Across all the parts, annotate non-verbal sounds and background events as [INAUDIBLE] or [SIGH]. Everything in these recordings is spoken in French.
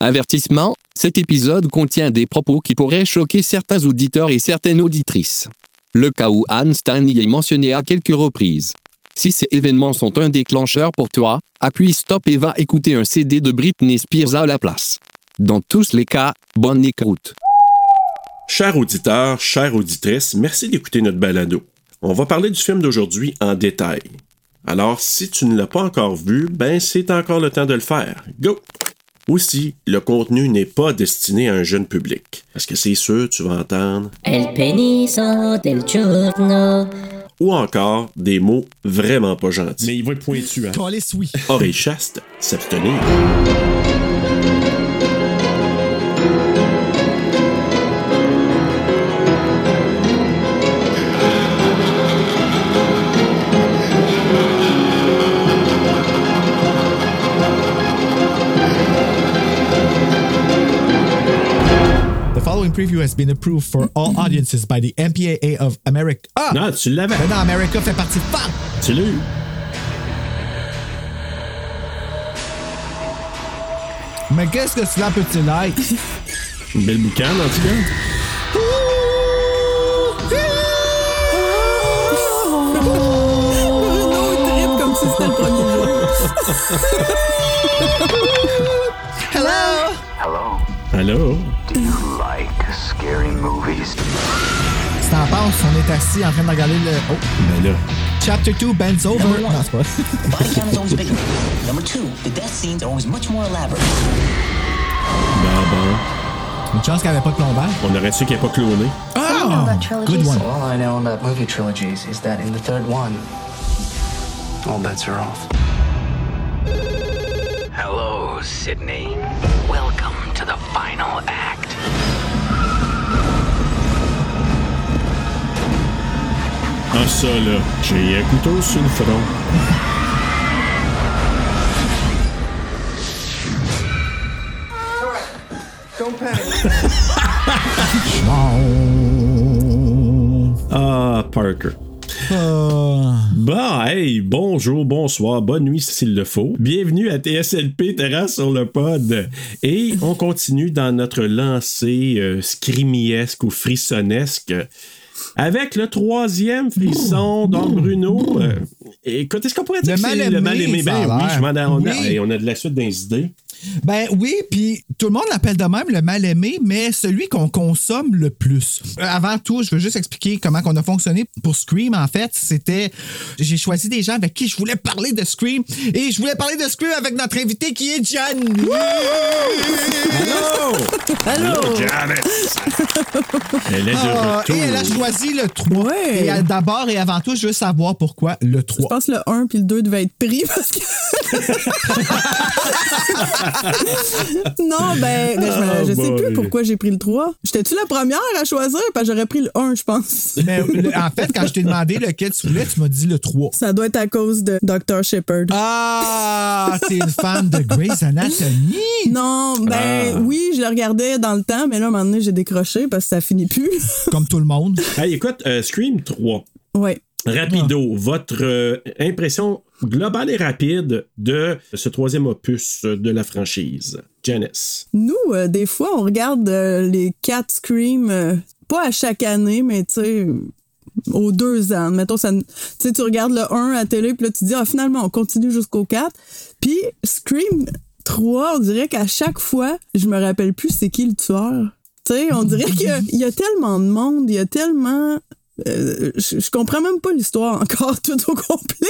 Avertissement, cet épisode contient des propos qui pourraient choquer certains auditeurs et certaines auditrices. Le cas où Einstein y est mentionné à quelques reprises. Si ces événements sont un déclencheur pour toi, appuie stop et va écouter un CD de Britney Spears à la place. Dans tous les cas, bonne écoute. Chers auditeurs, chères auditrices, merci d'écouter notre balado. On va parler du film d'aujourd'hui en détail. Alors, si tu ne l'as pas encore vu, ben c'est encore le temps de le faire. Go! Aussi, le contenu n'est pas destiné à un jeune public. Parce que c'est sûr, tu vas entendre. El peniso del giorno. Ou encore des mots vraiment pas gentils. Mais il va être pointu, hein. Calice, oui. Oreille chaste, s'abstenir. Following preview has been approved for all audiences by the MPAA of America. Ah! Non, tu l'avais. Maintenant, America fait partie de FAM. Tu l'as eu. Mais qu'est-ce que cela peut-il être? Une [LAUGHS] belle boucane, en tout cas. comme si c'était le premier jour. Hello! Allô? Do you like scary movies? Si t'en penses, on est assis en train de regarder le. Oh! Ben là. Chapter 2 bends over. Number one. Non, c'est pas. The body count is always bigger. Number two, the death scenes are always much more elaborate. Ben bon. Une chance qu'il n'y avait pas de plombage. On aurait su qu'il n'est pas cloné. Oh! Good one. All I know about movie trilogies is that in the third one, all bets are off. Hello, Sydney. Welcome to the final act. Ah, ça, là. J'ai un couteau sur le front. Don't panic. [LAUGHS] ah, Parker. Bah, hey, bonjour, bonsoir, bonne nuit s'il le faut. Bienvenue à TSLP Terrasse sur le pod. Et on continue dans notre lancée euh, scrimiesque ou frissonnesque. Avec le troisième frisson Don Bruno. Euh, écoute, est-ce qu'on pourrait dire Le que c'est le mal-aimé? ça a Ben oui, je m'en ai- on, a, Oui. on a de la suite des idées. Ben oui, puis tout le monde l'appelle de même le mal aimé, mais celui qu'on consomme le plus. Euh, avant tout, je veux juste expliquer comment on a fonctionné pour Scream. En fait, c'était j'ai choisi des gens avec qui je voulais parler de Scream et je voulais parler de Scream avec notre invité qui est Jan. Allô? Allô? Janice! Elle est de Ah, retour. et elle a choisi le 3. Ouais. Et d'abord et avant tout, je veux savoir pourquoi le Je 3. pense que le 1 puis le 2 devaient être pris parce que. [LAUGHS] [LAUGHS] non, ben, ben, je, me- je sais plus pourquoi j'ai pris le 3. J'étais-tu la première à choisir? Parce que j'aurais pris le 1, je pense. Mais le- en fait, quand je t'ai demandé lequel tu voulais, tu m'as dit le 3. Ça doit être à cause de Dr. Shepard. Ah, t'es une fan de Grey's Anatomy. Non, ben Ah. oui, je le regardais dans le temps, mais là, à un moment donné, j'ai décroché parce que ça finit plus. [LAUGHS] Comme tout le monde. Hey, écoute, euh, Scream 3. ouais. Rapido, Ah. votre euh, impression globale et rapide de ce troisième opus de la franchise. Janice. Nous, euh, des fois, on regarde euh, les quatre Scream, euh, pas à chaque année, mais tu sais, aux deux ans. Mettons, ça, tu sais, tu regardes le 1 à télé, puis là, tu dis, ah, finalement, on continue jusqu'au 4. Puis, Scream 3, on dirait qu'à chaque fois, je me rappelle plus c'est qui le tueur. Tu sais, on dirait qu'il [LAUGHS] y y a tellement de monde, il y a tellement. euh, je, je comprends même pas l'histoire encore [LAUGHS] tout au complet.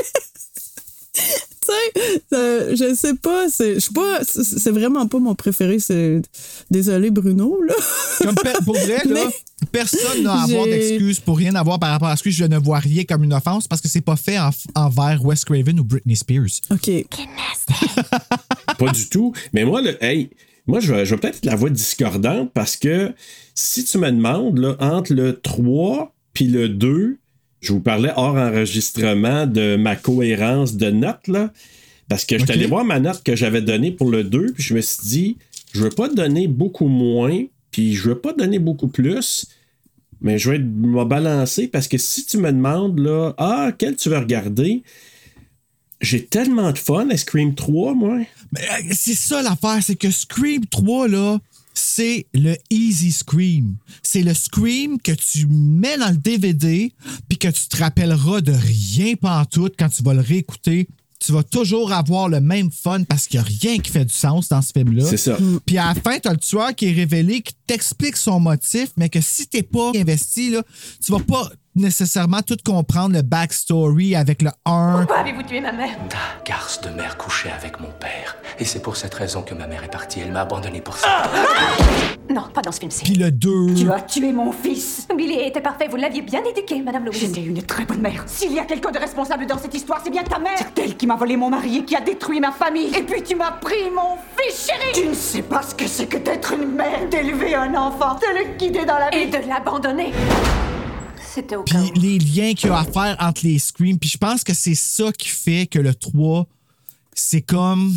Tu sais, euh, je sais pas, c'est je sais pas, c'est vraiment pas mon préféré, c'est désolé Bruno là. Comme per- pour vrai, là, Mais- personne n'a à avoir J'ai- d'excuses pour rien avoir par rapport à ce que je ne vois rien comme une offense parce que c'est pas fait en- envers Wes Craven ou Britney Spears. OK. [LAUGHS] Pas du tout. Mais moi, le, hey, moi, je vais, je vais peut-être être la voix discordante parce que si tu me demandes, là, entre le 3 puis le 2, je vous parlais hors enregistrement de ma cohérence de notes, là. Parce que je suis allé voir ma note que j'avais donnée pour le 2, puis je me suis dit, je veux pas donner beaucoup moins, puis je veux pas donner beaucoup plus, mais je vais me balancer parce que si tu me demandes, là, ah, quel tu veux regarder, j'ai tellement de fun à Scream 3, moi. Mais, euh, c'est ça l'affaire, c'est que Scream 3, là, c'est le easy Scream. C'est le Scream que tu mets dans le DVD, puis que tu te rappelleras de rien pantoute quand tu vas le réécouter. Tu vas toujours avoir le même fun parce qu'il n'y a rien qui fait du sens dans ce film-là. C'est ça. Puis à la fin, tu as le tueur qui est révélé, qui t'explique son motif, mais que si t'es pas investi, là, tu vas pas nécessairement tout comprendre le backstory avec le 1. Pourquoi avez-vous tué ma mère? Ta garce de mère couchait avec mon père. Et c'est pour cette raison que ma mère est partie. Elle m'a abandonné pour ça. Non, pas dans ce film-ci. Puis le 2. Tu as tué mon fils. Billy était parfait, vous l'aviez bien éduqué, Madame Louise. J'étais une très bonne mère. S'il y a quelqu'un de responsable dans cette histoire, c'est bien ta mère. C'est elle qui m'a volé mon mari et qui a détruit ma famille. Et puis tu m'as pris mon fils chéri. Tu ne sais pas ce que c'est que d'être une mère, d'élever un enfant, de le guider dans la vie. Et de l'abandonner. C'était au cas Puis où. les liens qu'il y a à faire entre les screams. Puis je pense que c'est ça qui fait que le 3, c'est comme.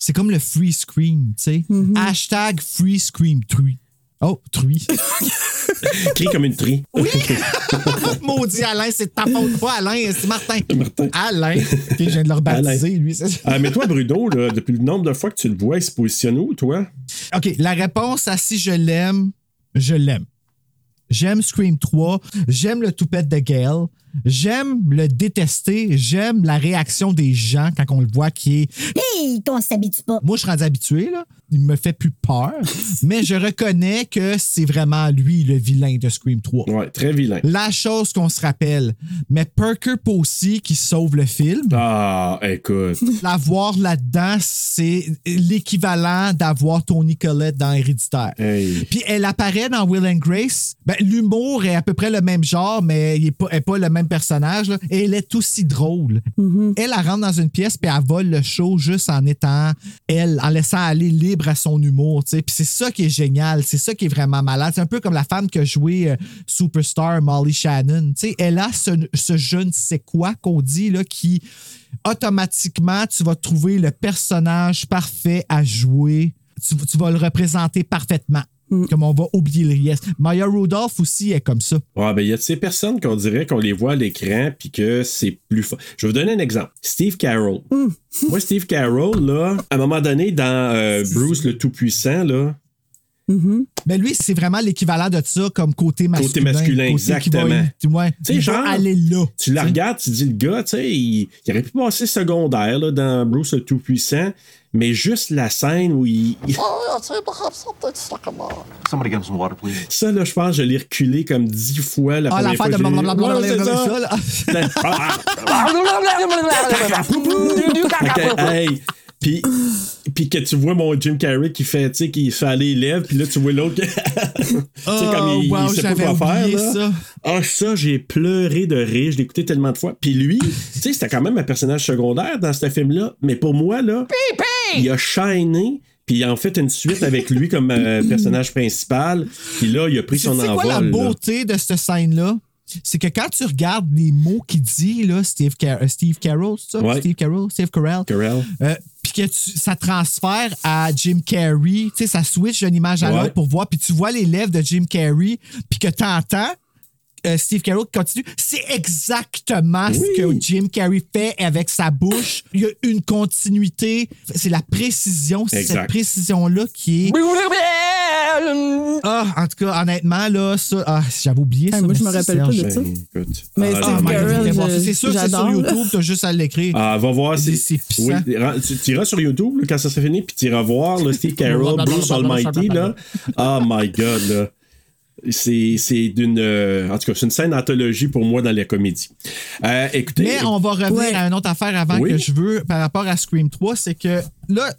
C'est comme le free scream, tu sais. Hashtag free scream 3. Oh, 3. Crie [LAUGHS] comme une tri. [LAUGHS] Maudit Alain, c'est ta faute. Pas Alain, c'est Martin. Martin. Alain. Ok, je viens de le rebaptiser, lui. Ah, mais toi, Bruno, là, depuis le nombre de fois que tu le vois, il se positionne où, toi? OK, la réponse à si je l'aime, je l'aime. J'aime Scream 3, j'aime le toupette de Gale, j'aime le détester, j'aime la réaction des gens quand on le voit qui est Hé, qu'on s'habitue pas. Moi, je suis rendu habitué, là. Il me fait plus peur. [LAUGHS] mais je reconnais que c'est vraiment lui le vilain de Scream 3. Ouais, très vilain. La chose qu'on se rappelle. Mais Parker Posey qui sauve le film. Ah, écoute. [LAUGHS] L'avoir là-dedans, c'est l'équivalent d'avoir Tony Collette dans Héréditaire. Hey. Puis elle apparaît dans Will and Grace. Ben, L'humour est à peu près le même genre, mais il n'est pas, elle est pas le même personnage. là. Et elle est aussi drôle. Elle, elle rentre dans une pièce puis elle vole le show juste en étant elle, en laissant aller libre à son humour. Puis c'est ça qui est génial. C'est ça qui est vraiment malade. C'est un peu comme la femme a joué euh, Superstar, Molly Shannon. Elle a ce, ce je ne sais quoi qu'on dit là, qui automatiquement, tu vas trouver le personnage parfait à jouer. Tu, tu vas le représenter parfaitement. Comme on va oublier le reste. Maya Rudolph aussi est comme ça. Ouais, ben, il y a de ces personnes qu'on dirait qu'on les voit à l'écran puis que c'est plus fort. Je vais vous donner un exemple. Steve Carroll. [LAUGHS] Moi, Steve Carroll, là, à un moment donné, dans euh, [LAUGHS] Bruce le Tout-Puissant, là, Mais lui, c'est vraiment l'équivalent de ça comme côté masculin. Côté masculin, Côté exactement. ouais, Tu sais, il va genre, aller là. tu la regardes, tu dis le gars, tu sais, il, il aurait pu passer secondaire là, dans Bruce le Tout-Puissant, mais juste la scène où il. il- Somebody get him some water, please. Ça, là, je pense, je l'ai reculé comme dix fois la Ah, première fois. Puis, puis que tu vois mon Jim Carrey qui fait, tu sais, qui fait aller les lèvres, puis là, tu vois l'autre. tu sais, comme il, Oh, wow, il sait pas j'avais quoi faire. oublié Là. ça. Ah, ça, j'ai pleuré de rire. Je l'ai écouté tellement de fois. Puis lui, tu sais, c'était quand même un personnage secondaire dans ce film-là. Mais pour moi, là, il a shiné. Puis il a en fait une suite avec lui comme euh, [LAUGHS] personnage principal. Puis là, il a pris Tu son sais envol. quoi la là. beauté de cette scène-là? C'est que quand tu regardes les mots qu'il dit, là, Steve, Car- euh, Steve Carroll, c'est ça? Ouais. Steve Carroll, Steve Carell. Carell. Euh, puis que tu- ça transfère à Jim Carrey, tu sais, ça switch d'une image à Ouais. l'autre pour voir, puis tu vois les lèvres de Jim Carrey, puis que tu entends Steve Carroll qui continue. C'est exactement ce que Jim Carrey fait avec sa bouche. Il y a une continuité. C'est la précision, c'est cette précision-là qui est. Ah, en tout cas, honnêtement, là, ça, ah, j'avais oublié Ah, ça. moi, je me rappelle pas de ça. Ben, écoute. Mais Ah, Steve Ah, Carell, je- c'est sûr que c'est sur. YouTube, t'as juste à l'écrire. Ah, va voir. C'est-. Oui, ra- tu tu iras sur YouTube là, quand ça s'est fini, puis tu iras voir là, Steve [LAUGHS] Carroll, Blablabla, Bruce Almighty. Là. Oh my God. Là. C'est c'est d'une. euh, en tout cas, c'est une scène d'anthologie pour moi dans la comédie. Euh, écoutez. Mais on va revenir Ouais. à une autre affaire avant Oui. que je veux par rapport à Scream 3, c'est que là,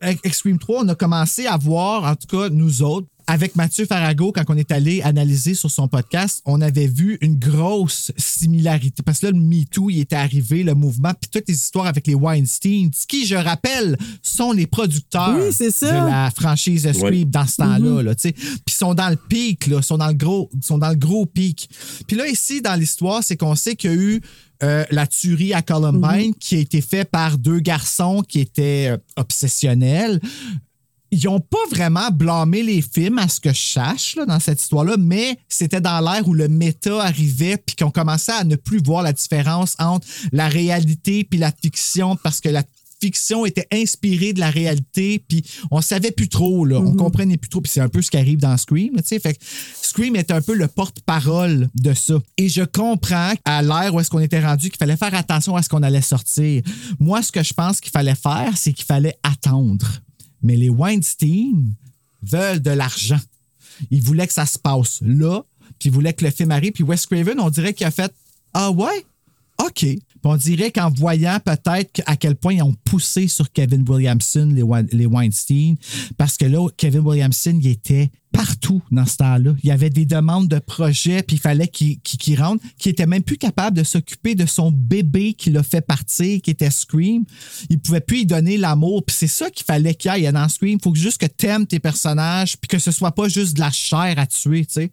avec Scream 3, on a commencé à voir, en tout cas nous autres, avec Mathieu Farago, quand on est allé analyser sur son podcast, on avait vu une grosse similarité. Parce que là, le MeToo, il était arrivé, le mouvement, puis toutes les histoires avec les Weinstein, qui, je rappelle, sont les producteurs Oui, c'est ça. de la franchise Scream Ouais. dans ce temps-là. là, tu sais. Puis ils sont dans le pic, là, ils sont dans le gros, ils sont dans le gros pic. Puis là, ici, dans l'histoire, c'est qu'on sait qu'il y a eu euh, la tuerie à Columbine qui a été faite par deux garçons qui étaient euh, obsessionnels. Ils n'ont pas vraiment blâmé les films, à ce que je sache, là, dans cette histoire-là, mais c'était dans l'ère où le méta arrivait, puis qu'on commençait à ne plus voir la différence entre la réalité puis la fiction, parce que la fiction était inspirée de la réalité, puis on savait plus trop, là, on comprenait plus trop, puis c'est un peu ce qui arrive dans Scream, là, tu sais, fait que Scream est un peu le porte-parole de ça. Et je comprends à l'ère où est-ce qu'on était rendu qu'il fallait faire attention à ce qu'on allait sortir. Moi, ce que je pense qu'il fallait faire, c'est qu'il fallait attendre. Mais les Weinstein veulent de l'argent. Ils voulaient que ça se passe là, puis ils voulaient que le film arrive, puis Wes Craven, on dirait qu'il a fait Ah ouais? OK. On dirait qu'en voyant peut-être à quel point ils ont poussé sur Kevin Williamson, les, Weinstein, parce que là, Kevin Williamson, il était partout dans ce temps-là. Il y avait des demandes de projets, puis il fallait qu'il rentre, qu'il était même plus capable de s'occuper de son bébé qui l'a fait partir, qui était Scream. Il pouvait plus y donner l'amour, puis c'est ça qu'il fallait qu'il y ait dans Scream. Il faut juste que t'aimes tes personnages, puis que ce soit pas juste de la chair à tuer, tu sais.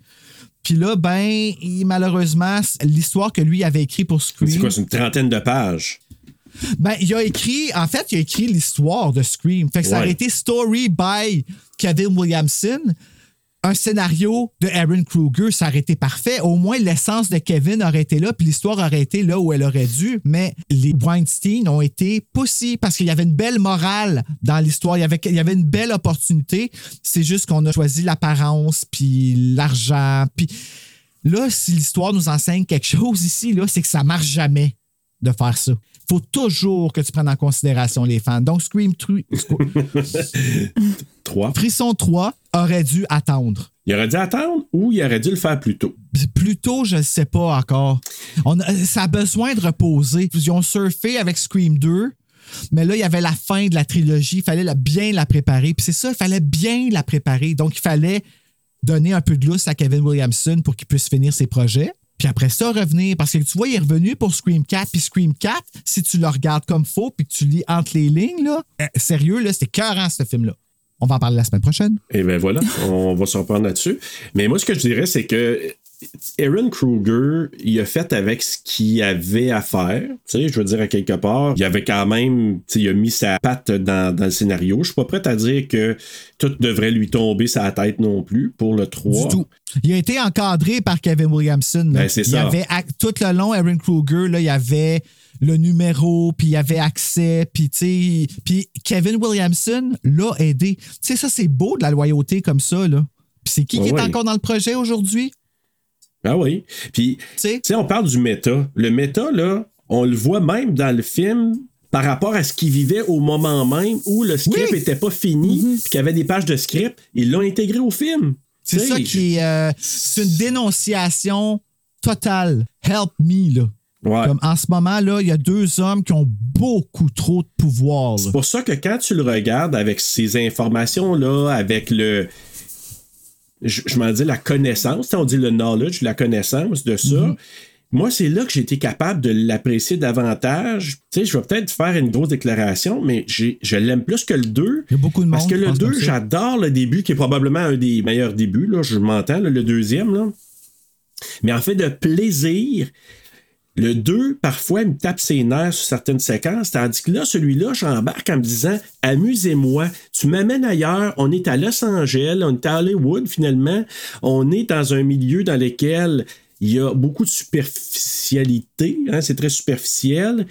Puis là, ben, malheureusement, l'histoire que lui avait écrite pour Scream. C'est quoi, c'est une trentaine de pages? Ben, il a écrit, en fait, il a écrit l'histoire de Scream. Fait que ça aurait été Story by Kevin Williamson. Un scénario de Aaron Kruger, ça aurait été parfait. Au moins, l'essence de Kevin aurait été là, puis l'histoire aurait été là où elle aurait dû. Mais les Weinstein ont été poussés parce qu'il y avait une belle morale dans l'histoire. Il y avait, une belle opportunité. C'est juste qu'on a choisi l'apparence, puis l'argent. Puis là, si l'histoire nous enseigne quelque chose ici, c'est que ça marche jamais de faire ça. Il faut toujours que tu prennes en considération les fans. Donc, Scream 3, 3. [LAUGHS] Frisson 3 aurait dû attendre. Il aurait dû attendre ou il aurait dû le faire plus tôt? Plus tôt, je ne sais pas encore. On a- ça a besoin de reposer. Ils ont surfé avec Scream 2, mais là, il y avait la fin de la trilogie. Il fallait la- bien la préparer. Puis c'est ça, il fallait bien la préparer. Donc, il fallait donner un peu de lousse à Kevin Williamson pour qu'il puisse finir ses projets. Puis après ça, revenir. Parce que tu vois, il est revenu pour Scream 4. Puis Scream 4, si tu le regardes comme faux puis que tu lis entre les lignes, là, euh, sérieux, là, c'était cœurant, ce film-là. On va en parler la semaine prochaine. Et bien voilà, on va se reprendre là-dessus. Mais moi, ce que je dirais, c'est que Aaron Kruger, il a fait avec ce qu'il avait à faire. Tu sais, je veux dire, à quelque part, il avait quand même, tu sais, il a mis sa patte dans, dans le scénario. Je suis pas prêt à dire que tout devrait lui tomber sa tête non plus pour le 3. Du tout. Il a été encadré par Kevin Williamson. Ben, c'est il avait tout le long, Aaron Kruger, là, il y avait le numéro, puis il y avait accès, puis tu sais, puis Kevin Williamson l'a aidé. Tu sais, ça, c'est beau de la loyauté comme ça, là. Puis c'est qui qui Ouais, est ouais. encore dans le projet aujourd'hui? Ah oui. Puis, tu sais, on parle du méta. Le méta, là, on le voit même dans le film par rapport à ce qu'il vivait au moment même où le script n'était pas fini, puis qu'il y avait des pages de script. Ils l'ont intégré au film. C'est ça qui est. euh, c'est une dénonciation totale. Help me, là. Ouais. Comme en ce moment, là, il y a deux hommes qui ont beaucoup trop de pouvoir. C'est pour ça que quand tu le regardes avec ces informations-là, avec le. Je, je m'en dis la connaissance, on dit le knowledge, la connaissance de ça. Mm-hmm. Moi, c'est là que j'ai été capable de l'apprécier davantage. Tu sais, je vais peut-être faire une grosse déclaration, mais j'ai- je l'aime plus que le 2. Il y a beaucoup de Parce monde que qui le pense 2, comme ça. j'adore le début, qui est probablement un des meilleurs débuts, là, je m'entends, le deuxième. Là. Mais en fait de plaisir, le 2, parfois, il me tape ses nerfs sur certaines séquences, tandis que là, celui-là, j'embarque en me disant Amusez-moi, tu m'amènes ailleurs, on est à Los Angeles, on est à Hollywood finalement, on est dans un milieu dans lequel il y a beaucoup de superficialité, hein, c'est très superficiel.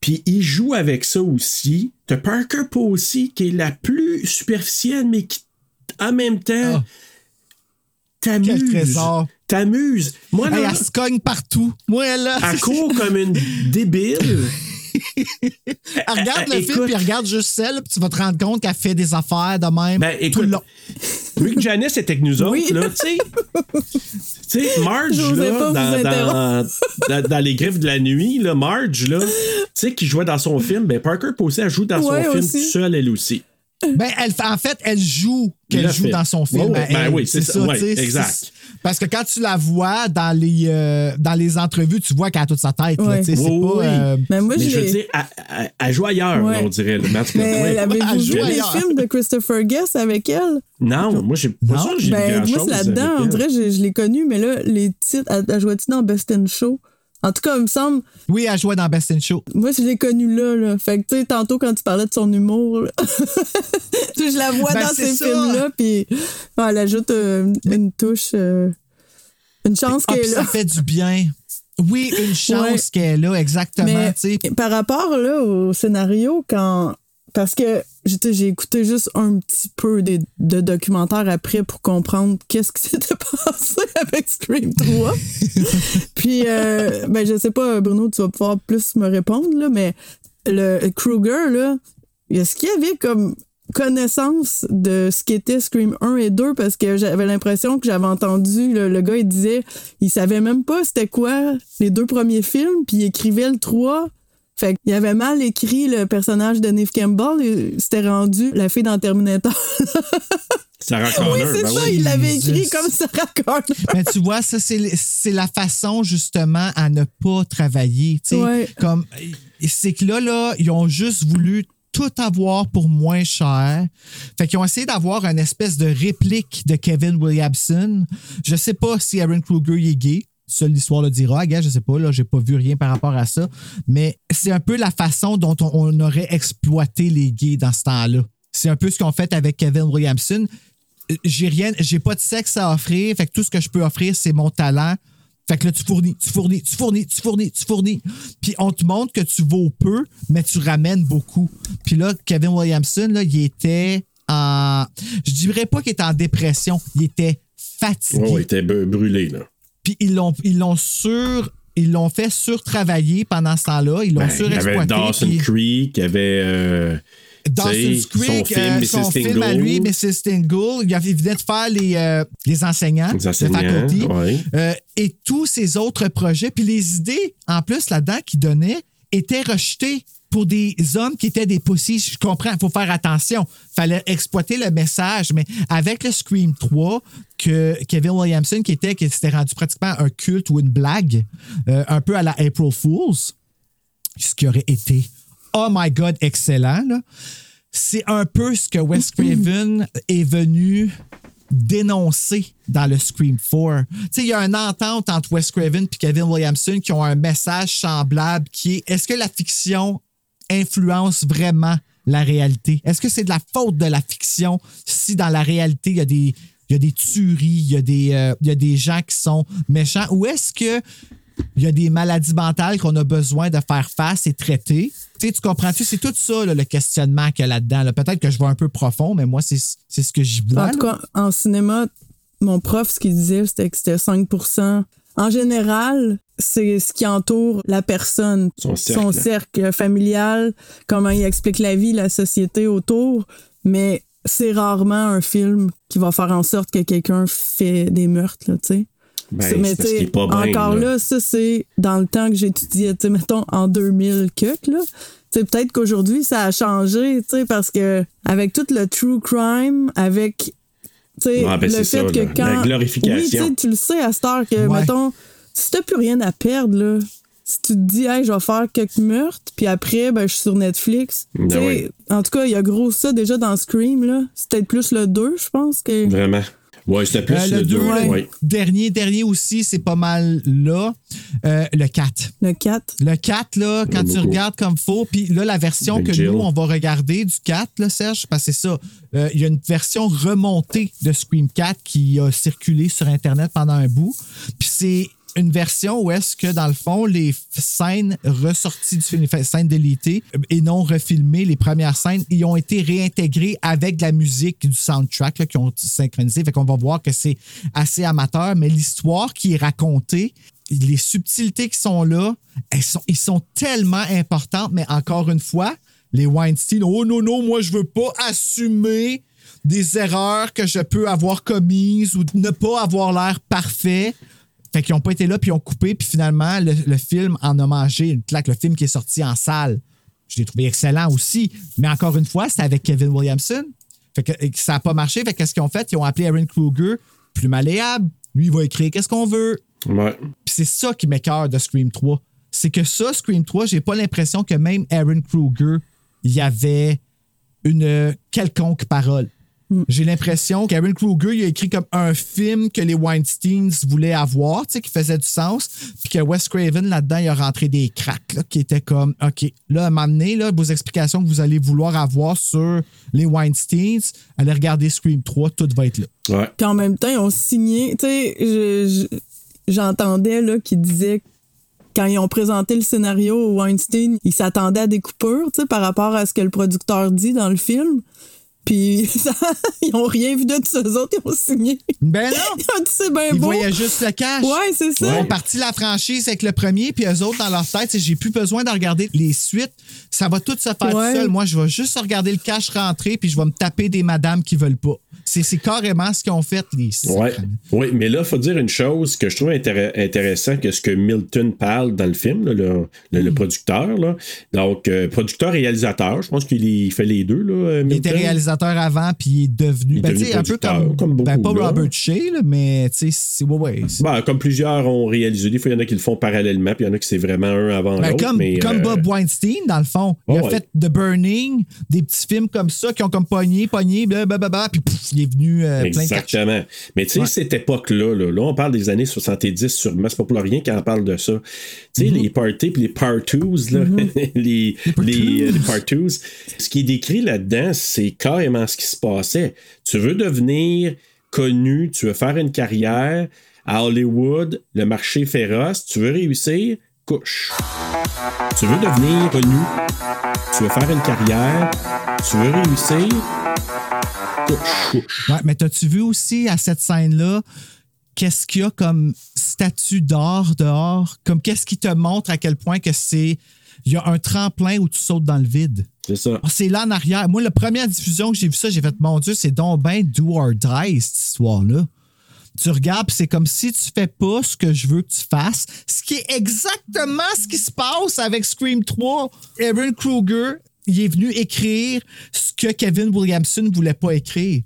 Puis il joue avec ça aussi. T'as Parker Posey qui est la plus superficielle, mais qui, en même temps, Quel t'amuse. trésor. T'amuse. Moi, Hey, elle se cogne partout. Moi, elle, là. elle court comme une débile. Elle regarde le Écoute. film, puis elle regarde juste celle, puis tu vas te rendre compte qu'elle fait des affaires de même Ben, tout écoute, le long. Rick Janice était avec nous autres, Oui. là, tu sais. Tu sais, Marge, là, dans, dans, interrompre. dans- dans Les Griffes de la Nuit, là, Marge, là, tu sais, qui jouait dans son film, ben Parker Posey, elle joue dans Ouais, son film aussi. tout seul, elle aussi. Ben, elle, en fait, elle joue qu'elle joue fait. dans son film. À elle. ben oui, c'est ça, sais, exact. Parce que quand tu la vois dans les, euh, dans les entrevues, tu vois qu'elle a toute sa tête. là, Ouais. tu sais, c'est Oui, pas. oui. euh, Mais moi, Mais je veux dire, elle, joue ailleurs, Ouais. là, on dirait. là. Tout cas, Mais ouais. avez-vous Elle vu les films de Christopher Guest avec elle? Non, moi, j'ai pas Non? sûr que j'ai vu Ben, grand-chose moi, c'est là-dedans, on dirait, je, je l'ai connue, mais là, les titres, elle, elle jouait-tu dans Best in Show? En tout cas, il me semble. Oui, elle jouait dans Best in Show. Moi, je l'ai connue là, là. Fait que, tu sais, tantôt, quand tu parlais de son humour, là, tu sais, [LAUGHS] je la vois Ben, dans ces films-là, puis elle ajoute euh, une touche. euh, une chance Ah, qu'elle est là. ça fait du bien. Oui, une chance Ouais. qu'elle est là, exactement. Mais par rapport là, au scénario, quand. Parce que j'ai écouté juste un petit peu des- de documentaires après pour comprendre qu'est-ce qui [LAUGHS] s'était passé avec Scream 3. [LAUGHS] Puis, euh, ben, je sais pas, Bruno, tu vas pouvoir plus me répondre, là, mais le Kruger, là, est-ce qu'il y avait comme connaissance de ce qu'était Scream 1 et 2 parce que j'avais l'impression que j'avais entendu le, le gars il disait il savait même pas c'était quoi les deux premiers films puis il écrivait le 3 fait qu'il avait mal écrit le personnage de Neve Campbell et c'était rendu la fille dans Terminator [LAUGHS] Sarah Connor, oui c'est ben ça oui. il l'avait écrit comme Sarah Connor Mais [LAUGHS] tu vois, ça, c'est c'est la façon, justement, à ne pas travailler. tu sais. Ouais. Comme, c'est que là, là, ils ont juste voulu tout avoir pour moins cher. Fait qu'ils ont essayé d'avoir une espèce de réplique de Kevin Williamson. Je sais pas si Aaron Kruger est gay. Seule l'histoire le dira. Gars, je sais pas, là, j'ai pas vu rien par rapport à ça. Mais c'est un peu la façon dont on, aurait exploité les gays dans ce temps-là. C'est un peu ce qu'on fait avec Kevin Williamson j'ai rien, j'ai pas de sexe à offrir. Fait que tout ce que je peux offrir, c'est mon talent. Fait que là, tu fournis, tu fournis, tu fournis, tu fournis, tu fournis. Puis on te montre que tu vaux peu, mais tu ramènes beaucoup. Puis là, Kevin Williamson, là, il était en. Je dirais pas qu'il était en dépression, il était fatigué. Il était brûlé, là. Puis ils l'ont, ils l'ont sur. Ils l'ont fait surtravailler pendant ce temps-là. Ils l'ont Ben, il y avait surexploité. Dawson puis- Creek, il y avait. euh, Dawson's Creek, son film, euh, son film à lui, Mrs. Tingle. Il, venait de faire les, euh, les enseignants, Les enseignants, ouais. Euh, et tous ces autres projets. Puis les idées, en plus, là-dedans, qu'il donnait, étaient rejetées pour des hommes qui étaient des pussies. Je comprends, il faut faire attention. fallait exploiter le message. Mais avec le Scream 3, que Kevin Williamson, qui était, qui s'était rendu pratiquement un culte ou une blague, euh, un peu à la April Fools, ce qui aurait été, oh my God, excellent. là. C'est un peu ce que Wes Craven est venu dénoncer dans le Scream 4. Tu sais, il y a une entente entre Wes Craven et Kevin Williamson qui ont un message semblable qui est est-ce que la fiction influence vraiment la réalité? Est-ce que c'est de la faute de la fiction si dans la réalité, il y a des, il y a des tueries, il y a des, euh, il y a des gens qui sont méchants? Ou est-ce que il y a des maladies mentales qu'on a besoin de faire face et traiter? Tu sais, tu comprends-tu? C'est tout ça, là, le questionnement qu'il y a là-dedans. là. Peut-être que je vais un peu profond, mais moi, c'est c'est ce que j'y vois. En tout cas, en cinéma, mon prof, ce qu'il disait, c'était que c'était 5% En général, c'est ce qui entoure la personne, Son cercle. cercle familial, comment il explique la vie, la société autour. Mais c'est rarement un film qui va faire en sorte que quelqu'un fait des meurtres, là, tu sais. Ben, C'est- mais c'est parce tu sais, qu'il est pas bien, encore là. là, ça, c'est dans le temps que j'étudiais, tu sais, mettons, en 2000 que, là. Tu sais, peut-être qu'aujourd'hui, ça a changé, tu sais, parce que avec tout le true crime, avec, tu sais, Ouais, ben, le c'est fait ça, que quand... la glorification. Oui, tu sais, tu le sais à cette heure que, Ouais. mettons, si t'as plus rien à perdre, là, si tu te dis, hey, je vais faire quelques meurtres, puis après, ben, je suis sur Netflix. Ben Tu sais, ouais. En tout cas, il y a gros ça déjà dans Scream, là. C'est peut-être plus le 2, je pense, que... Vraiment. Ouais, c'était plus Euh, le 2. deux, le Ouais. Dernier, dernier aussi, c'est pas mal là. Euh, le 4. Le 4. Le 4, là, quand tu regardes comme faut, puis là, la version Avec que Jill. nous, on va regarder du 4, là, Serge, parce que c'est ça. euh, Il y a une version remontée de Scream 4 qui a circulé sur Internet pendant un bout. Puis c'est une version où est-ce que, dans le fond, les scènes ressorties du film, les scènes délitées euh, et non refilmées, les premières scènes, ils ont été réintégrées avec de la musique du soundtrack là, qui ont synchronisé. Fait qu'on va voir que c'est assez amateur, mais l'histoire qui est racontée, les subtilités qui sont là, elles sont, ils sont tellement importantes, mais encore une fois, les Weinstein, oh non, non, moi je veux pas assumer des erreurs que je peux avoir commises ou ne pas avoir l'air parfait. Fait qu'ils n'ont pas été là, puis ils ont coupé, puis finalement, le, le film en a mangé une claque. Le film qui est sorti en salle, je l'ai trouvé excellent aussi. Mais encore une fois, c'était avec Kevin Williamson. Fait que ça n'a pas marché. Fait qu'est-ce qu'ils ont fait? Ils ont appelé Aaron Kruger, plus malléable. Lui, il va écrire qu'est-ce qu'on veut. Ouais. Puis c'est ça qui m'écœure de Scream 3. C'est que ça, Scream 3, j'ai pas l'impression que même Aaron Kruger, il y avait une quelconque parole. J'ai l'impression qu'Aaron Kruger il a écrit comme un film que les Weinsteins voulaient avoir, tu sais, qui faisait du sens, puis que Wes Craven, là-dedans, il a rentré des cracks, là, qui étaient comme, OK, là, à m'amener, là, vos explications que vous allez vouloir avoir sur les Weinsteins, allez regarder Scream 3, tout va être là. Ouais. Puis en même temps, ils ont signé. Tu sais, je- je- j'entendais là qu'ils disaient quand ils ont présenté le scénario au Weinstein, ils s'attendaient à des coupures, tu sais, par rapport à ce que le producteur dit dans le film. Puis [LAUGHS] ça- ils ont rien vu de ça. Eux autres, ils ont signé. Ben non! [LAUGHS] Ils ont dit c'est bien Ils voyaient juste le cash. Ouais, c'est Ils ça. ont parti la franchise avec le premier, puis eux autres, dans leur tête, j'ai plus besoin de regarder les suites. Ça va tout se faire Ouais. tout seul. Moi, je vais juste regarder le cash rentrer, puis je vais me taper des madames qui veulent pas. C'est, carrément ce qu'ils ont fait, les Ouais. Oui, mais là, il faut dire une chose que je trouve intér- intéressant que ce que Milton parle dans le film, là, le, le- le producteur. Là. Donc, euh, producteur-réalisateur, je pense qu'il fait les deux. Là, euh, Il était réalisateur avant, puis il est devenu. Il est ben, devenu un peu comme. comme ben, beaucoup, pas là. Robert Shea, là, mais tu sais, c'est. Ouais, ouais. Ben, comme plusieurs ont réalisé, des fois, il y en a qui le font parallèlement, puis il y en a qui c'est vraiment un avant Ben, l'autre. comme, mais, comme euh, Bob Weinstein, dans le fond. Il Oh, a fait The Burning, des petits films comme ça qui ont comme pogné, pogné, blablabla, puis pouf, il est venu euh, plein de cash. Exactement. Mais tu sais, Ouais. cette époque-là, là, là, on parle des années 70 sûrement. C'est pas pour rien qu'on parle de ça. Tu sais, Mm-hmm. les parties puis les partous, là, [LAUGHS] les, les, euh, les partous. Ce qui est décrit là-dedans, c'est carrément ce qui se passait. Tu veux devenir connu, tu veux faire une carrière à Hollywood, le marché féroce, tu veux réussir, couche. Tu veux devenir connu, tu veux faire une carrière, tu veux réussir. Ouais, mais t'as-tu vu aussi à cette scène-là, qu'est-ce qu'il y a comme statue d'or dehors? Comme qu'est-ce qui te montre à quel point que c'est. Il y a un tremplin où tu sautes dans le vide? C'est ça. Ah, c'est là en arrière. Moi, la première diffusion que j'ai vu ça, j'ai fait, mon Dieu, c'est donc ben do or die, cette histoire-là. Tu regardes, c'est comme si tu fais pas ce que je veux que tu fasses, ce qui est exactement ce qui se passe avec Scream 3. Aaron Kruger, il est venu écrire ce que Kevin Williamson voulait pas écrire.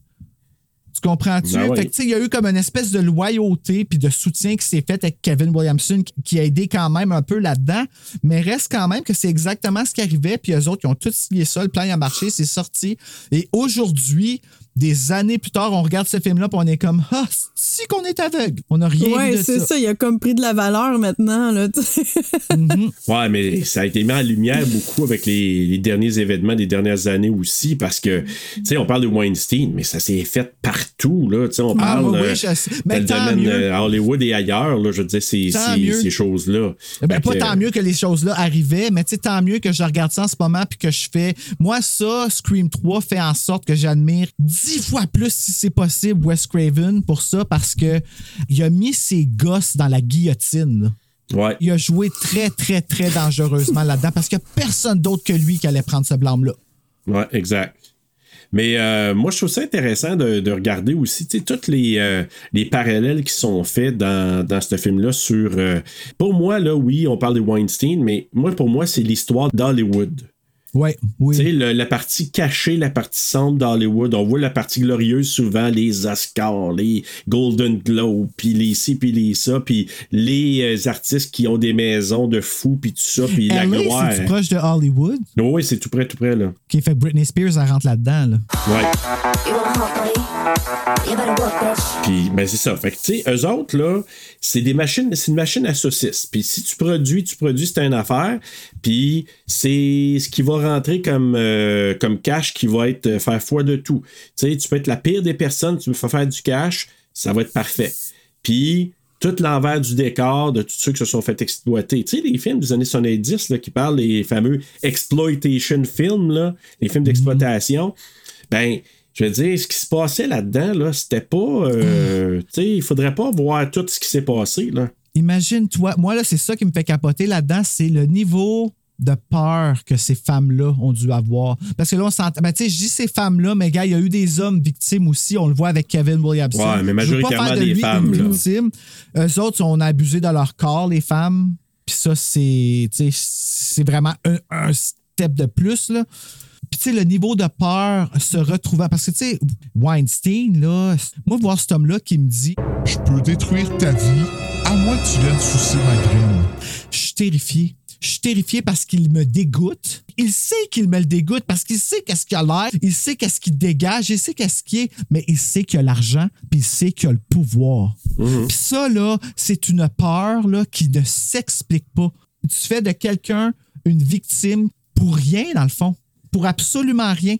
Tu comprends-tu? Ben oui. Il y a eu comme une espèce de loyauté puis de soutien qui s'est fait avec Kevin Williamson qui- a aidé quand même un peu là-dedans, mais reste quand même que c'est exactement ce qui arrivait puis eux autres, ils ont tous signé ça, le plan a marché, c'est sorti. Et aujourd'hui, des années plus tard, on regarde ce film-là puis on est comme Ah, si qu'on est aveugle. On n'a rien Ouais, vu de c'est ça. Il a comme pris de la valeur maintenant. Là, tu sais. [LAUGHS] Ouais, mais ça a été mis en lumière beaucoup avec les, les derniers événements des dernières années aussi, parce que, tu sais, on parle de Weinstein, mais ça s'est fait partout, là. Tu sais, on Ah, parle oui, oui, euh, le tant domaine mieux. euh, à Hollywood et ailleurs, là, je veux dire, ces, Tant ces, choses-là. Ben, pas que, tant mieux que les choses-là arrivaient, mais tu sais, tant mieux que je regarde ça en ce moment puis que je fais. Moi, ça, Scream 3 fait en sorte que j'admire dix fois plus, si c'est possible, Wes Craven pour ça parce que il a mis ses gosses dans la guillotine. Ouais. Il a joué très, très, très dangereusement là-dedans parce qu'il n'y a personne d'autre que lui qui allait prendre ce blâme-là. Ouais, exact. Mais euh, moi, je trouve ça intéressant de, de regarder aussi, tous les, euh, les parallèles qui sont faits dans, dans ce film-là sur... euh, pour moi, là, oui, on parle de Weinstein, mais moi, pour moi, c'est l'histoire d'Hollywood. Ouais, oui. Tu sais, la partie cachée, la partie sombre d'Hollywood, on voit la partie glorieuse souvent, les Oscars, les Golden Globes, puis les ci, puis les ça, puis les euh, artistes qui ont des maisons de fous, puis tout ça, puis la gloire. c'est proche de Hollywood? Oui, c'est tout près, tout près, là. Qui fait que Britney Spears, elle rentre là-dedans. Là. Ouais. Puis, ben, c'est ça. Fait que, tu sais, eux autres, là, c'est des machines, c'est une machine à saucisses. Puis, si tu produis, tu produis, c'est une affaire. Puis, c'est ce qui va rentrer comme, euh, comme cash qui va être euh, faire foi de tout. Tu sais, tu peux être la pire des personnes, tu veux faire faire du cash, ça va être parfait. Puis, tout l'envers du décor de tous ceux qui se sont fait exploiter. Tu sais, les films des années 70 là, qui parlent des fameux exploitation films, là, les films d'exploitation, ben, je veux dire, ce qui se passait là-dedans, là, c'était pas. euh, tu sais, il faudrait pas voir tout ce qui s'est passé, là. Imagine-toi, moi, là, c'est ça qui me fait capoter là-dedans, c'est le niveau de peur que ces femmes-là ont dû avoir. Parce que là, on s'entend. Ben, tu sais, je dis ces femmes-là, mais gars, il y a eu des hommes victimes aussi. On le voit avec Kevin Williamson. Ouais, mais Je veux pas majoritairement faire de des lui femmes, une là. victime. Eux autres, on a abusé de leur corps, les femmes. Puis ça, c'est. tu sais, C'est vraiment un, un step de plus, là. Puis, tu sais, le niveau de peur se retrouvant. Parce que, tu sais, Weinstein, là, moi, voir cet homme-là qui me dit Je peux détruire ta vie à moins que tu viennes sucer ma graine. Je suis terrifié. Je suis terrifié parce qu'il me dégoûte. Il sait qu'il me le dégoûte parce qu'il sait qu'est-ce qu'il a l'air, il sait qu'est-ce qu'il dégage, il sait qu'est-ce qu'il est, mais il sait qu'il a l'argent, puis il sait qu'il a le pouvoir. Puis ça, là, c'est une peur là, qui ne s'explique pas. Tu fais de quelqu'un une victime pour rien, dans le fond. Pour absolument rien.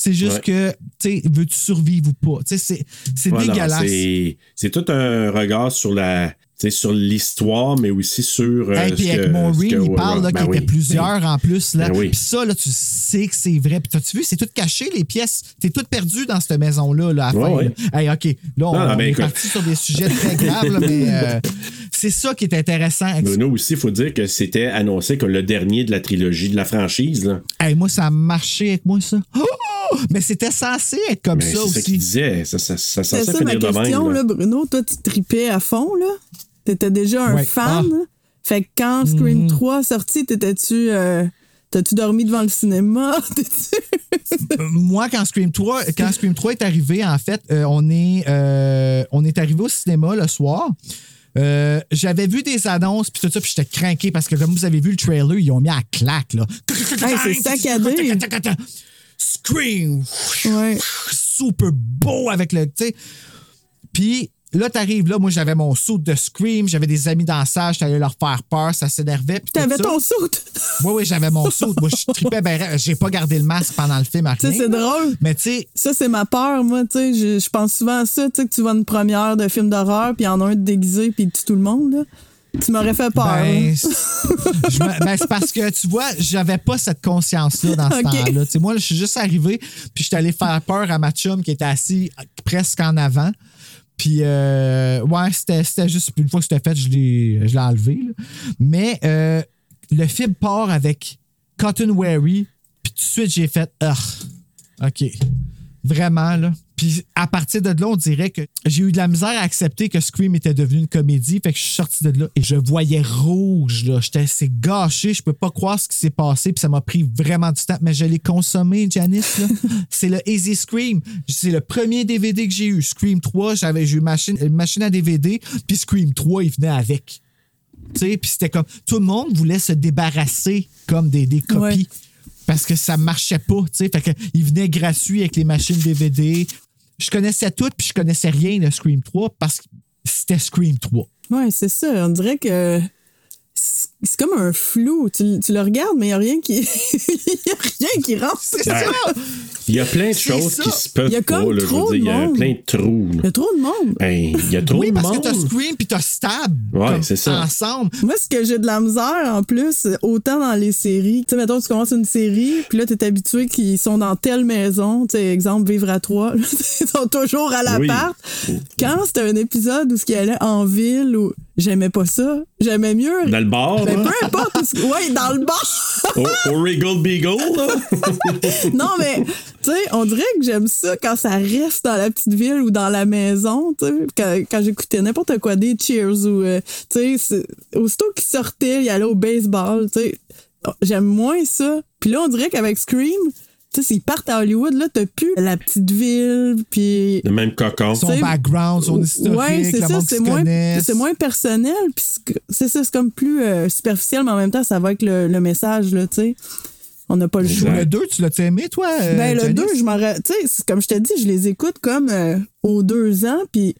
C'est juste Ouais. que, tu sais, veux-tu survivre ou pas? Tu sais, c'est- c'est non, dégueulasse. c'est- C'est tout un regard sur la. sais, sur l'histoire, mais aussi sur. euh, Hey, puis avec Maureen, il parle là, ben qu'il oui. était plusieurs en plus. Là. Ben oui. Puis ça, là, tu sais que c'est vrai. Puis t'as-tu vu, c'est tout caché, les pièces? T'es tout perdu dans cette maison-là là, à la Ouais, fin. ouais. là. Hey, OK. Là, on, Non, non, on ben, est écoute. parti sur des sujets très graves, là, mais euh, [LAUGHS] c'est ça qui est intéressant. Bruno aussi, il faut dire que c'était annoncé comme le dernier de la trilogie de la franchise. Là. Hey, moi, ça a marché avec moi, ça. Oh! Mais c'était censé être comme Mais ça c'est ça qu'il aussi. disait. Ça, ça, ça, ma finir de question, même. là, là. Bruno. Toi, tu tripais à fond, là? T'étais déjà un Ouais. fan. Ah. là? Fait que quand Scream Mhm. 3 sorti, t'étais-tu. euh, T'as-tu dormi devant le cinéma? [LAUGHS] T'es-tu- Euh, moi, quand Scream 3, quand Scream 3 est arrivé, en fait, euh, on, est, euh, on est arrivé au cinéma le soir. Euh, J'avais vu des annonces, puis tout ça, puis j'étais craqué parce que, comme vous avez vu le trailer, ils ont mis à claque, là. Hey, c'est saccadé. Scream! Ouais. Super beau avec le. Puis là, t'arrives là, moi, j'avais mon saut de Scream, j'avais des amis dans la salle, j'allais leur faire peur, ça s'énervait. T'avais ton soute. [LAUGHS] Oui, oui, j'avais mon saut. Moi, je tripais ben. J'ai pas gardé le masque pendant le film, à Tu sais, rien. c'est drôle. Mais tu sais, Ça, c'est ma peur, moi, tu sais. Je, je pense souvent à ça, tu sais, que tu vas une première de film d'horreur, puis en a un de déguisé, puis tue tout le monde, là. Tu m'aurais fait peur. Ben, me- ben, c'est parce que, tu vois, j'avais pas cette conscience-là dans ce [LAUGHS] temps-là. Tu sais, moi, je suis juste arrivé, puis je suis allé faire peur à ma chum qui était assis presque en avant. Puis, euh, ouais, c'était juste. Une fois que c'était fait, je l'ai je l'ai enlevé. là. Mais euh, le film part avec Cotton Wary, puis tout de suite, j'ai fait. Ah, OK. Vraiment, là. Puis à partir de là, on dirait que j'ai eu de la misère à accepter que Scream était devenu une comédie. Fait que je suis sorti de là et je voyais rouge, là. J'étais assez gâché. Je peux pas croire ce qui s'est passé. Puis ça m'a pris vraiment du temps. Mais je l'ai consommé, Janice, là. [LAUGHS] C'est le Easy Scream. C'est le premier DVD que j'ai eu. Scream 3, j'avais eu une machine, une machine à DVD. Puis Scream 3, il venait avec. Tu sais, puis c'était comme tout le monde voulait se débarrasser comme des, des copies Ouais. parce que ça marchait pas, tu sais. Fait que il venait gratuit avec les machines DVD. Je connaissais tout, puis je connaissais rien de Scream 3 parce que c'était Scream 3. Ouais, c'est ça. On dirait que c'est comme un flou. Tu, tu le regardes, mais il n'y a rien qui. Il [LAUGHS] y a rien qui rentre. C'est ça! Il y a plein de choses ça. qui se peuvent Il y a pas. comme là, je trop veux dire, il y a plein de trous. Il y a trop de monde. Ben, il y a trop Oui, de parce monde. que t'as Scream puis t'as Stab Ouais, c'est ça. ensemble. Moi, ce que j'ai de la misère, en plus, autant dans les séries. Tu sais, mettons, tu commences une série, puis là, t'es habitué qu'ils sont dans telle maison. Tu sais, exemple, Vivre à trois. [LAUGHS] Ils sont toujours à l'appart. Quand c'était un épisode où ce qui allait en ville, ou j'aimais pas ça, j'aimais mieux. Dans le bar, Ben, là, peu importe. Ouais, dans le au Regal Beagle, là. [LAUGHS] non, mais, tu sais, on dirait que j'aime ça quand ça reste dans la petite ville ou dans la maison, tu sais. Quand, quand j'écoutais n'importe quoi, des Cheers ou, euh, tu sais, aussitôt qu'ils sortaient, ils allaient au baseball, tu sais. J'aime moins ça. Puis là, on dirait qu'avec Scream, s'ils partent à Hollywood, là, t'as plus la petite ville, puis... Le même cocon. Son C'est- background, son historique, Ouais, c'est ça, c'est moins, c'est moins personnel, puis c'est- ça, c'est comme plus euh, superficiel, mais en même temps, ça va avec le, le message, là, tu sais. On n'a pas le choix. Le 2, tu l'as-tu aimé, toi? euh, Ben, le Janice? 2, je m'en Tu sais, c'est comme je t'ai dit, je les écoute comme euh, aux deux ans, puis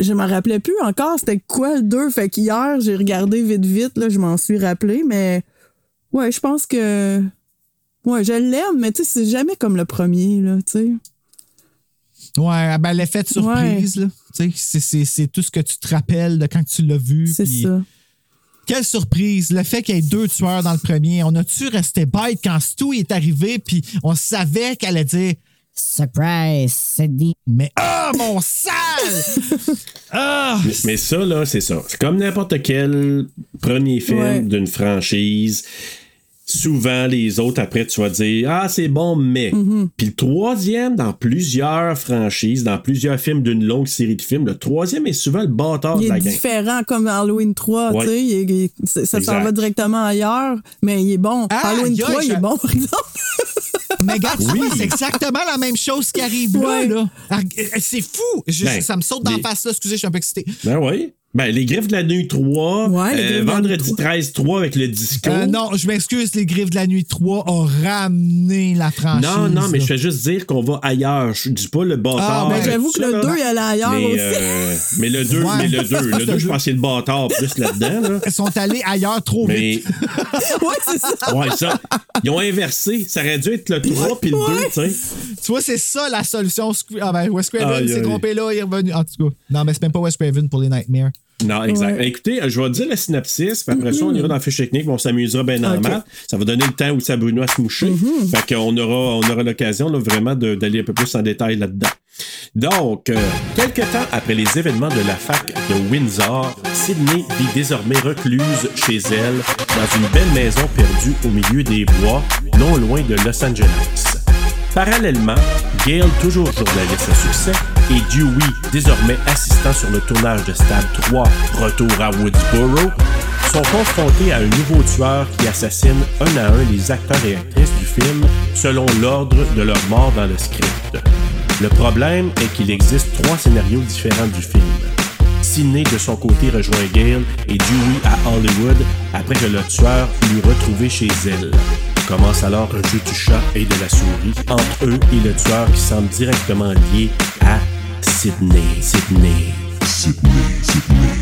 je m'en rappelais plus encore c'était quoi le 2. Fait qu'hier, j'ai regardé vite, vite, là, je m'en suis rappelé, mais ouais, je pense que. Ouais, je l'aime, mais tu sais, c'est jamais comme le premier, là, tu sais. Ouais, ben, l'effet de surprise, là. Tu sais, c'est- c'est c'est tout ce que tu te rappelles de quand tu l'as vu. C'est ça. Quelle surprise! Le fait qu'il y ait deux tueurs dans le premier. On a-tu resté bête quand Stu est arrivé, puis on savait qu'elle allait dire Surprise, Sydney. Mais ah, mon sale! [LAUGHS] ah! Mais, mais ça, là, c'est ça. C'est comme n'importe quel premier film Ouais. d'une franchise. Souvent, les autres, après, tu vas dire Ah, c'est bon, mais. Mm-hmm. Puis le troisième, dans plusieurs franchises, dans plusieurs films d'une longue série de films, le troisième est souvent le bâtard Il de la est gang. différent comme Halloween 3, Ouais. tu sais. il il Ça s'en va directement ailleurs, mais il est bon. Ah, Halloween aïe, 3, il est bon, par exemple. [LAUGHS] Mais regarde, Oui. c'est exactement la même chose qui arrive Ouais. là. là. Ah, C'est fou! Je- Ben, ça me saute dans la les- face là. Excusez, je suis un peu excité. Ben oui. Ben, les griffes de la nuit 3, Ouais, euh, vendredi nuit 13 3 avec le disco. Euh, non, je m'excuse, les Griffes de la Nuit 3 ont ramené la franchise. Non, non, mais je fais juste dire qu'on va ailleurs. Je dis pas le bâtard. Ah, ben, J'avoue que le là. 2, il allait ailleurs mais, aussi. euh, mais le [LAUGHS] 2, Ouais. mais le 2, le 2, je [LAUGHS] pense que c'est le bâtard plus là-dedans. Là. Ils sont allés ailleurs trop Mais, vite. [LAUGHS] ouais, c'est ça. ouais, ça. Ils ont inversé. Ça aurait dû être le 3 puis le 2, tu sais. Tu vois, c'est ça la solution. Ah ben, Wes Craven s'est trompé là, il est revenu. En tout cas, non, mais c'est même pas Wes Craven pour les Nightmares. Non, exact. Ouais. Écoutez, je vais dire le synopsis, puis après ça, on ira dans la fiche technique, on s'amusera bien en Ok. maths. Ça va donner le temps aussi à Bruno à se moucher. Fait qu'on aura, on aura l'occasion vraiment de- d'aller un peu plus en détail là-dedans. Donc, euh, quelques temps après les événements de la fac de Windsor, Sydney vit désormais recluse chez elle dans une belle maison perdue au milieu des bois, non loin de Los Angeles. Parallèlement, Gail, toujours journaliste à succès, et Dewey, désormais assistant sur le tournage de Stab 3, Retour à Woodsboro, sont confrontés à un nouveau tueur qui assassine un à un les acteurs et actrices du film selon l'ordre de leur mort dans le script. Le problème est qu'il existe trois scénarios différents du film. Sidney, de son côté, rejoint Gail et Dewey à Hollywood après que le tueur l'eut retrouvé chez elle. Commence alors un jeu du chat et de la souris entre eux et le tueur qui semble directement lié à Sydney. Sydney. C'est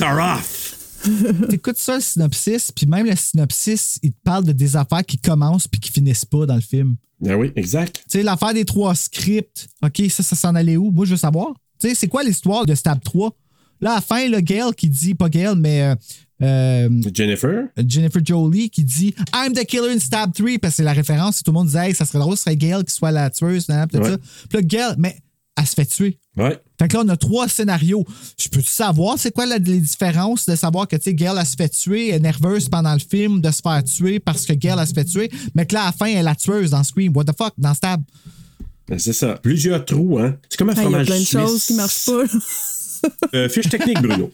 Are off! T'écoutes ça, le synopsis, puis même le synopsis, il te parle de des affaires qui commencent puis qui finissent pas dans le film. Ben oui, exact. Tu sais, l'affaire des trois scripts, OK, ça, ça s'en allait où? Moi, je veux savoir. Tu sais, c'est quoi l'histoire de Stab 3? Là, à la fin, le Gail qui dit, pas Gail, mais euh, euh, Jennifer? Jennifer Jolie qui dit I'm the killer in Stab 3 parce que c'est la référence. Tout le monde disait, hey, ça serait drôle, ce serait Gail qui soit la tueuse, tout Ouais. ça. Puis là, Gail, mais elle se fait tuer. Ouais. Fait que là, on a trois scénarios. Je peux savoir c'est quoi la- les différences de savoir que, tu sais, Gail, elle se fait tuer, elle est nerveuse pendant le film de se faire tuer parce que Gail, elle se fait tuer, mais que là, à la fin, elle est la tueuse dans Scream. What the fuck? Dans Stab. Ben, c'est ça. Plusieurs trous, hein. C'est comme un Ah, Il y a fromage plein de choses qui marchent pas. [LAUGHS] Euh, fiche technique, Bruno.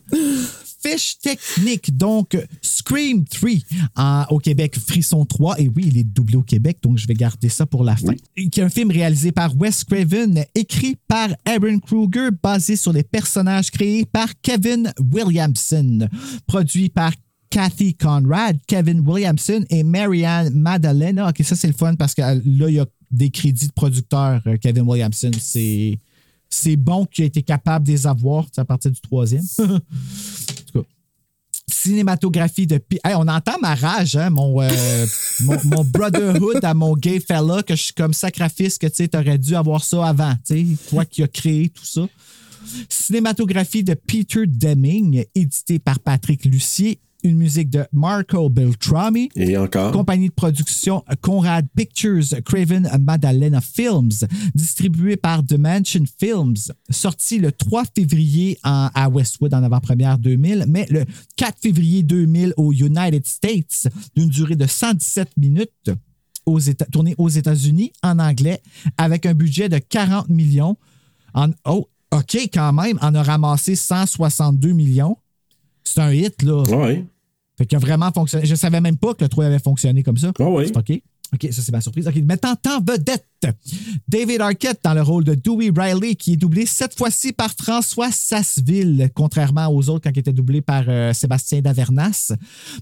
Fiche technique, donc Scream 3 en- au Québec, Frisson 3, et oui, il est doublé au Québec, donc je vais garder ça pour la fin. Qui est un film réalisé par Wes Craven, écrit par Aaron Kruger, basé sur les personnages créés par Kevin Williamson, produit par Kathy Conrad, Kevin Williamson et Marianne Madalena. Ok, ça c'est le fun parce que euh, là, il y a des crédits de producteur, euh, Kevin Williamson. C'est. C'est bon qu'il ait été capable de les avoir à partir du troisième. [LAUGHS] Cinématographie de. Pi- Hey, on entend ma rage, hein, mon, euh, [LAUGHS] mon, mon brotherhood à mon gay fella, que je suis comme sacrifice, que tu aurais dû avoir ça avant. Toi qui as créé tout ça. Cinématographie de Peter Deming, édité par Patrick Lucier. Une musique de Marco Beltrami. Et encore. Compagnie de production Conrad Pictures, Craven Madalena Films, distribué par The Mansion Films, sorti le 3 février en- à Westwood en avant-première 2000, mais le 4 février 2000 aux United States, d'une durée de 117 minutes, aux Éta- tourné aux États-Unis en anglais, avec un budget de 40 millions. En, oh, OK, quand même, en a ramassé 162 millions. C'est un hit, là. Ouais. Fait qu'il a vraiment fonctionné. Je savais même pas que le 3 avait fonctionné comme ça. Ah oui. OK. OK, ça, c'est ma surprise. OK, maintenant, en vedette, David Arquette dans le rôle de Dewey Riley, qui est doublé cette fois-ci par François Sasseville, contrairement aux autres quand il était doublé par euh, Sébastien Davernas.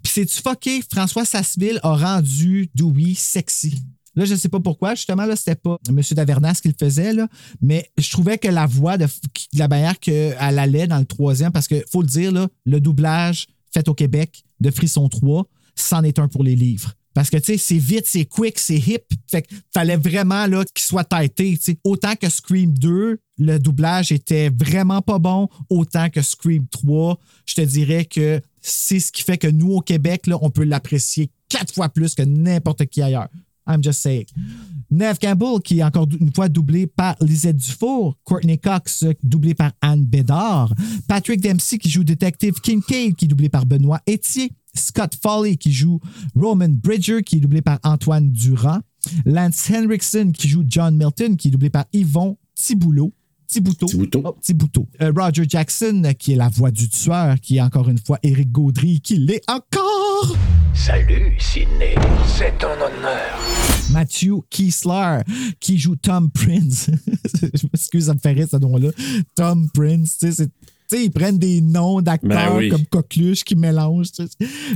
Puis c'est-tu fucké? François Sasseville a rendu Dewey sexy. Là, je ne sais pas pourquoi. Justement, là, c'était pas M. Davernas qui le faisait, là. Mais je trouvais que la voix, de, de la manière qu'elle allait dans le troisième, parce qu'il faut le dire, là, le doublage fait au Québec de Frisson 3, c'en est un pour les livres. Parce que, tu sais, c'est vite, c'est quick, c'est hip. Fait qu'il fallait vraiment qu'il soit têté. Autant que Scream 2, le doublage était vraiment pas bon, autant que Scream 3. Je te dirais que c'est ce qui fait que nous, au Québec, on peut l'apprécier quatre fois plus que n'importe qui ailleurs. I'm just saying. Neve Campbell, qui est encore une fois doublé par Lisette Dufour. Courtney Cox, doublé par Anne Bédard. Patrick Dempsey, qui joue Détective Kincaid, qui est doublé par Benoît Etier. Scott Foley, qui joue Roman Bridger, qui est doublé par Antoine Durand. Lance Henriksen, qui joue John Milton, qui est doublé par Yvon Thiboulot. Thibouteau. Thibouteau. Oh, Thibouteau. Euh, Roger Jackson, qui est la voix du tueur, qui est encore une fois Eric Gaudry, qui l'est encore. Salut, Sidney. C'est un honneur. Matthew Kiesler, qui joue Tom Prince. [LAUGHS] Je m'excuse, ça me fait rire ce nom-là. Tom Prince, tu sais, c'est. Sais, ils prennent des noms d'acteurs Ben oui. comme Coqueluche qui sais.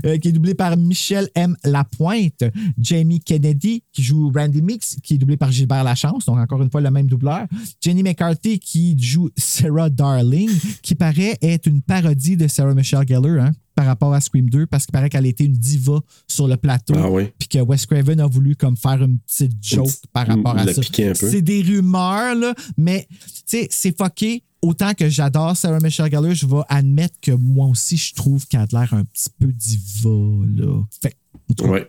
Euh, qui est doublé par Michel M. Lapointe. Jamie Kennedy, qui joue Randy Mix, qui est doublé par Gilbert Lachance, donc encore une fois le même doubleur. Jenny McCarthy, qui joue Sarah Darling, qui paraît être une parodie de Sarah Michelle Gellar, hein, par rapport à Scream 2, parce qu'il paraît qu'elle était une diva sur le plateau. Ah oui. Puis que Wes Craven a voulu comme faire une petite joke par rapport à ça. C'est des rumeurs, là, mais c'est fucké. Autant que j'adore Sarah Michelle Gellar, je vais admettre que moi aussi, je trouve qu'elle a l'air un petit peu diva, là. Fait Ouais.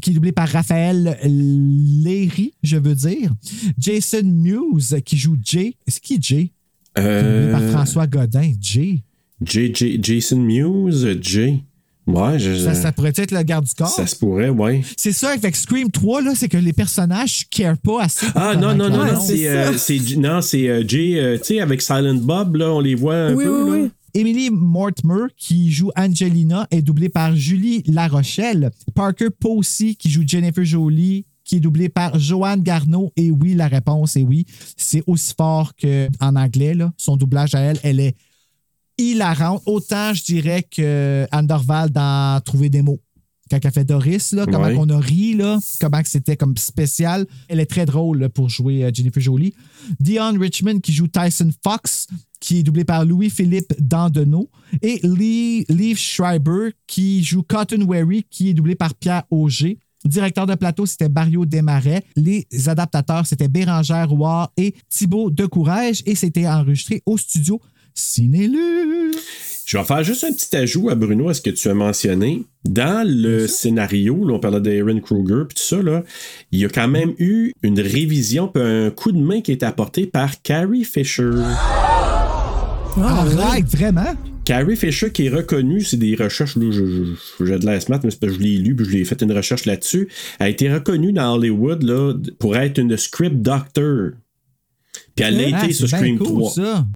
qui est doublé par Raphaël Léry, je veux dire. Jason Mewes, qui joue Jay. C'est qui Jay? Qui est doublé par Euh, François Godin. Jay. Jason Mewes, J. Ouais, je, Ça, ça pourrait être le garde du corps. ça se pourrait, ouais. C'est ça avec Scream 3, là, c'est que les personnages ne carent pas assez. Ah non, non, non, leur non, c'est euh, c'est- non, c'est euh, Jay, euh, tu sais, avec Silent Bob, là, on les voit un Oui, peu. oui, là. oui. Emily Mortimer, qui joue Angelina, est doublée par Julie Larochelle. Parker Posey, qui joue Jennifer Jolie, qui est doublée par Joanne Garneau. Et oui, la réponse est oui. C'est aussi fort qu'en anglais. Là. Son doublage à elle, elle est hilarante. Autant, je dirais que Anne Dorval dans Trouver des mots. Quand elle fait Doris, là, comment Ouais. on a ri, là, comment c'était comme spécial. Elle est très drôle là, pour jouer euh, Jennifer Jolie. Dion Richmond qui joue Tyson Fox, qui est doublé par Louis-Philippe Dandenot. Et Lee, Lee Schreiber qui joue Cotton Wary, qui est doublé par Pierre Auger. Directeur de plateau, c'était Barrio Desmarais. Les adaptateurs, c'était Bérangère Roy et Thibaut Decourage. Et c'était enregistré au studio Cinélu. Je vais faire juste un petit ajout à Bruno à ce que tu as mentionné. Dans le scénario, là, on parlait d'Aaron Kruger puis tout ça, là, il y a quand même eu une révision puis un coup de main qui a été apporté par Carrie Fisher. Ah, Arrête, vraiment? Carrie Fisher qui est reconnue, c'est des recherches, là, je- je- j'ai de la smart, mais c'est parce que je l'ai lu puis je l'ai fait une recherche là-dessus. Elle a été reconnue dans Hollywood là, pour être une script doctor. Puis elle a Ah, été sur Scream cool, 3. ça.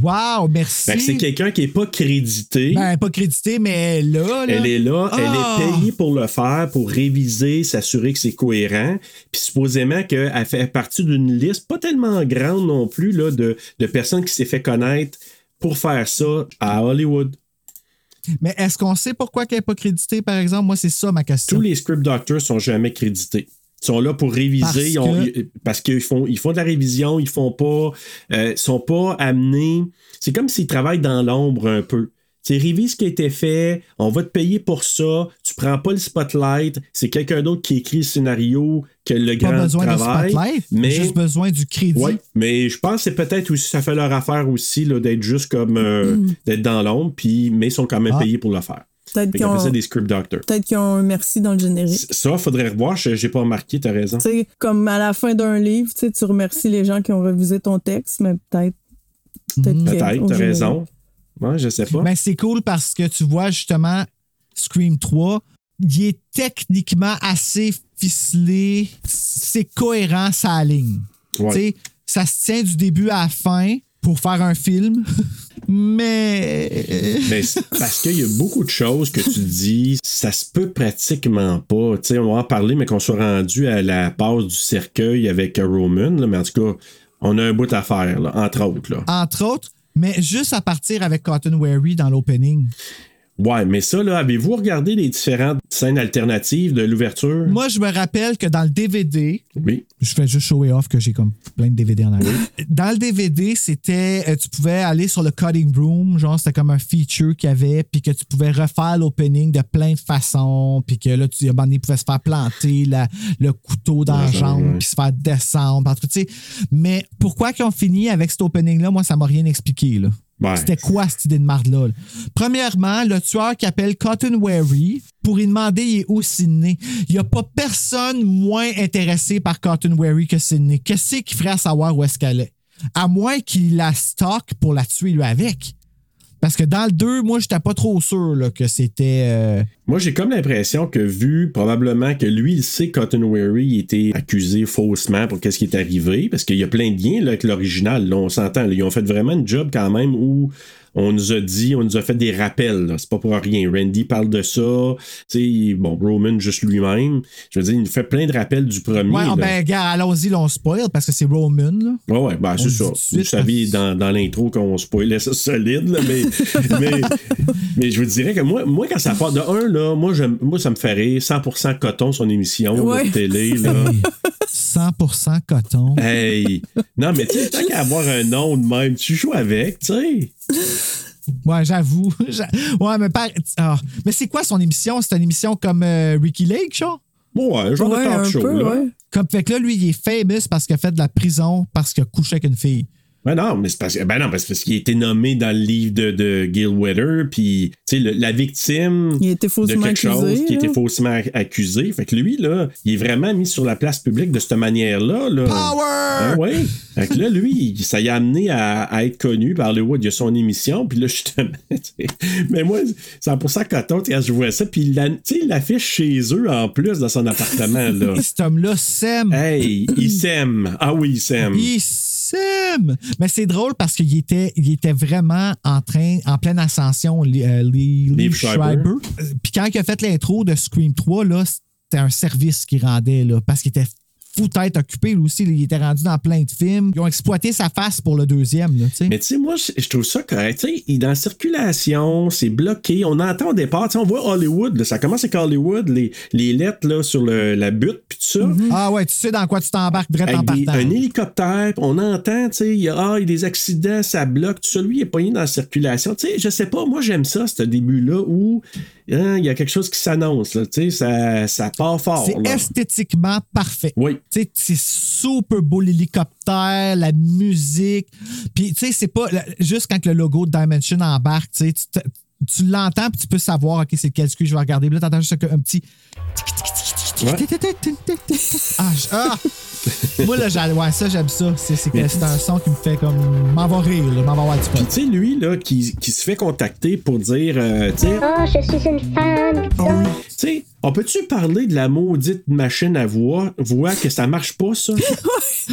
Wow, merci. C'est quelqu'un qui est pas crédité. Ben, pas crédité, mais là, là. Elle est là, Ah! elle est payée pour le faire, pour réviser, s'assurer que c'est cohérent. Puis supposément qu'elle fait partie d'une liste pas tellement grande non plus là, de, de personnes qui s'est fait connaître pour faire ça à Hollywood. Mais est-ce qu'on sait pourquoi qu'elle n'est pas créditée, par exemple? Moi, c'est ça ma question. Tous les script doctors sont jamais crédités. Ils sont là pour réviser. Parce qu'ils font, ils font de la révision, ils font pas. euh, sont pas amenés. C'est comme s'ils travaillent dans l'ombre un peu. Tu révises ce qui a été fait, on va te payer pour ça, tu prends pas le spotlight, c'est quelqu'un d'autre qui écrit le scénario que le Pas grand besoin travail. de spotlight, mais juste besoin du crédit. Ouais, mais je pense que c'est peut-être aussi, ça fait leur affaire aussi là, d'être juste comme euh, d'être dans l'ombre, puis mais ils sont quand même Ah. payés pour le faire. Peut-être qu'ils ont, ça des script doctors. peut-être qu'ils ont un merci dans le générique. Ça, faudrait revoir, je- j'ai pas remarqué, t'as raison. Tu sais, comme à la fin d'un livre, tu sais, tu remercies les gens qui ont revisé ton texte, mais peut-être. Peut-être, au t'as raison. Ouais, je sais pas. Ben, c'est cool parce que tu vois justement Scream 3, il est techniquement assez ficelé, c'est cohérent sa ligne. Ouais. Tu sais, Ça se tient du début à la fin pour faire un film, [LAUGHS] mais parce qu'il y a beaucoup de choses que tu dis, ça se peut pratiquement pas. Tu sais, on va en parler, mais qu'on soit rendu à la passe du cercueil avec Roman, là, mais en tout cas, on a un bout à faire, là, entre autres. Là. entre autres, mais juste à partir avec Cotton Wary dans l'opening. Ouais, mais ça, là, avez-vous regardé les différentes scènes alternatives de l'ouverture? Moi, je me rappelle que dans le DVD, Oui. je fais juste show off que j'ai comme plein de DVD en arrière. Dans le DVD, c'était, euh, tu pouvais aller sur le cutting room, genre c'était comme un feature qu'il y avait, puis que tu pouvais refaire l'opening de plein de façons, puis que là, tu, à un moment donné, pouvait se faire planter la- le couteau dans la jambe, puis se faire descendre, en tout cas, tu sais. Mais pourquoi qu'ils ont fini avec cet opening-là, moi, ça m'a rien expliqué, là. C'était quoi cette idée de marde-là? là? Premièrement, le tueur qui appelle Cotton Wary pour lui demander il est où Sidney. Il n'y a pas personne moins intéressé par Cotton Wary que Sidney. Qu'est-ce qu'il ferait à savoir où est-ce qu'elle est? À moins qu'il la stocke pour la tuer lui avec. Parce que dans le 2, moi, j'étais pas trop sûr là, que c'était. euh, Moi, j'ai comme l'impression que vu probablement que lui, il sait que Cotton Weary était accusé faussement pour qu'est-ce qui est arrivé, parce qu'il y a plein de liens là, avec l'original. On s'entend. Ils ont fait vraiment une job quand même où on nous a dit, on nous a fait des rappels. C'est pas pour rien. Randy parle de ça. Tu sais, bon, Roman juste lui-même. Je veux dire, il nous fait plein de rappels du premier. Ouais, là. ben, gars, allons-y, là, on spoil parce que c'est Roman. Là. Ouais, ouais, ben, c'est ça. Vous savez dans, dans l'intro qu'on spoilait ça solide, là, mais, [LAUGHS] mais, mais je vous dirais que moi, moi quand ça part de un, là, moi, moi, ça me fait rire. 100% coton, son émission Ouais. de télé. Là. [LAUGHS] 100% coton. hey! Non, mais tu sais, tant qu'à avoir un nom de même, tu joues avec, tu sais. Ouais, j'avoue. [LAUGHS] J'a- Ouais, mais, par- ah. mais c'est quoi son émission? C'est une émission comme euh, Ricky Lake, genre? Ouais, genre Ouais, de talk un show, peu, là. ouais. Comme fait que là, lui, il est famous parce qu'il a fait de la prison parce qu'il a couché avec une fille. Ben non, mais c'est parce, que- ben non, parce parce qu'il a été nommé dans le livre de, de Gil Weather, puis tu sais, le- la victime Il a été de faussement quelque chose accusé, qui a été là. faussement ac- accusé. Fait que lui, là, il est vraiment mis sur la place publique de cette manière-là. Là. Power! Ah ouais. Fait que là, lui, il- ça y a amené à, à être connu par Hollywood. Il y a son émission, puis là, justement, [LAUGHS] mais moi, 100% coton, quand je vois ça, puis il la- il l'affiche chez eux en plus dans son appartement, là. [LAUGHS] Cet homme-là s'aime. Hey, il s'aime. Ah oui, il s'aime. Il s'aime! Mais c'est drôle parce qu'il était, il était vraiment en train, en pleine ascension, Lee, euh, Lee- Lee Liev Schreiber. Puis quand il a fait l'intro de Scream 3, là, c'était un service qu'il rendait, là, parce qu'il était fou tête occupé, lui aussi. Il était rendu dans plein de films. Ils ont exploité sa face pour le deuxième, là. Mais tu sais, moi, je trouve ça correct. Tu sais, il est dans la circulation, c'est bloqué. On entend au départ, on voit Hollywood, là, ça commence avec Hollywood, les, les lettres là, sur le- la butte, puis tout ça. Ah ouais, tu sais dans quoi tu t'embarques direct en partant. un hélicoptère, on entend, tu sais, il y a, ah, y a des accidents, ça bloque, tout ça. Lui, il est pogné dans la circulation. Tu sais, je sais pas, moi, j'aime ça, ce début-là, où hein, il y a quelque chose qui s'annonce, là, tu sais, ça, ça part fort. C'est esthétiquement parfait. Oui. Tu sais, c'est super beau l'hélicoptère, la musique. Puis, tu sais, c'est pas juste quand le logo de Dimension embarque, tu tu te- tu l'entends puis tu peux savoir, OK, c'est quel screen je vais regarder. Puis là, t'entends juste un petit. Ah, je- ah! Moi, là, j'ai- ouais, ça, j'aime ça. C'est c'est que c'est un son qui me fait comme. M'en va rire, là, m'en va avoir du fun. Puis, tu sais, lui, là, qui, qui se fait contacter pour dire, euh, tu sais, Oh, je suis une fan. Tu sais, on peut-tu parler de la maudite machine à voix, voix que ça marche pas, ça?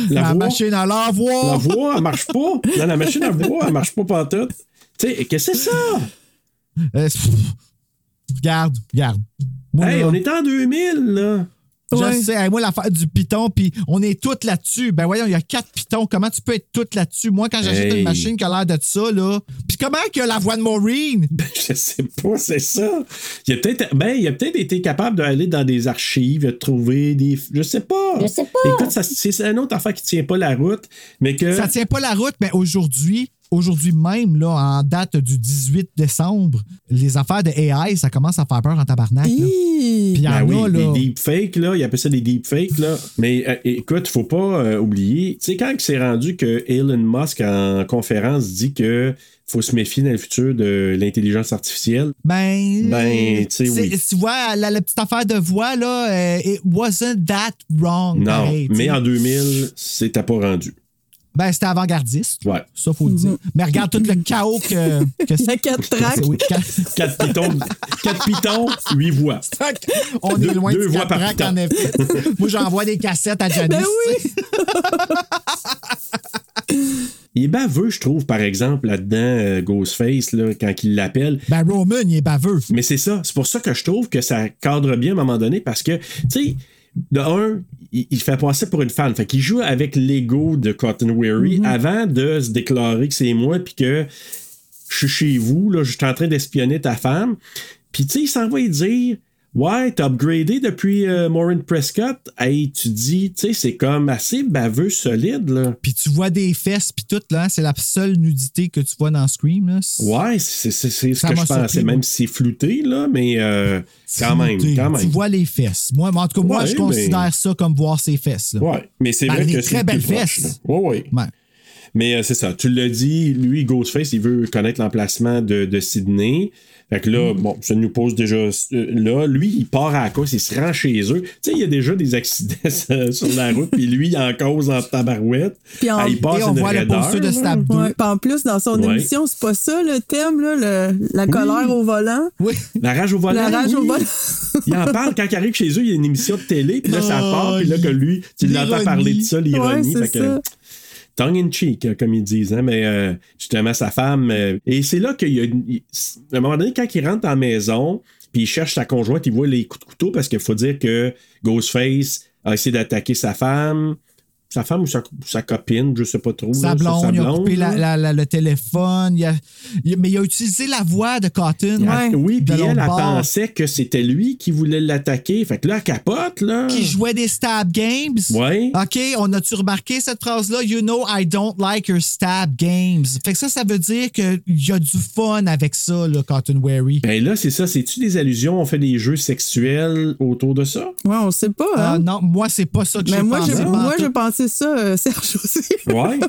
La, voix, machine à l'envoi! la voix, elle marche pas. Non, la machine à voix, elle marche pas pantoute. Tu sais, qu'est-ce que c'est ça? Euh, pff, regarde, regarde. Moi, Hey, là, on est en 2000, là. Je Ouais. sais, hey, moi, l'affaire du piton, puis on est toutes là-dessus. Ben voyons, il y a quatre pitons. Comment tu peux être toutes là-dessus? Moi, quand j'achète Hey. une machine qui a l'air de ça, là. Puis comment a la voix de Maureen? [LAUGHS] Ben, je sais pas, c'est ça. Il a peut-être ben, il a peut-être été capable d'aller dans des archives, de trouver des. Je sais pas. Je sais pas. Écoute, c'est une autre affaire qui tient pas la route, mais que. Ça tient pas la route, mais aujourd'hui, aujourd'hui même, là, en date du 18 décembre, les affaires de AI, ça commence à faire peur en tabarnak. là. Puis il y Ben en oui, a, là. des deepfakes, là, il appelle ça des deepfakes, là. Mais euh, écoute, faut pas euh, oublier, tu sais, quand c'est rendu que Elon Musk en conférence dit que faut se méfier dans le futur de l'intelligence artificielle, Ben, Ben, tu sais, oui. Tu vois, la, la petite affaire de voix, là, euh, it wasn't that wrong. non. pareil, mais en 2000, c'était pas rendu. Ben, c'était avant-gardiste. Ouais. Ça, faut le dire. Mais regarde tout le chaos que. [LAUGHS] que Il y a quatre tracks. Oui, quatre- [LAUGHS] Quatre pitons, quatre pitons, huit voix. On est loin deux de voix par piton. en effet. [LAUGHS] Moi, j'envoie des cassettes à Janice. Ben oui. Il est baveux, je trouve, par exemple, là-dedans, euh, Ghostface, là, quand il l'appelle. Ben, Roman, il est baveux. Mais c'est ça. C'est pour ça que je trouve que ça cadre bien à un moment donné parce que, tu sais, de un, il, il fait passer pour une fan. Fait qu'il joue avec l'ego de Cotton Weary avant de se déclarer que c'est moi puis que je suis chez vous, là, je suis en train d'espionner ta femme. Puis, tu sais, il s'en va y dire, ouais, t'as upgradé depuis euh, Maureen Prescott. Hey, tu dis, tu sais, c'est comme assez baveux, solide, là. Puis tu vois des fesses, puis tout, là, c'est la seule nudité que tu vois dans Scream, là. Ouais, c'est ce que je pensais, même si c'est flouté, là, mais euh, quand même, quand même. Tu vois les fesses. Moi, en tout cas, moi, Ouais, je mais- considère ça comme voir ses fesses. là. Ouais, mais c'est Ben, vrai que très c'est belles plus proche, fesses. là. Ouais, ouais. Ouais. Mais euh, c'est ça, tu l'as dit, lui, Ghostface, il veut connaître l'emplacement de, de Sydney. Fait que là, Mm. bon, ça nous pose déjà euh, là. Lui, il part à la course, il se rend chez eux. Tu sais, il y a déjà des accidents [LAUGHS] sur la route, puis lui, il en cause en tabarouette. Puis en- Ah, il passe et on une voit le poster de. Stab 2. Ouais, puis en plus, dans son Ouais. émission, c'est pas ça le thème, là, le- la colère au volant. Oui. La rage au volant. La rage au volant. il en parle quand il arrive chez eux, il y a une émission de télé, puis là, ça part, puis là, que lui, tu [LAUGHS] l'entends parler de ça, l'ironie. Ouais, fait c'est que- ça. Tongue in cheek, hein, comme ils disent, hein, mais euh, justement, sa femme. euh, et c'est là qu'il y a. il- à un moment donné, quand il rentre la maison, puis il cherche sa conjointe, il voit les coups de couteau parce qu'il faut dire que Ghostface a essayé d'attaquer sa femme. Sa femme ou sa, sa copine, je sais pas trop. Sa là, blonde, il a coupé la- là. la- la- le téléphone, il a- il a- mais il a utilisé la voix de Cotton. Ah, Oui, puis elle, pensait que c'était lui qui voulait l'attaquer. Fait que là, elle capote, là. Qui jouait des stab games. Ouais. OK, on a-tu remarqué cette phrase-là? You know, I don't like your stab games. Fait que ça, ça veut dire qu'il y a du fun avec ça, là, Cotton Wary. Ben là, c'est ça. C'est-tu des allusions? On fait des jeux sexuels autour de ça? Ouais, on sait pas, hein? Ah, non, moi, c'est pas ça que j'ai moi, pensé. en moi, tout. j'ai pensé ça, euh, [LAUGHS] Serge aussi. Ouais.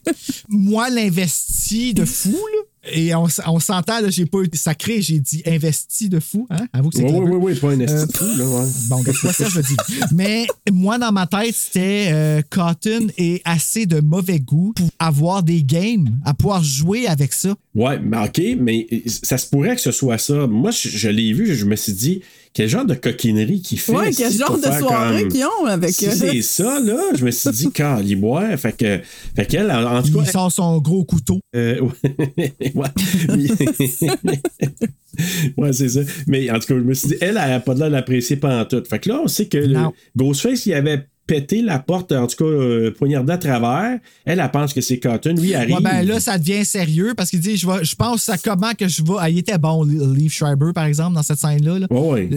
[LAUGHS] moi, l'investi de fou, là, et on, s'entend, là, j'ai pas eu sacré, j'ai dit investi de fou. Hein? Avoue que c'est Oui, oui, oui, pas un esti Euh, de fou, là, ouais. [LAUGHS] Bon, regarde, c'est pas ça, je dis. Mais moi, dans ma tête, c'était euh, Cotton est assez de mauvais goût pour avoir des games, à pouvoir jouer avec ça. Ouais, mais OK, mais ça se pourrait que ce soit ça. Moi, je, je l'ai vu, je me suis dit, quel genre de coquinerie qu'il fait. Ouais, quel genre pour de faire soirée comme- qu'ils ont avec Si eux. c'est ça, là, je me suis dit, quand il boit, fait que, fait qu'elle, en en tout Il cas. sort son gros couteau. euh, ouais, [LAUGHS] [LAUGHS] ouais. C'est ça. Mais en tout cas, je me suis dit, elle, elle n'a pas de l'air d'apprécier pendant tout. Fait que là, on sait que le. Ghostface, il avait pété la porte, en tout cas, euh, à travers. Elle, elle pense que c'est Cotton. Lui, arrive. Ouais, ben là, ça devient sérieux parce qu'il dit je, vais- je pense à comment que je vais. Ah, il était bon, Leaf Schreiber, par exemple, dans cette scène-là. là.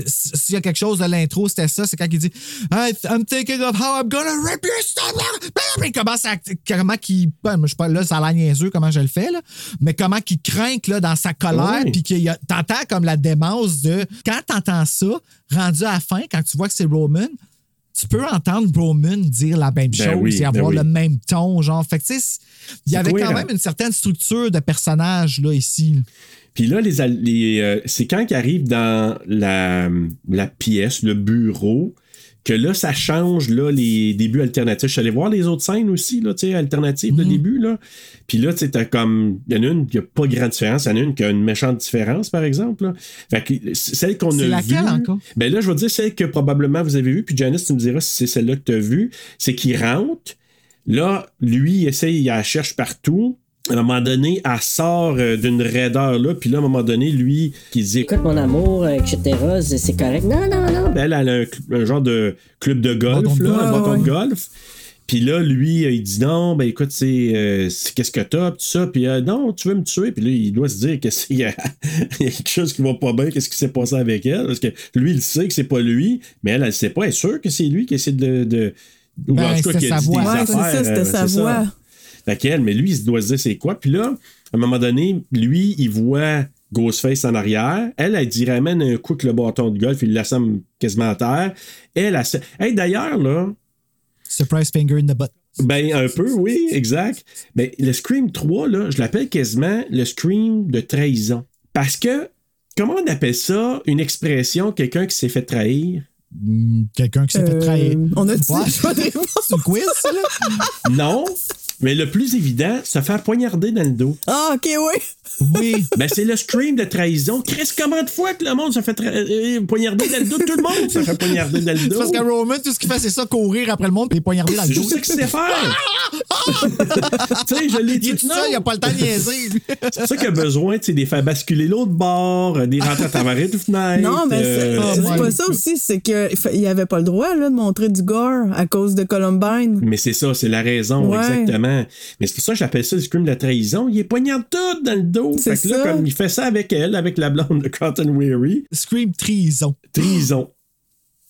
S- S'il y a quelque chose de l'intro, c'était ça. C'est quand il dit I'm thinking of how I'm gonna rip your stomach. Il commence à. Comment qu'il. ben, je sais pas, là, ça a l'air niaiseux comment je le fais, là. Mais comment qu'il craint là, dans sa colère. Ouais. Puis qu'il t'entends comme la démence de. Quand t'entends ça, rendu à la fin, quand tu vois que c'est Roman, tu peux entendre Roman dire la même Ben chose oui, et avoir ben oui. le même ton, genre. Fait que, il y avait quand cohérent. même une certaine structure de personnage, là, ici. Puis là, les, euh, c'est quand il arrive dans la, la pièce, le bureau, que là, ça change là, les débuts alternatifs. Je suis allé voir les autres scènes aussi, là, alternatives Mhm. de début. Là. Puis là, tu sais, t'as comme. Il y en a une qui n'a pas grande différence. Il y en a une qui a une méchante différence, par exemple. là. Fait que celle qu'on a vue. laquelle encore? Ben là, je vais dire celle que probablement vous avez vue. Puis Janice, tu me diras si c'est celle-là que tu as vue. C'est qu'il rentre. Là, lui, il essaye, il la cherche partout. À un moment donné, elle sort euh, d'une raideur là, puis là, à un moment donné, lui, qui dit Écoute, mon amour, euh, etc., c'est c'est correct. Non, non, non. Ben, elle, elle a un, genre de club de golf, là, un bâton ouais. de golf. Puis là, lui, euh, il dit non, ben écoute, c'est euh, c'est- qu'est-ce que t'as, pis tout ça. Puis euh, non, tu veux me tuer. Puis là, il doit se dire qu'il [LAUGHS] y, a il y a quelque chose qui va pas bien, qu'est-ce qui s'est passé avec elle. Parce que lui, il sait que c'est pas lui, mais elle, elle sait pas, elle est sûre que c'est lui qui essaie de. de ou Ben, en tout cas, qui a sa dit voix. des Ouais, c'est affaires, ça, c'était euh, sa c'est ça. Voix. Fait qu'elle, mais lui, il doit se dire c'est quoi. Puis là, à un moment donné, lui, il voit Ghostface en arrière. Elle, elle dit ramène un coup avec le bâton de golf, il l'assomme quasiment à terre. Elle, elle, se- hey, d'ailleurs, là, Surprise finger in the butt. ben un peu, oui, exact. Mais le Scream 3, là, je l'appelle quasiment le Scream de trahison. Parce que, comment on appelle ça, une expression, quelqu'un qui s'est fait trahir? Hmm, Quelqu'un qui s'est fait Euh, trahir. on a dit Ouais. [LAUGHS] pas de réponse. Quiz, ça, là? Non, mais le plus évident, se faire poignarder dans le dos. Ah, ok, oui. Oui. [LAUGHS] Ben, c'est le scream de trahison. Chris, comment de fois que le monde se fait euh, poignarder dans le dos? Tout le monde se fait poignarder dans le C'est dos. parce que Roman, tout ce qu'il fait, c'est ça, courir après le monde et les poignarder dans le C'est dos. juste ça qu'il sait faire. [LAUGHS] tu sais, je l'ai Il dit. est tout non. seul, il a pas le temps de niaiser. C'est ça qu'il a besoin, tu sais, des faire basculer l'autre bord, euh, des rentrer à travers les fenêtres. Non, mais c'est euh, c'est pas ça aussi, c'est qu'il avait pas le droit là, de montrer du gore à cause de Columbine. Mais c'est ça, c'est la raison, Ouais. exactement. Mais c'est pour ça que j'appelle ça le scream de la trahison. Il est poignard tout dans le dos. C'est Fait que là, ça. comme il fait ça avec elle, avec la blonde de Cotton Weary. Scream Trison. Trison.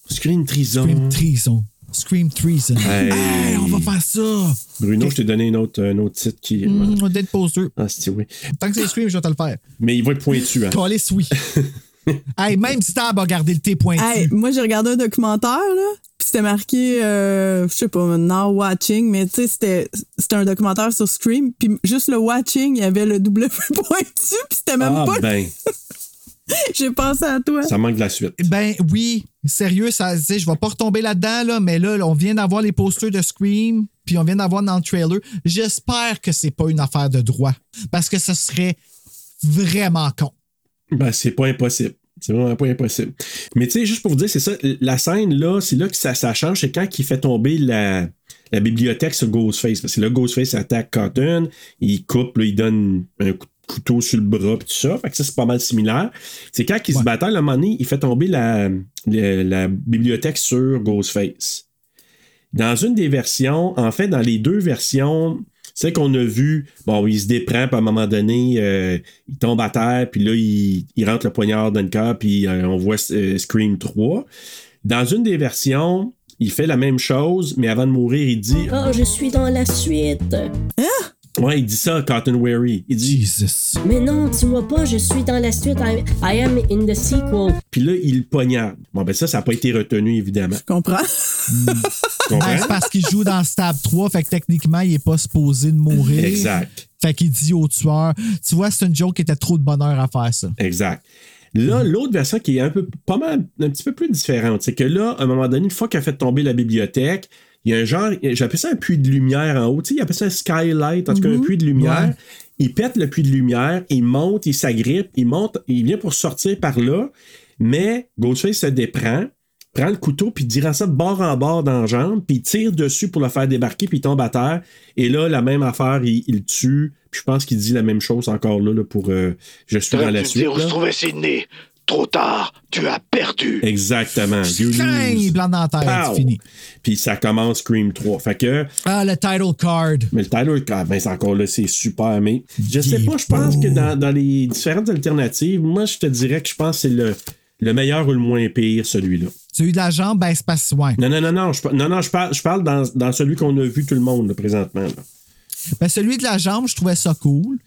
Scream trison. Scream Trison. Scream Treason. Hey. Hey, on va faire ça. Bruno, je t'ai donné un autre, un autre titre qui. Mm, on Dead Poster. Ah, c'est oui. Tant que c'est Scream, je vais te le faire. Mais il va être pointu, hein. Callis, oui. [LAUGHS] [LAUGHS] hey, même Stab a gardé le T pointu. Hey, moi, j'ai regardé un documentaire, là, puis c'était marqué, euh, je sais pas, Now Watching, mais tu sais, c'était c'était un documentaire sur Scream, puis juste le Watching, il y avait le W [LAUGHS] pointu, puis c'était même Ah, pas... ben, [LAUGHS] J'ai pensé à toi. ça manque de la suite. Ben oui, sérieux, ça, je vais pas retomber là-dedans, là, mais là, on vient d'avoir les posters de Scream, puis on vient d'avoir dans le trailer. J'espère que c'est pas une affaire de droit, parce que ce serait vraiment con. Ben, c'est pas impossible. C'est vraiment pas impossible. Mais tu sais, juste pour vous dire, c'est ça, la scène là, c'est là que ça, ça change, c'est quand il fait tomber la, la bibliothèque sur Ghostface. Parce que là, Ghostface attaque Cotton, il coupe, là, il donne un coup de couteau sur le bras, pis tout ça. Fait que ça, c'est pas mal similaire. C'est quand il se bataille, à un moment donné, il fait tomber la, la, la bibliothèque sur Ghostface. Dans une des versions, en fait, dans les deux versions, c'est qu'on a vu, bon, il se déprend, puis à un moment donné, euh, il tombe à terre, puis là, il, il rentre le poignard dans le cœur, puis euh, on voit euh, Scream 3. Dans une des versions, il fait la même chose, mais avant de mourir, il dit Oh, je suis dans la suite. Ouais, il dit ça, Cotton Weary. Il dit Jesus. Mais non, dis-moi pas, je suis dans la suite. I, I am in the sequel. Puis là, il poignarde. Bon, ben ça, ça n'a pas été retenu, évidemment. Je comprends. [LAUGHS] Tu Ben, comprends? c'est parce qu'il joue dans Stab 3, fait que techniquement, il est pas supposé de mourir. Exact. Fait qu'il dit au tueur. Tu vois, c'est une joke qui était trop de bonheur à faire ça. Exact. Là, l'autre version qui est un peu pas mal, un petit peu plus différente, c'est que là, à un moment donné, une fois qu'il a fait tomber la bibliothèque, il y a un genre, j'appelle ça un puits de lumière en haut, tu sais, il appelle ça un skylight, en tout cas un puits de lumière. Ouais. Il pète le puits de lumière, il monte, il s'agrippe, il monte, il vient pour sortir par là, mais Ghostface se déprend, prend le couteau, puis dira ça de bord en bord dans la jambe, puis il tire dessus pour le faire débarquer, puis il tombe à terre. Et là, la même affaire, il, tue. Puis je pense qu'il dit la même chose encore là, là, pour euh, Je suis dans la suite. dire où là. se trouvait Sydney. Trop tard, tu as perdu. Exactement. You Clang, lose. blanc dans la tête, c'est fini. Puis ça commence Scream 3. Fait que, Ah, le title card. mais le Tyler, ah, ben, c'est encore là, c'est super. Mais je sais pas, je pense que dans, dans les différentes alternatives, moi, je te dirais que je pense que c'est le, le meilleur ou le moins pire, celui-là. Celui de la jambe, ben, c'est pas si ouais. Non, non, non, non, je, non, non, je parle, je parle dans, dans celui qu'on a vu tout le monde, là, présentement. là. Ben, celui de la jambe, je trouvais ça cool.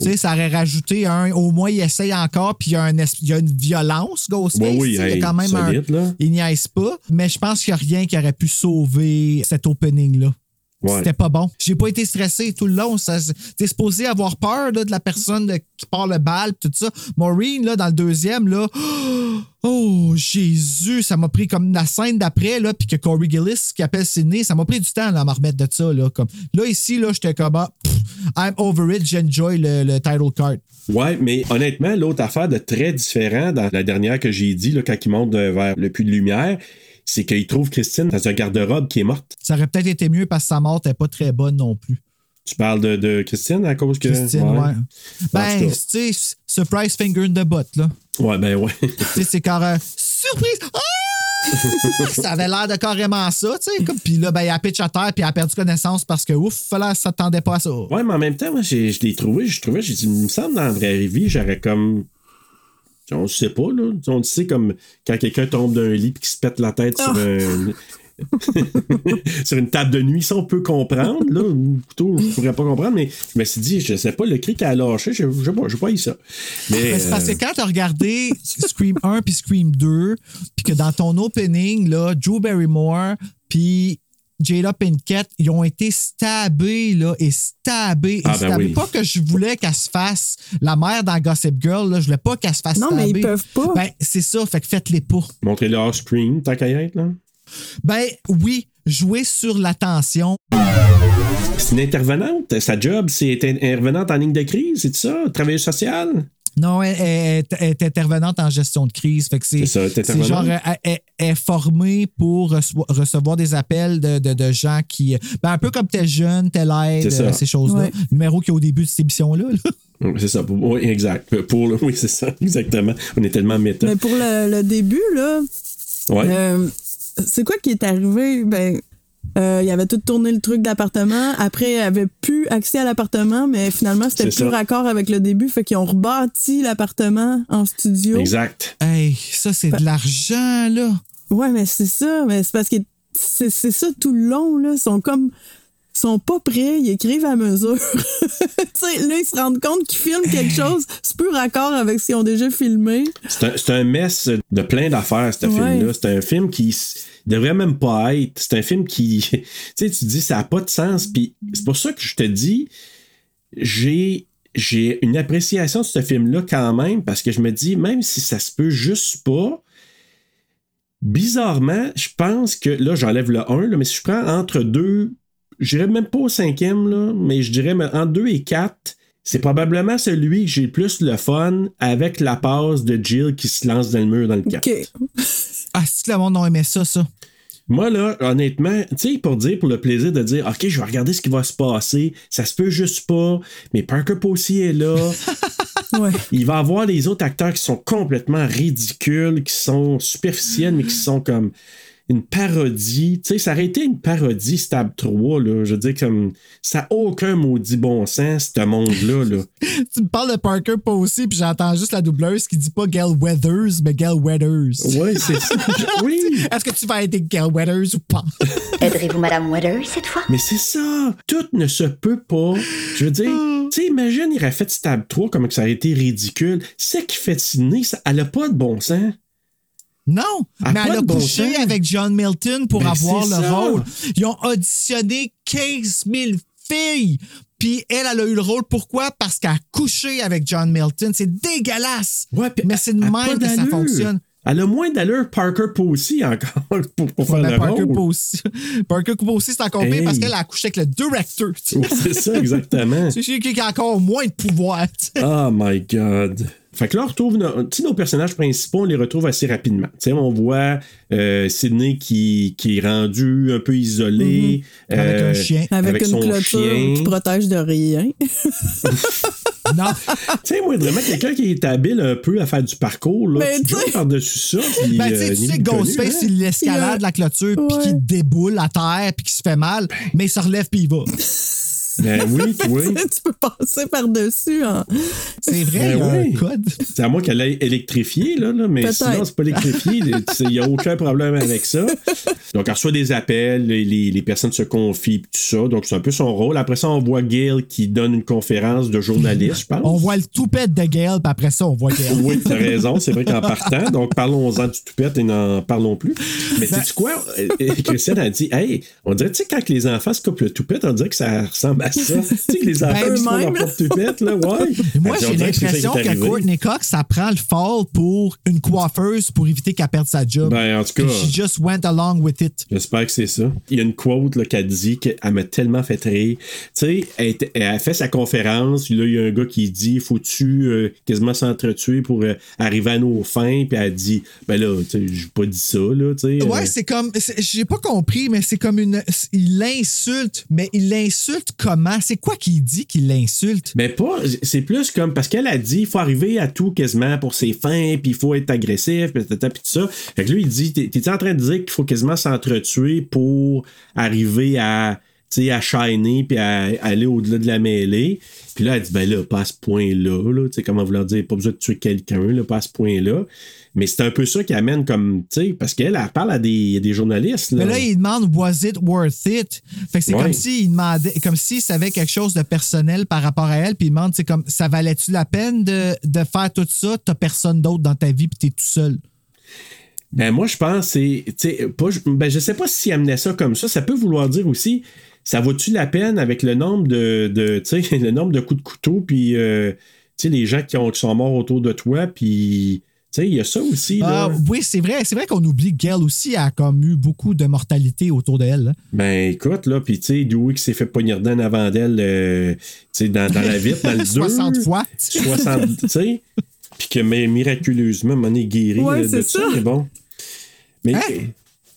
Tu sais, ça aurait rajouté un. Au moins, il essaye encore, puis il y a, un es- il y a une violence, Ghostface. Ouais, oui, il y a quand même solide, un. là. Il niaise pas. Mais je pense qu'il n'y a rien qui aurait pu sauver cet opening-là. Ouais. C'était pas bon. J'ai pas été stressé tout le long. T'es supposé avoir peur là, de la personne de- qui part le bal, tout ça. Maureen, là, dans le deuxième, là, [GASPS] oh Jésus, ça m'a pris comme la scène d'après, là, puis que Corey Gillis qui appelle Sydney, ça m'a pris du temps là, à me remettre de ça. Là, comme, là ici, là, j'étais comme, ah, pff, I'm over it, j'enjoy le, le title card. Ouais, mais honnêtement, l'autre affaire de très différent dans la dernière que j'ai dit, là, quand il monte euh, vers le puits de lumière, c'est qu'il trouve Christine dans un garde-robe qui est morte. Ça aurait peut-être été mieux parce que sa mort n'était pas très bonne non plus. Tu parles de, de Christine à cause que. Christine, ouais. En Ben, tu sais, surprise finger in the butt, là. Ouais, ben ouais. Tu sais, c'est carrément surprise. Ah! [LAUGHS] ça avait l'air de carrément ça, tu sais. Puis là, ben, il a pitch à terre, puis il a perdu connaissance parce que ouf, là, ça s'attendait pas à ça. Ouais, mais en même temps, moi, je l'ai trouvé, je trouvais, j'ai dit, il me semble dans la vraie vie, j'aurais comme. On ne sait pas, là. On le sait comme quand quelqu'un tombe d'un lit et qu'il se pète la tête sur un. [LAUGHS] sur une table de nuit, ça on peut comprendre, là, ou plutôt je pourrais pas comprendre, mais je me suis dit, je sais pas, le cri qu'elle a lâché, je sais pas, pas eu ça. Mais, c'est parce que euh, quand t'as regardé Scream 1 puis Scream 2, puis que dans ton opening, là, Drew Barrymore puis Jada Pinkett, ils ont été stabés, là, et stabés, et Ah, ben stabés. oui. Pas que je voulais qu'elle se fasse la mère dans Gossip Girl, là, je voulais pas qu'elle se fasse Non, mais ils peuvent pas. Ben, c'est ça, fait que faites-les pas. Montrez-le hors screen, tant qu'à y être, là. Ben, oui, jouer sur l'attention. C'est une intervenante. Sa job, c'est être intervenante en ligne de crise, c'est ça? Travailleuse sociale? Non, elle, elle- elle est intervenante en gestion de crise. Fait que c'est, C'est ça, elle est c'est genre, elle, elle- elle est formée pour reço- recevoir des appels de, de- de gens qui. Ben, un peu comme t'es jeune, t'es l'aide, euh, ces choses-là. Ouais. Le numéro qui est au début de cette émission-là. là. C'est ça. pour- Oui, exact. Pour le- [LAUGHS] oui, c'est ça, exactement. On est tellement méta. Mais pour le, le début, là, Ouais. euh, c'est quoi qui est arrivé? Ben, Euh, il avait tout tourné le truc d'appartement. Après, il avait plus accès à l'appartement, mais finalement, c'était plus ça. raccord avec le début. Fait qu'ils ont rebâti l'appartement en studio. Exact. Hey, ça, c'est de l'argent, là. Ouais, mais c'est ça. Mais c'est parce que c'est c'est ça tout le long, là. Ils sont comme. Ils sont pas prêts, ils écrivent à mesure. [LAUGHS] tu sais, là, ils se rendent compte qu'ils filment quelque chose, c'est plus raccord avec ce qu'ils ont déjà filmé. C'est un, c'est un mess de plein d'affaires, ce Ouais. film-là. C'est un film qui devrait même pas être. C'est un film qui. [LAUGHS] Tu sais, tu dis, ça n'a pas de sens. Puis c'est pour ça que je te dis, j'ai. J'ai une appréciation de ce film-là quand même, parce que je me dis, même si ça se peut juste pas, bizarrement, je pense que là, j'enlève le 1, là, mais si je prends entre deux, je dirais même pas au cinquième, là, mais je dirais entre 2 et 4, c'est probablement celui que j'ai le plus le fun avec la passe de Jill qui se lance dans le mur dans le 4. OK. [LAUGHS] Ah, si le monde a aimé ça, ça. Moi, là, honnêtement, tu sais, pour dire, pour le plaisir de dire, OK, je vais regarder ce qui va se passer, ça se peut juste pas, mais Parker Posey est là. [LAUGHS] Ouais. Il va avoir les autres acteurs qui sont complètement ridicules, qui sont superficiels, mais qui sont comme une parodie. Tu sais, ça aurait été une parodie Stab 3, là. Je veux dire, comme, ça n'a aucun maudit bon sens, ce monde-là, là. [LAUGHS] Tu me parles de Parker Posey, puis j'entends juste la doubleuse qui dit pas Gail Weathers, mais Gail Weathers. Ouais, c'est ça. [LAUGHS] Oui. Est-ce que tu vas aider Gail Weathers ou pas? [LAUGHS] Aiderez-vous Madame Weathers cette fois? Mais c'est ça. Tout ne se peut pas. Je veux dire, tu sais, imagine, il aurait fait Stab 3, comme que ça aurait été ridicule. C'est qui fait Sidney, ça, elle a pas de bon sens. Non, À mais elle a bon couché avec John Milton pour Ben, avoir le ça. rôle. Ils ont auditionné 15 000 filles. Puis elle, elle a eu le rôle. Pourquoi? Parce qu'elle a couché avec John Milton. C'est dégueulasse. Ouais, mais c'est de même que ça fonctionne. Elle a moins d'allure Parker Posey encore [LAUGHS] pour, pour faire le Parker rôle. Posey, [LAUGHS] Parker Posey, c'est encore pire Hey. parce qu'elle a couché avec le directeur. tu sais. Ouais, c'est ça, exactement. [LAUGHS] C'est celui qui a encore moins de pouvoir. tu sais. Oh my God. Fait que là, on retrouve nos, nos personnages principaux, on les retrouve assez rapidement. Tu sais, on voit euh, Sidney qui, qui est rendu un peu isolé. Mhm. Avec un chien. Avec, une son clôture chien. qui protège de rien. [LAUGHS] Non. Tu sais, moi, vraiment, quelqu'un qui est habile un peu à faire du parcours, là, Ben, tu par-dessus ça. Puis, Ben, tu euh, sais, tu sais Ghostface, hein? il escalade la clôture puis qu'il déboule à terre puis qu'il se fait mal, mais il se relève puis il va. Ben [LAUGHS] oui, oui. tu peux passer par-dessus. hein. C'est vrai, Ben oui. code. C'est à moi qu'elle est électrifiée, là, là, mais sinon, c'est pas électrifié. Il n'y a aucun problème avec ça. Donc, elle reçoit des appels, les, les- personnes se confient, tout ça. Donc, c'est un peu son rôle. Après ça, on voit Gail qui donne une conférence de journaliste, je pense. On voit le toupette de Gail, puis après ça, on voit Gail. Oui, t'as raison, c'est vrai qu'en partant, donc parlons-en du toupette et n'en parlons plus. Mais sais-tu quoi? Euh, euh, Christiane a dit, hey, on dirait, tu sais, quand les enfants se coupent le toupette, on dirait que ça ressemble à ça. tu sais, que les enfants Ben, qui se font leur eux-mêmes. propre toupette, là, ouais. Moi, on j'ai que l'impression que. Courtney Cox, ça prend le fall pour une coiffeuse pour éviter qu'elle perde sa job. Ben, en tout cas. She just went along with it. J'espère que c'est ça. Il y a une quote là, qu'elle dit qu'elle m'a tellement fait rire. Tu sais, elle, elle a fait sa conférence. Là, il y a un gars qui dit Faut-tu euh, quasiment s'entretuer pour euh, arriver à nos fins? Puis elle dit Ben là, tu sais, j'ai pas dit ça, là. Tu sais, Ouais, euh, c'est comme. J'ai pas compris, mais c'est comme une. Il l'insulte, mais il l'insulte C'est quoi qu'il dit qu'il l'insulte? Mais pas, c'est plus comme parce qu'elle a dit il faut arriver à tout quasiment pour ses fins, puis il faut être agressif, puis tout ça. Fait que lui, il dit t'es t'es en train de dire qu'il faut quasiment s'entretuer pour arriver à, sais, à shiner, puis à, aller au-delà de la mêlée. Puis là, elle dit ben là, pas à ce point-là, là, tu sais, comment vouloir dire, pas besoin de tuer quelqu'un, là, pas à ce point-là. Mais c'est un peu ça qui amène comme, tu sais, parce qu'elle, elle parle à des, des journalistes. Là. Mais là, il demande Was it worth it? Fait que c'est Ouais. comme s'il demandait, comme s'il savait quelque chose de personnel par rapport à elle, puis il demande, c'est comme ça valait-tu la peine de, de faire tout ça? T'as personne d'autre dans ta vie, puis t'es tout seul. Ben moi je pense c'est tu sais pas ben je sais pas s'il amenait ça comme ça, ça peut vouloir dire aussi ça vaut-tu la peine avec le nombre de, de [LAUGHS] tu sais le nombre de coups de couteau puis euh, tu sais les gens qui, ont, qui sont morts autour de toi puis tu sais il y a ça aussi là. Ah, oui, c'est vrai. C'est vrai qu'on oublie que Gail aussi a comme eu beaucoup de mortalité autour d'elle. Ben écoute là puis tu sais Dewey qui s'est fait poignarder en avant d'elle euh, tu sais dans, dans la vitre dans le [LAUGHS] 2 60 fois. 60 tu sais puis que mais, miraculeusement mon est guéri Ouais, de ça. mais bon mais Hein?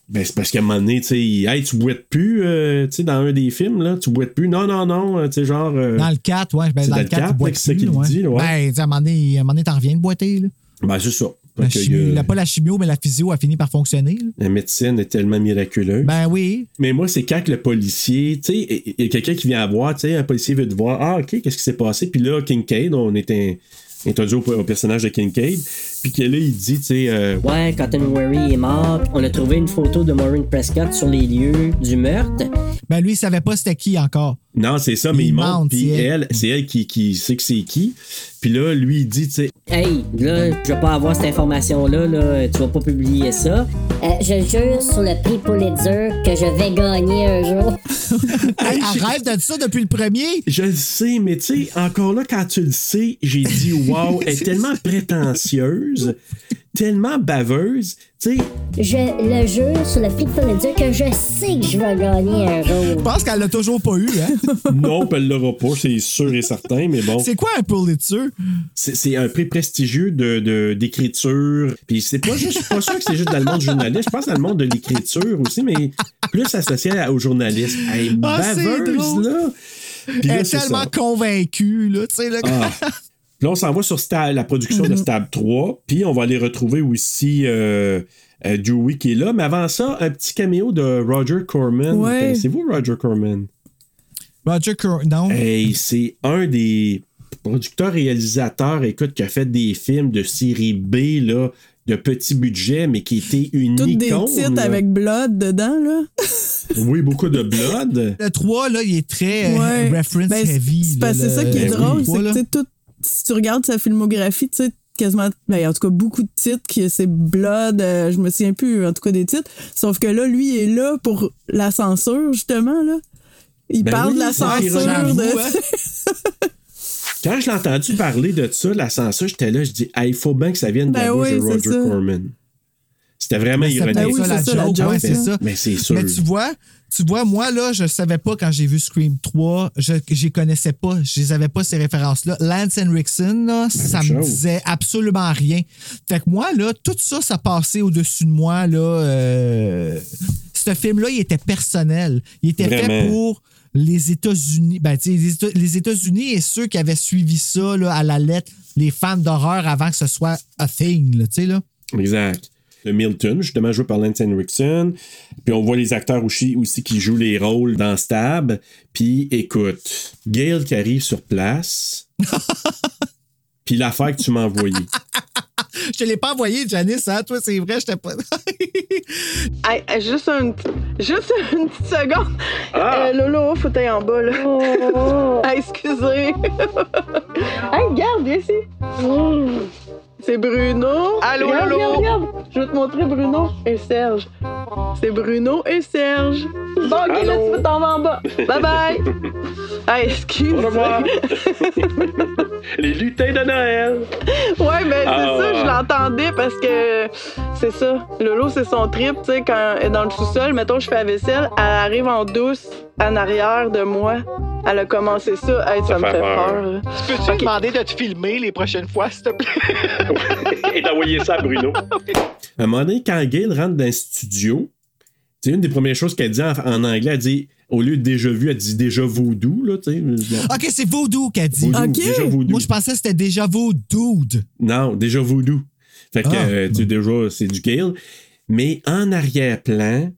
Ben, c'est parce qu'à un moment donné, tu sais, hey, tu boites plus, euh, tu sais, dans un des films, là, tu boites plus. Non, non, non, euh, tu sais, genre. euh, Dans le 4, ouais. Ben, dans dans le le 4, quatre, il boit là, que c'est ça plus, qu'il ouais. dit, là, ouais. Ben, tu à un moment donné, t'en reviens de boiter, là. Ben, c'est ça. La, y a- pas la chimio, mais la physio a fini par fonctionner. là. La médecine est tellement miraculeuse. Ben oui. Mais moi, c'est quand que le policier, tu sais, il y a quelqu'un qui vient à voir, tu sais, un policier veut te voir, ah, ok, qu'est-ce qui s'est passé? Puis là, Kincaid, on est un- introduit au, au personnage de Kincaid, puis que là, il dit, tu sais, euh, Ouais, Cotton Wary est mort. On a trouvé une photo de Maureen Prescott sur les lieux du meurtre. Ben lui, il savait pas c'était qui encore. non, c'est ça, mais Il il monte, puis c'est elle. elle, c'est elle qui, qui sait que c'est qui. Puis là, lui, il dit, tu sais, Hey, là, je vais pas avoir cette information-là, là. Tu vas pas publier ça. Euh, je jure sur le prix Pulitzer que je vais gagner un jour. [LAUGHS] Hey, [LAUGHS] arrête de dire ça depuis le premier. je le sais, mais tu sais, encore là, quand tu le sais, j'ai dit, [LAUGHS] wow, elle est tellement prétentieuse, tellement baveuse, tu sais, Je le jure sur le prix Pulitzer que je sais que je vais gagner un Je jour. pense qu'elle l'a toujours pas eu. Hein? [LAUGHS] non, puis elle l'aura pas, c'est sûr et certain, mais bon. C'est quoi un Pulitzer? C'est c'est un prix prestigieux de, de- d'écriture. Puis c'est pas juste, je suis pas sûr que c'est juste dans le monde du journaliste. Je pense dans le monde de l'écriture aussi, mais plus associé à- aux journalistes. Elle est Ah, baveuse, là. Puis Elle là, est tellement convaincue, là, tu sais. là. Ah. [LAUGHS] Puis là, on s'en va sur Stab- la production Mm-hmm. de Stab 3. Puis on va aller retrouver aussi euh, euh, Dewey qui est là. Mais avant ça, un petit caméo de Roger Corman. Ouais. C'est vous, Roger Corman? Roger Cor... Non. Hey, c'est un des producteurs-réalisateurs, écoute, qui a fait des films de série B, là, de petit budget, mais qui était une Toutes des titres là. avec Blood dedans, là. [LAUGHS] Oui, beaucoup de blood. Le 3, là, il est très euh, Ouais. reference Ben, c'est- heavy. c'est c'est ça qui est Ben oui. drôle, c'est que tout- si tu regardes sa filmographie, tu sais, quasiment, ben, en tout cas, beaucoup de titres, qui c'est Blood, euh, je me souviens plus, en tout cas, des titres. Sauf que là, lui, il est là pour la censure, justement, là. Il Ben parle oui, de la censure. de- hein. [LAUGHS] Quand je l'ai entendu parler de ça, la censure, j'étais là, je dis, il faut bien que ça vienne de la Ben bouche oui, de Roger ça. Corman. C'était vraiment Ben, ironique. peut-être oui, la c'est ça, la joke. ouais, c'est ça. ça. Mais c'est sûr. Mais tu vois, tu vois, moi, là, je savais pas quand j'ai vu Scream 3, je n'y connaissais pas, je les avais pas ces références-là. Lance Henriksen, là, ça me chose. disait absolument rien. Fait que moi, là, tout ça, ça passait au-dessus de moi, là. euh, Ce film-là, il était personnel. Il était fait pour les États-Unis. Ben, les Éta- les États-Unis et ceux qui avaient suivi ça, là, à la lettre, les fans d'horreur avant que ce soit a thing, là, tu sais, là. Exact. Milton, justement joué par Lance Henriksen. Puis on voit les acteurs aussi, aussi qui jouent les rôles dans Stab. Puis écoute, Gail qui arrive sur place. [LAUGHS] Puis l'affaire que tu m'as envoyée. Je te l'ai pas envoyé, Janice, hein? Toi, c'est vrai, j'étais pas. [LAUGHS] Hey, juste, une, juste une petite seconde. Euh, Lolo, faut aller en bas, là. [LAUGHS] Hey, excusez. hey, regarde, viens ici. C'est Bruno. Allô, regarde, regarde. Je vais te montrer Bruno et Serge. C'est Bruno et Serge. Bon, ok, là, tu peux t'en vas en bas. Bye bye. [LAUGHS] Hey, excuse. Au revoir. [LAUGHS] Les lutins de Noël. Ouais, ben c'est Ah. ça, je l'entendais parce que c'est ça. Lolo, c'est son trip, tu sais, quand elle est dans le sous-sol, mettons, je fais la vaisselle, elle arrive en douce en arrière de moi. Elle a commencé ça. Hey, ça, me fait peur. Tu peux-tu demander de te filmer les prochaines fois, s'il te plaît? [LAUGHS] Et d'envoyer ça à Bruno. À un moment donné, quand Gail rentre dans le studio, c'est une des premières choses qu'elle dit en, en anglais. Elle dit, au lieu de déjà vu, elle dit déjà voodoo, là, tu sais. Bon. OK, c'est Voodoo qu'elle dit. Déjà. Moi, je pensais que c'était déjà Voodoo. Non, déjà voodoo. Fait que, Ah. euh, tu sais, déjà, c'est du Gale. Mais en arrière-plan,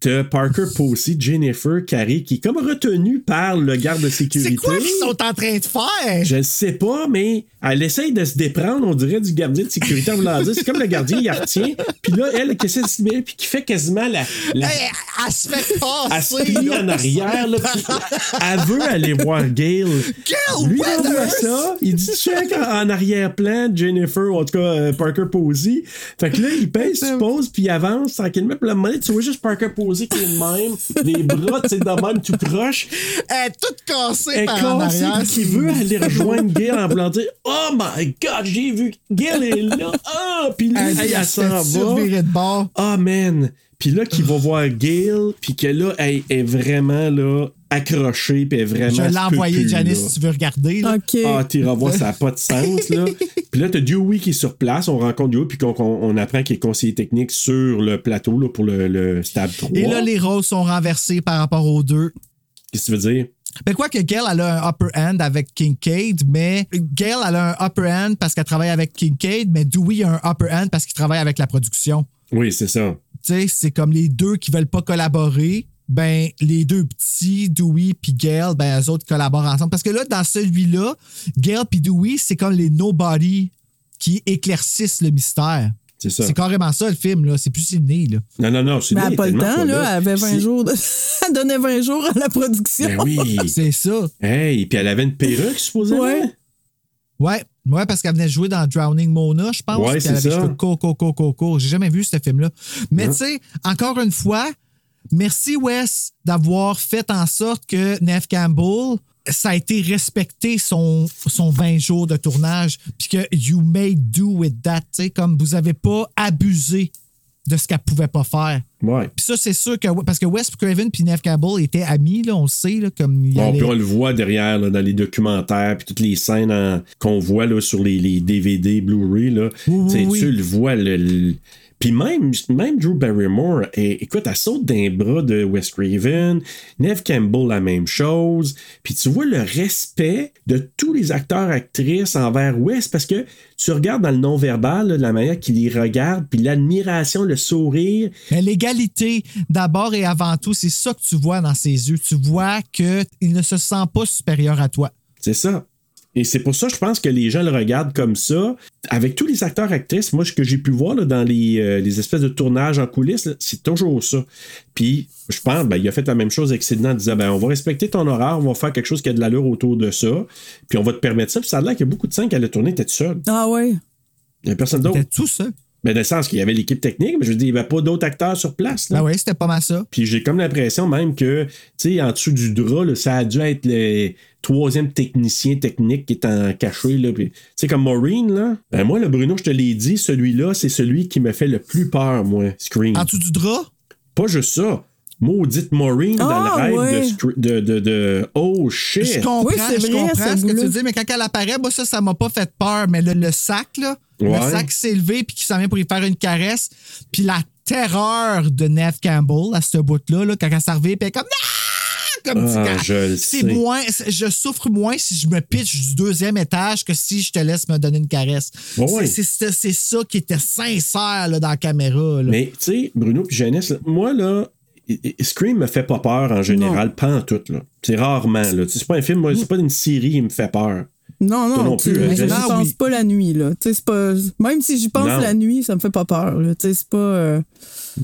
t'as Parker Posey, Jennifer Carey, qui est comme retenue par le garde de sécurité. C'est quoi qu'ils sont en train de faire? Je ne sais pas, mais elle essaye de se déprendre, on dirait, du gardien de sécurité en voulant dire. C'est comme le gardien, il retient. Puis là, elle, qui fait quasiment la. la Hey, elle se fait elle se passer. plie là. en arrière, là, elle veut aller voir Gail. Gail Lui, il envoie ça. Il dit check en, arrière-plan, Jennifer, ou en tout cas euh, Parker Posey. Fait que là, il pèse, il pose, puis il avance tranquillement. Puis la monnaie, tu vois juste Parker Posey qui est de même, les bras, tu sais, de même, tout croche. Elle est toute cassée Elle par en cassée, arrière. puis qui veut aller rejoindre Gail en voulant dire Oh my god, j'ai vu Gail est là. Ah, puis là, Elle, elle, elle s'en va. Ah, man. Puis là, qu'il va voir Gail, puis que là, elle est vraiment là, accrochée, puis vraiment. Je l'ai envoyé, Janice, si tu veux regarder. là. OK. Ah, t'iras voir, ça n'a pas de sens, là. [LAUGHS] Puis là, t'as Dewey qui est sur place, on rencontre Dewey, puis qu'on on apprend qu'il est conseiller technique sur le plateau, là, pour le, le Stab 3. Et là, les rôles sont renversés par rapport aux deux. Qu'est-ce que tu veux dire? Ben quoi que Gail, elle a un upper hand avec Kincaid, mais Gail, elle a un upper hand parce qu'elle travaille avec Kincaid, mais Dewey a un upper hand parce qu'il travaille avec la production. Oui, c'est ça. Tu sais, c'est comme les deux qui veulent pas collaborer. Ben, les deux petits, Dewey puis Gail, ben, eux autres collaborent ensemble. Parce que là, dans celui-là, Gail puis Dewey, c'est comme les nobody qui éclaircissent le mystère. C'est ça. C'est carrément ça, le film, là. C'est plus Sydney, là. Non, non, non. Mais elle n'a pas le temps, là. Elle avait 20 jours. de- [LAUGHS] elle donnait 20 jours à la production. Ben oui. [LAUGHS] C'est ça. Hey, puis elle avait une perruque, supposément. Ouais. Ouais, ouais, parce qu'elle venait de jouer dans Drowning Mona, je pense. Ouais, c'est elle avait les ça. coco, coco, coco. J'ai jamais vu ce film-là. Mais tu sais, encore une fois, merci Wes d'avoir fait en sorte que Neve Campbell, ça a été respecté son, son 20 jours de tournage, puis que you made do with that, tu sais, comme vous avez pas abusé de ce qu'elle pouvait pas faire. Ouais. Puis ça, c'est sûr que, parce que Wes Craven puis Neve Campbell étaient amis, là, on le sait, là, comme il Bon, puis on le voit derrière là, dans les documentaires, puis toutes les scènes en- qu'on voit là, sur les, les DVD, Blu-ray. Là, Oui, Tu oui, le vois. Le, le- Puis même, même Drew Barrymore, eh, écoute, elle saute d'un bras de Wes Craven. Neve Campbell, la même chose. Puis tu vois le respect de tous les acteurs, actrices envers Wes, parce que tu regardes dans le non-verbal, la manière qu'il les regarde, puis l'admiration, le sourire. Mais l'égalité, d'abord et avant tout, c'est ça que tu vois dans ses yeux. Tu vois qu'il ne se sent pas supérieur à toi. C'est ça. Et c'est pour ça, je pense que les gens le regardent comme ça. Avec tous les acteurs, actrices, moi, ce que j'ai pu voir là, dans les, euh, les espèces de tournages en coulisses, c'est toujours ça. Puis, je pense, ben, il a fait la même chose avec Sidney en disant, ben, on va respecter ton horaire, on va faire quelque chose qui a de l'allure autour de ça, puis on va te permettre ça. Puis ça a l'air qu'il y a beaucoup de scènes qu'elle a tourné, t'es seul. Ah ouais. Il n'y a personne d'autre. T'es tout seul. Ben, dans le sens qu'il y avait l'équipe technique, mais je veux dire, il n'y avait pas d'autres acteurs sur place. Là. Ben oui, c'était pas mal ça. Puis j'ai comme l'impression même que, tu sais, en dessous du drap, là, ça a dû être le troisième technicien technique qui est en caché. Tu sais, comme Maureen, là. Ben moi, le Bruno, je te l'ai dit, celui-là, c'est celui qui me fait le plus peur, moi, Scream. En dessous du drap? Pas juste ça. Maudite Maureen dans Ah, le rêve ouais. de, Scre- de, de, de- Oh shit! Je comprends, Oui, je vrai, comprends ce ce que tu dis, mais quand elle apparaît, moi, ça, ça m'a pas fait peur. Mais le, le sac, là, Ouais. le sac s'est levé puis qui s'en vient pour lui faire une caresse. Puis la terreur de Neve Campbell à ce bout-là, là, quand elle s'est puis elle est comme Ah! comme Ah, c'est moins, je souffre moins si je me pitche du deuxième étage que si je te laisse me donner une caresse. C'est- C'est c'est ça qui était sincère là, dans la caméra. là. Mais, tu sais, Bruno puis Janice, là, moi, là, Scream me fait pas peur en général, pas en tout, là. C'est rarement, C'est pas un film, moi, c'est pas une série qui me fait peur. Non, non, non tu- plus, hein, je n'y pense oui. pas la nuit, là. Tu sais, c'est pas... Même si j'y pense Non. la nuit, ça me fait pas peur, là. Tu sais, c'est pas... euh,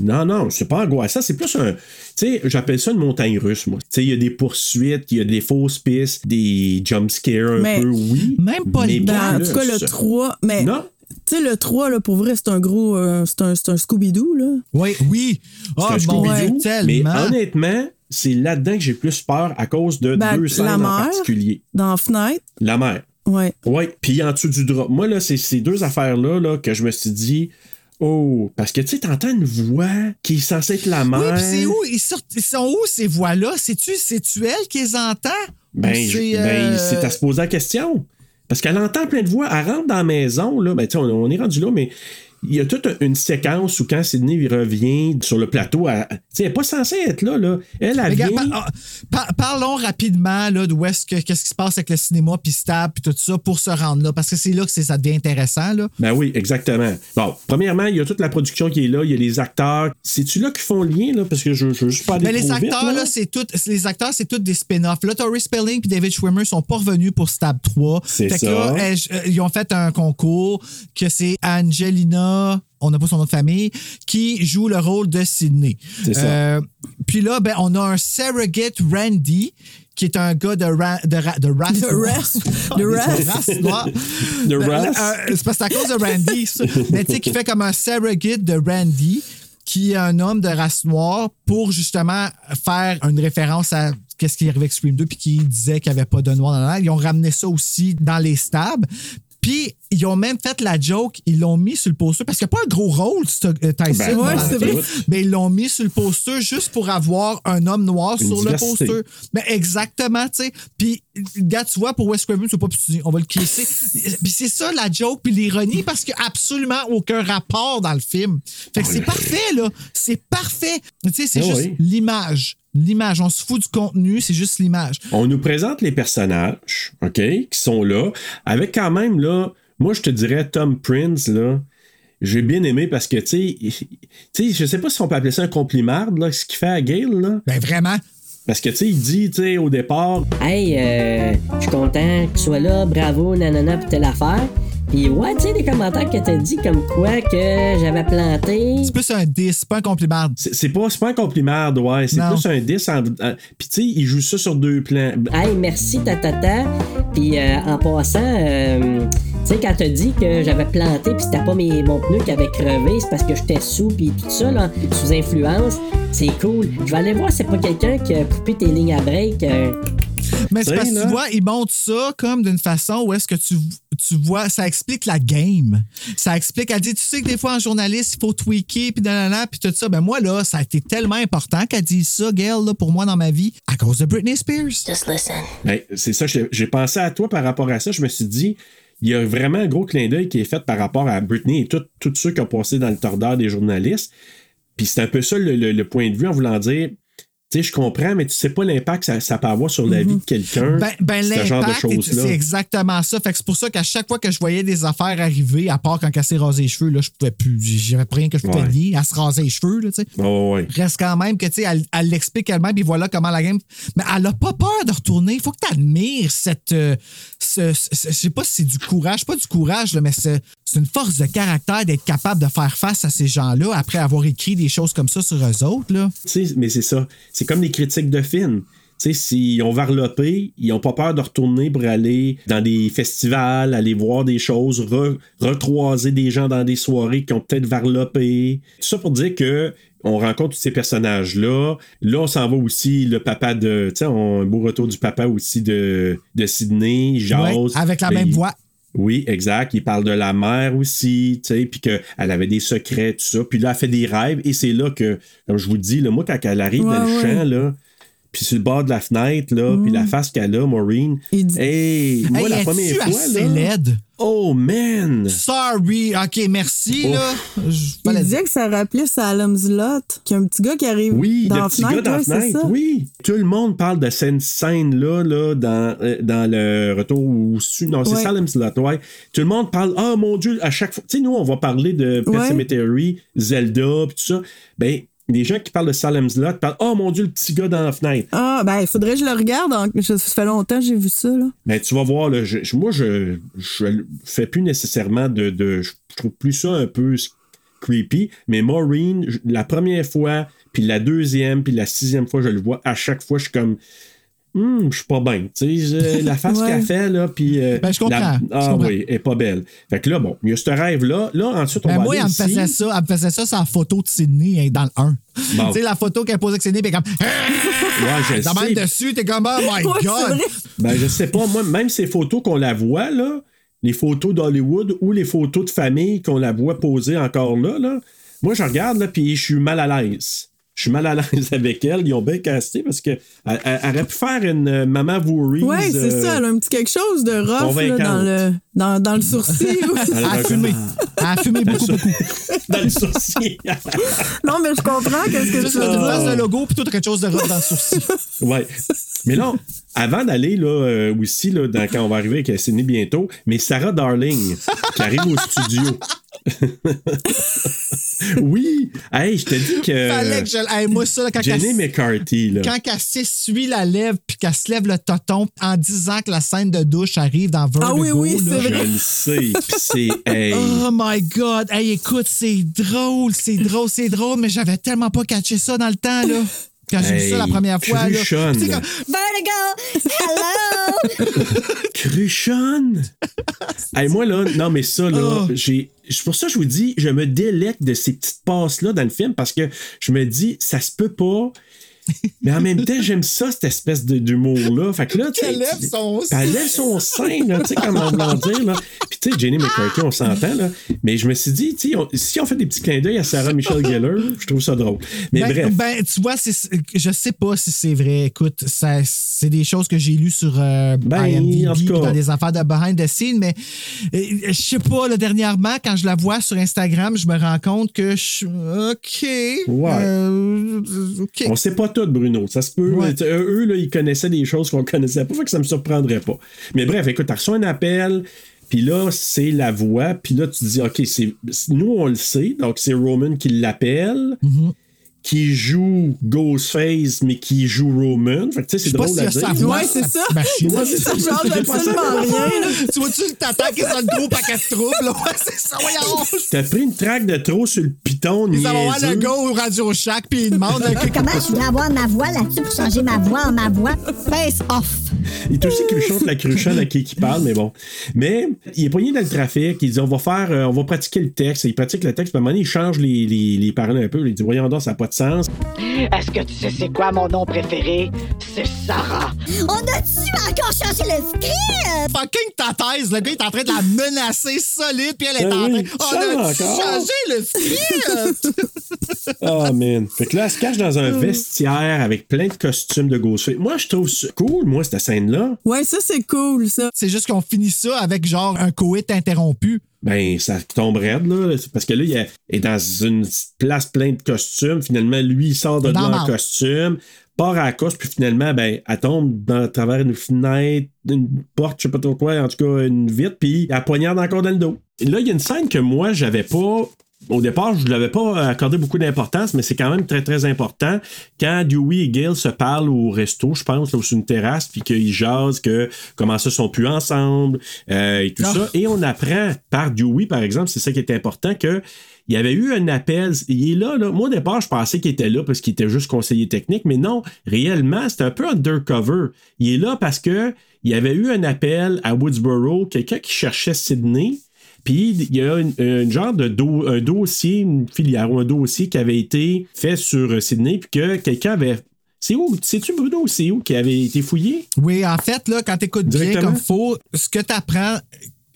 Non, non, c'est pas angoissant. C'est plus un. Tu sais, j'appelle ça une montagne russe, moi. Tu sais, il y a des poursuites, il y a des fausses pistes, des jump scares un Mais- peu, oui. Même pas mais le en tout cas, le plus. 3... Mais, Non. Tu sais, le 3, là, pour vrai, c'est un gros... euh, c'est un, c'est un Scooby-Doo, là. Oui, oui. C'est Ah, un bon, Scooby-Doo, ouais, mais honnêtement, c'est là-dedans que j'ai plus peur à cause de Ben, deux scènes la en particulier. Dans la fenêtre. La mère. Ouais. Oui, puis en dessous du drap. Moi, là, c'est ces deux affaires-là là, que je me suis dit, oh, parce que tu sais, t'entends une voix qui est censée être la mère. Oui, c'est où? Ils, sortent- ils sont où ces voix-là? C'est-tu c'est-tu elle qui les entend? Ben, c'est, ben, euh, c'est à se poser la question. Parce qu'elle entend plein de voix. Elle rentre dans la maison, là. Ben, on, on est rendu là, mais il y a toute une séquence où quand Sydney revient sur le plateau, elle, elle n'est pas censée être là, là. Elle, elle Regarde, vient. par- ah, par- parlons rapidement là, d'où est-ce que qu'est-ce qui se passe avec le cinéma puis Stab puis tout ça pour se rendre là parce que c'est là que c'est- ça devient intéressant là. Ben oui, exactement. Bon, premièrement, il y a toute la production qui est là, il y a les acteurs. C'est-tu là qui font le lien, là? Parce que je, je veux juste pas aller Mais les trop vite, acteurs là, c'est tout les acteurs c'est tous des spin-offs. Là Tori Spelling puis David Schwimmer sont pas revenus pour Stab 3. C'est Fait que ça. là, euh, ils ont fait un concours que c'est Angelina on n'a pas son nom de famille, qui joue le rôle de Sydney. C'est ça. Euh, puis là, ben, on a un surrogate Randy, qui est un gars de, ra, de, ra, de race De noire. race- [LAUGHS] de race. race noire. De Ben, race. euh, c'est parce que c'est à cause de Randy, ça. Mais tu sais, qui fait comme un surrogate de Randy, qui est un homme de race noire, pour justement faire une référence à qu'est-ce qui est arrivé avec Scream 2, puis qui disait qu'il n'y avait pas de noir dans la Ils ont ramené ça aussi dans les stabs. Puis, ils ont même fait la joke, ils l'ont mis sur le poster, parce qu'il n'y a pas un gros rôle, euh, Tyson. Ben, ouais, le c'est vrai. Mais ils l'ont mis sur le poster juste pour avoir un homme noir Une sur diversité. le poster. Mais exactement, tu sais. Puis, gars, tu vois, pour Wes Craven, tu pas plus on va le clisser. Puis c'est ça la joke, puis l'ironie, parce qu'il n'y a absolument aucun rapport dans le film. Fait que c'est parfait, là. C'est parfait. Tu sais, c'est Ah juste oui. l'image L'image. On se fout du contenu, c'est juste l'image. On nous présente les personnages, OK, qui sont là, avec quand même, là, moi, je te dirais Tom Prince, là, j'ai bien aimé parce que, tu sais, je sais pas si on peut appeler ça un compliment, là, ce qu'il fait à Gail, là. Ben, vraiment. Parce que, tu sais, il dit, tu sais, au départ, Hey, euh, je suis content que tu sois là, bravo, nanana, pis telle affaire. Puis ouais, tu sais, des commentaires que t'as dit comme quoi que j'avais planté. C'est plus un 10, pas un compliment. c'est c'est pas, c'est pas un compliment, ouais, c'est plus un 10. En, en- Puis, tu sais, il joue ça sur deux plans. Hey, merci, tatata. Puis euh, en passant, euh, tu sais, quand t'as dit que j'avais planté puis c'était pas mes, mon pneu qui avait crevé, c'est parce que j'étais sous puis tout ça, là, sous influence, c'est cool. Je vais aller voir si c'est pas quelqu'un qui a coupé tes lignes à break. euh. Mais c'est parce que tu vois, il montre ça comme d'une façon où est-ce que tu, tu vois, ça explique la game. Ça explique, elle dit, tu sais que des fois en journaliste, il faut tweaker, puis nanana, puis tout ça. Ben moi, là, ça a été tellement important qu'elle dise ça, Gail, là, pour moi dans ma vie, à cause de Britney Spears. Just listen. Ben, c'est ça, j'ai pensé à toi par rapport à ça. Je me suis dit, il y a vraiment un gros clin d'œil qui est fait par rapport à Britney et tout- tous ceux qui ont passé dans le tordeur des journalistes. Puis c'est un peu ça le, le- le point de vue en voulant dire, tu sais, je comprends, mais tu sais pas l'impact que ça, ça peut avoir sur la vie de quelqu'un. Ben, ben ce genre de choses-là. c'est exactement ça. Fait que c'est pour ça qu'à chaque fois que je voyais des affaires arriver, à part quand elle s'est rasé les cheveux, là, je pouvais plus. J'avais rien que je pouvais Ouais. à se raser les cheveux, là, tu sais. Oh, ouais. Reste quand même que, tu sais, elle elle l'explique elle-même, puis voilà comment la game. Mais elle a pas peur de retourner. Il faut que tu admires cette. euh, ce- ce- je sais pas si c'est du courage, pas du courage, là, mais c'est c'est une force de caractère d'être capable de faire face à ces gens-là après avoir écrit des choses comme ça sur eux autres, là. Tu sais, mais c'est ça. C'est comme les critiques de films. Tu sais, s'ils ont varlopé, ils n'ont pas peur de retourner pour aller dans des festivals, aller voir des choses, re- recroiser des gens dans des soirées qui ont peut-être varlopé. Tout ça pour dire que on rencontre tous ces personnages-là. Là, on s'en va aussi, le papa de. Tu sais, un beau retour du papa aussi de, de Sydney, Jazz. Ouais, avec la Ben, même voix. Oui, exact. Il parle de la mère aussi, tu sais, puis qu'elle avait des secrets, tout ça. Puis là, elle fait des rêves, et c'est là que, comme je vous dis, là, moi, quand elle arrive Ouais, dans le ouais. champ, là, puis sur le bord de la fenêtre, là, puis la face qu'elle a, Maureen, Il dit- hey, moi, Hey, la première fois, assez là, laide? oh, man! Sorry. OK, merci, Ouf. là. Je- Il disait que ça rappelait Salem's Lot, qu'il y a un petit gars qui arrive Oui, dans le la petit gars fenêtre, dans la ouais, fenêtre, ça. oui. Tout le monde parle de cette scène-là là, dans, euh, dans le retour au su- Non, c'est Ouais. Salem's Lot, ouais. Tout le monde parle, ah mon Dieu, à chaque fois. Tu sais, nous, on va parler de Pet Ouais. Cemetery, Zelda, puis tout ça. Ben, les gens qui parlent de Salem's Lot parlent, oh mon Dieu, le petit gars dans la fenêtre. Ah, ben, il faudrait que je le regarde. en- Ça fait longtemps que j'ai vu ça, là. Ben, tu vas voir, là, je- je- moi, je je fais plus nécessairement de, de. Je trouve plus ça un peu creepy, mais Maureen, la première fois, puis la deuxième, puis la sixième fois, je le vois, à chaque fois, je suis comme. Hum, je suis pas bien. Tu sais, je- [LAUGHS] la face Ouais. qu'elle fait, là, puis. euh, Ben, je comprends, la- je Ah comprends. oui, elle est pas belle. Fait que là, bon, il y a ce rêve-là. Là, ensuite, on Ben va moi, aller elle me ici. faisait ça. Elle me faisait ça sans photo de Sydney hein, dans le 1. Bon. Tu sais, la photo qu'elle posait avec Sydney, puis comme. Ouais, je [LAUGHS] même dessus, t'es comme, oh my [LAUGHS] Ouais, God! Ben, je sais pas, moi, même ces photos qu'on la voit, là, les photos d'Hollywood ou les photos de famille qu'on la voit poser encore là, là, moi, je regarde, là, puis je suis mal à l'aise. Je suis mal à l'aise [LAUGHS] avec elle. Ils ont bien casté parce que elle, elle- elle aurait pu faire une euh, maman Voorhees. Ouais, c'est euh, ça. Elle a un petit quelque chose de rough là, dans, le, dans, dans le sourcil. [LAUGHS] elle a fumé. Elle a fumé beaucoup, beaucoup. dans le sourcil. [LAUGHS] non, mais je comprends qu'est-ce que tu veux dire. de logo, puis tout quelque chose de rough dans le sourcil. ouais. Mais là, avant d'aller là, euh, aussi, là, dans- quand on va arriver avec Sydney bientôt, mais Sarah Darling, qui arrive au studio. [LAUGHS] oui! Hey, je te dis que. Fallait que je. Hey, moi, ça, là, quand Jenny elle, McCarthy, là. quand elle s'essuie la lèvre, puis qu'elle se lève le toton en disant que la scène de douche arrive dans Vertigo. Ah oui, oui, là. c'est Je vrai. le sais. Puis c'est. Hey. Oh my God! Hey, écoute, c'est drôle, c'est drôle, c'est drôle, mais j'avais tellement pas catché ça dans le temps, là. [LAUGHS] Quand j'ai vu ça la première fois, là. Cruchonne. Comme, Vertigo! Hello! [LAUGHS] Cruchonne! hey, moi, là, non, mais ça, là, Oh. j'ai. C'est pour ça que je vous dis, je me délecte de ces petites passes-là dans le film parce que je me dis, ça se peut pas. Mais en même temps, j'aime ça, cette espèce d'humour-là. Fait que là, [LAUGHS] tu. Qu'elle lève son puis Elle lève son sein, là, tu sais, comme on dire, là. Puis, tu sais, Jenny McCarthy, on s'entend, là. Mais je me suis dit, tu sais, on- si on fait des petits clins d'œil à Sarah Michelle Gellar, je trouve ça drôle. Mais ben, bref. ben, tu vois, je sais pas si c'est vrai. Écoute, c'est des choses que j'ai lues sur euh, Ben, IMDb, dans des affaires de behind the scenes, mais euh, je sais pas, là, dernièrement, quand je la vois sur Instagram, je me rends compte que je suis OK. Ouais. euh, OK. On sait pas tout, Bruno. Ça se peut. Ouais. Eux, là, ils connaissaient des choses qu'on connaissait pas, fait que ça me surprendrait pas. Mais bref, écoute, t'as reçu un appel, puis là, c'est la voix, puis là, tu te dis, OK, c'est nous, on le sait, donc c'est Roman qui l'appelle. Mm-hmm. Qui joue Ghostface, mais qui joue Roman. Fait que tu sais, c'est drôle s'il y à dire. Ouais, c'est ça. Ouais, c'est Ça ça. change absolument rien, tu vois-tu t'attaques et ça le gros paquet de troubles, là? Ouais, c'est ça, voyons! T'as pris une traque de trop sur le piton, Ils vont voir le gars au Radio Shack, puis ils demandent... euh, Comment je dois avoir ma voix là-dessus pour changer ma voix en ma voix? Face off. Il est aussi cruchon de la cruchonne à qui qui parle, mais bon. Mais il est poigné dans le trafic. Il dit on va faire, euh, on va pratiquer le texte. Il pratique le texte. Puis à un moment donné, il change les, les, les paroles un peu. Il dit voyons donc, ça n'a pas de sens. Est-ce que tu sais c'est quoi mon nom préféré? C'est Sarah. On a-tu encore changé le script? Fucking ta thèse, le gars est en train de la menacer solide, puis elle est Ben en train. oui, On a encore? changé le script! Oh [LAUGHS] man. Fait que là, elle se cache dans un vestiaire avec plein de costumes de Ghostface. Moi, je trouve ça cool, moi, cette scène-là. Ouais, ça, c'est cool, ça. C'est juste qu'on finit ça avec genre un coït interrompu. Ben, ça tombe raide, là. Parce que là, il est- dans une place pleine de costumes. Finalement, lui, il sort de là en costume, part à la course, puis finalement, ben, elle tombe dans, à travers une fenêtre, une porte, je sais pas trop quoi, en tout cas, une vitre, puis elle poignarde encore dans le dos. Et là, il y a une scène que moi, j'avais pas. Au départ, je ne l'avais pas accordé beaucoup d'importance, mais c'est quand même très, très important. Quand Dewey et Gail se parlent au resto, je pense, là, sur une terrasse, puis qu'ils jasent que comment ça, sont plus ensemble, euh, et tout Ah. ça. Et on apprend par Dewey, par exemple, c'est ça qui est important, que il y avait eu un appel. Il est là, là. Moi, au départ, je pensais qu'il était là parce qu'il était juste conseiller technique, mais non, réellement, c'est un peu undercover. Il est là parce que il y avait eu un appel à Woodsboro, quelqu'un qui cherchait Sydney. Puis il y a une, une genre de do- un dossier, une filière ou un dossier qui avait été fait sur euh, Sydney, puis que quelqu'un avait. C'est où? C'est-tu Bruno? C'est où qui avait été fouillé? Oui, en fait, là, quand t'écoutes bien Directement? comme faut, ce que t'apprends,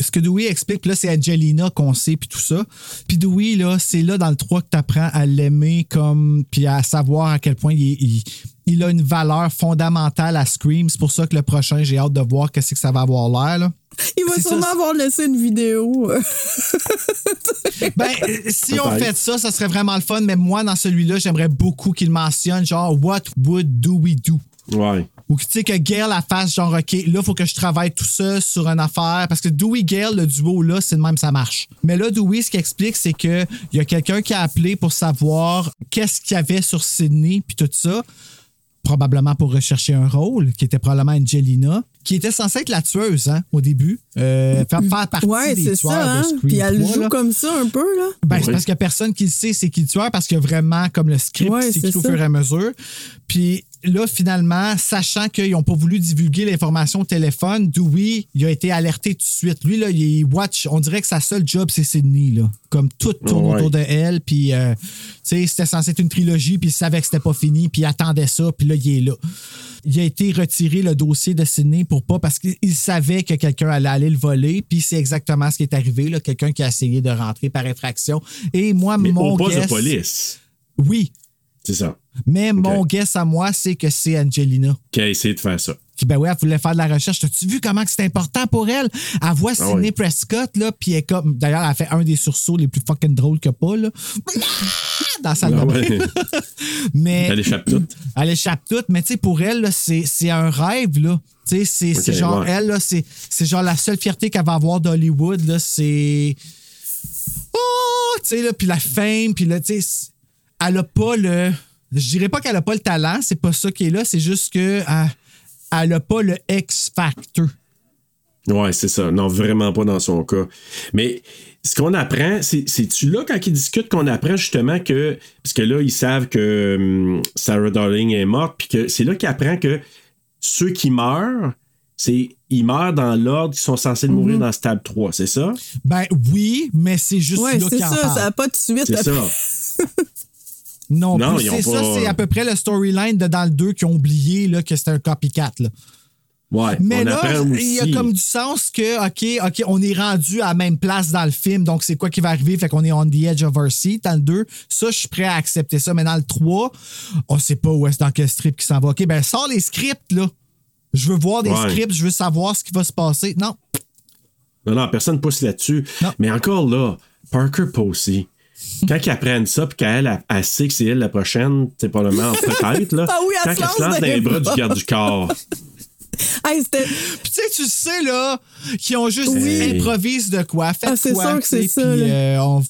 ce que Dewey explique, là, c'est Angelina qu'on sait, puis tout ça. Puis Dewey, là, c'est là dans le 3 que t'apprends à l'aimer comme, puis à savoir à quel point il- il a une valeur fondamentale à Scream. C'est pour ça que le prochain, j'ai hâte de voir qu'est-ce que ça va avoir l'air, là. Il va ça, sûrement avoir laissé une vidéo. [LAUGHS] Ben, euh, si on fait ça, ça serait vraiment le fun, mais moi, dans celui-là, j'aimerais beaucoup qu'il mentionne, genre, What would Dewey do? Ouais. Ou que tu sais que Gail la fasse genre OK, là, faut que je travaille tout ça sur une affaire. Parce que Dewey Gail, le duo là, c'est de même ça marche. Mais là, Dewey, ce qu'il explique, c'est que il y a quelqu'un qui a appelé pour savoir qu'est-ce qu'il y avait sur Sydney puis tout ça. Probablement pour rechercher un rôle, qui était probablement Angelina, qui était censée être la tueuse, hein, au début. Euh, faire, faire partie ouais, des c'est tueurs ça, hein? de Scream Puis elle 3, joue là. comme ça un peu, là. Ben, c'est parce qu'il y a personne qui le sait, c'est qui le tueur, parce qu'il y a vraiment comme le script Ouais, qui s'écrit au fur et à mesure. Puis là, finalement, sachant qu'ils n'ont pas voulu divulguer l'information au téléphone, Dewey, il a été alerté tout de suite. Lui, là, il watch, on dirait que sa seule job, c'est Sydney, là. Comme tout tourne Ouais. autour de elle, puis, euh, tu sais, c'était censé être une trilogie, puis il savait que c'était pas fini, puis il attendait ça, puis là, il est là. Il a été retiré le dossier de Sydney pour pas, parce qu'il savait que quelqu'un allait aller le voler, puis c'est exactement ce qui est arrivé, là. Quelqu'un qui a essayé de rentrer par infraction. Et moi, Mais mon au poste de police. Oui, C'est ça. mais mon guess à moi, c'est que c'est Angelina. Qui a essayé de faire ça. Qui, ben ouais, elle voulait faire de la recherche. T'as-tu vu comment c'est important pour elle? Elle voit Ah Sidney oui. Prescott, là, puis elle comme. D'ailleurs, elle a fait un des sursauts les plus fucking drôles que pas, là. [LAUGHS] Dans de Ah ouais. [LAUGHS] Mais. Elle échappe toute. Elle échappe toute, mais tu sais, pour elle, c'est un rêve, là. Tu sais, c'est genre, ouais. elle, là, c'est genre la seule fierté qu'elle va avoir d'Hollywood, là, c'est. Oh! Tu sais, là, puis la fame, puis là, tu sais, elle a pas le. Je dirais pas qu'elle a pas le talent, c'est pas ça qui est là, c'est juste que elle, elle a pas le X-Factor. Ouais, c'est ça. Non, vraiment pas dans son cas. Mais ce qu'on apprend, c'est- c'est-tu là, quand ils discutent, qu'on apprend justement que. Parce que là, ils savent que hum, Sarah Darling est morte, puis que c'est là qu'ils apprennent que ceux qui meurent, c'est. Ils meurent dans l'ordre qu'ils sont censés mourir dans Stab 3, c'est ça? Ben oui, mais c'est juste Ouais, là c'est qu'il en ça, parle. ça n'a pas de suite. C'est après. ça. [LAUGHS] Non, c'est ça, pas- c'est à peu près le storyline de dans le 2 qui ont oublié là, que c'était un copycat. Là. Ouais. Mais là, il y a comme du sens que, OK, OK, on est rendu à la même place dans le film, donc c'est quoi qui va arriver? Fait qu'on est on the edge of our seat dans le 2. Ça, je suis prêt à accepter ça. Mais dans le 3, on sait pas où est-ce dans quel strip qui s'en va. OK, ben sors les scripts, là. Je veux voir des Ouais. scripts, je veux savoir ce qui va se passer. Non. Non, non, personne pousse là-dessus. Mais encore là, Parker Posey, quand ils apprennent ça, puis qu'elle, elle, sait que c'est elle la prochaine, c'est probablement [LAUGHS] peut-être, là. Ah oui, elle quand se elle se lance dans les bras du garde du corps. [LAUGHS] Hey, c'était. Puis tu sais, tu sais, là, qui ont juste Oui. dit improvise de quoi, faites Ah, c'est quoi, sûr que c'est ça, puis, euh, on-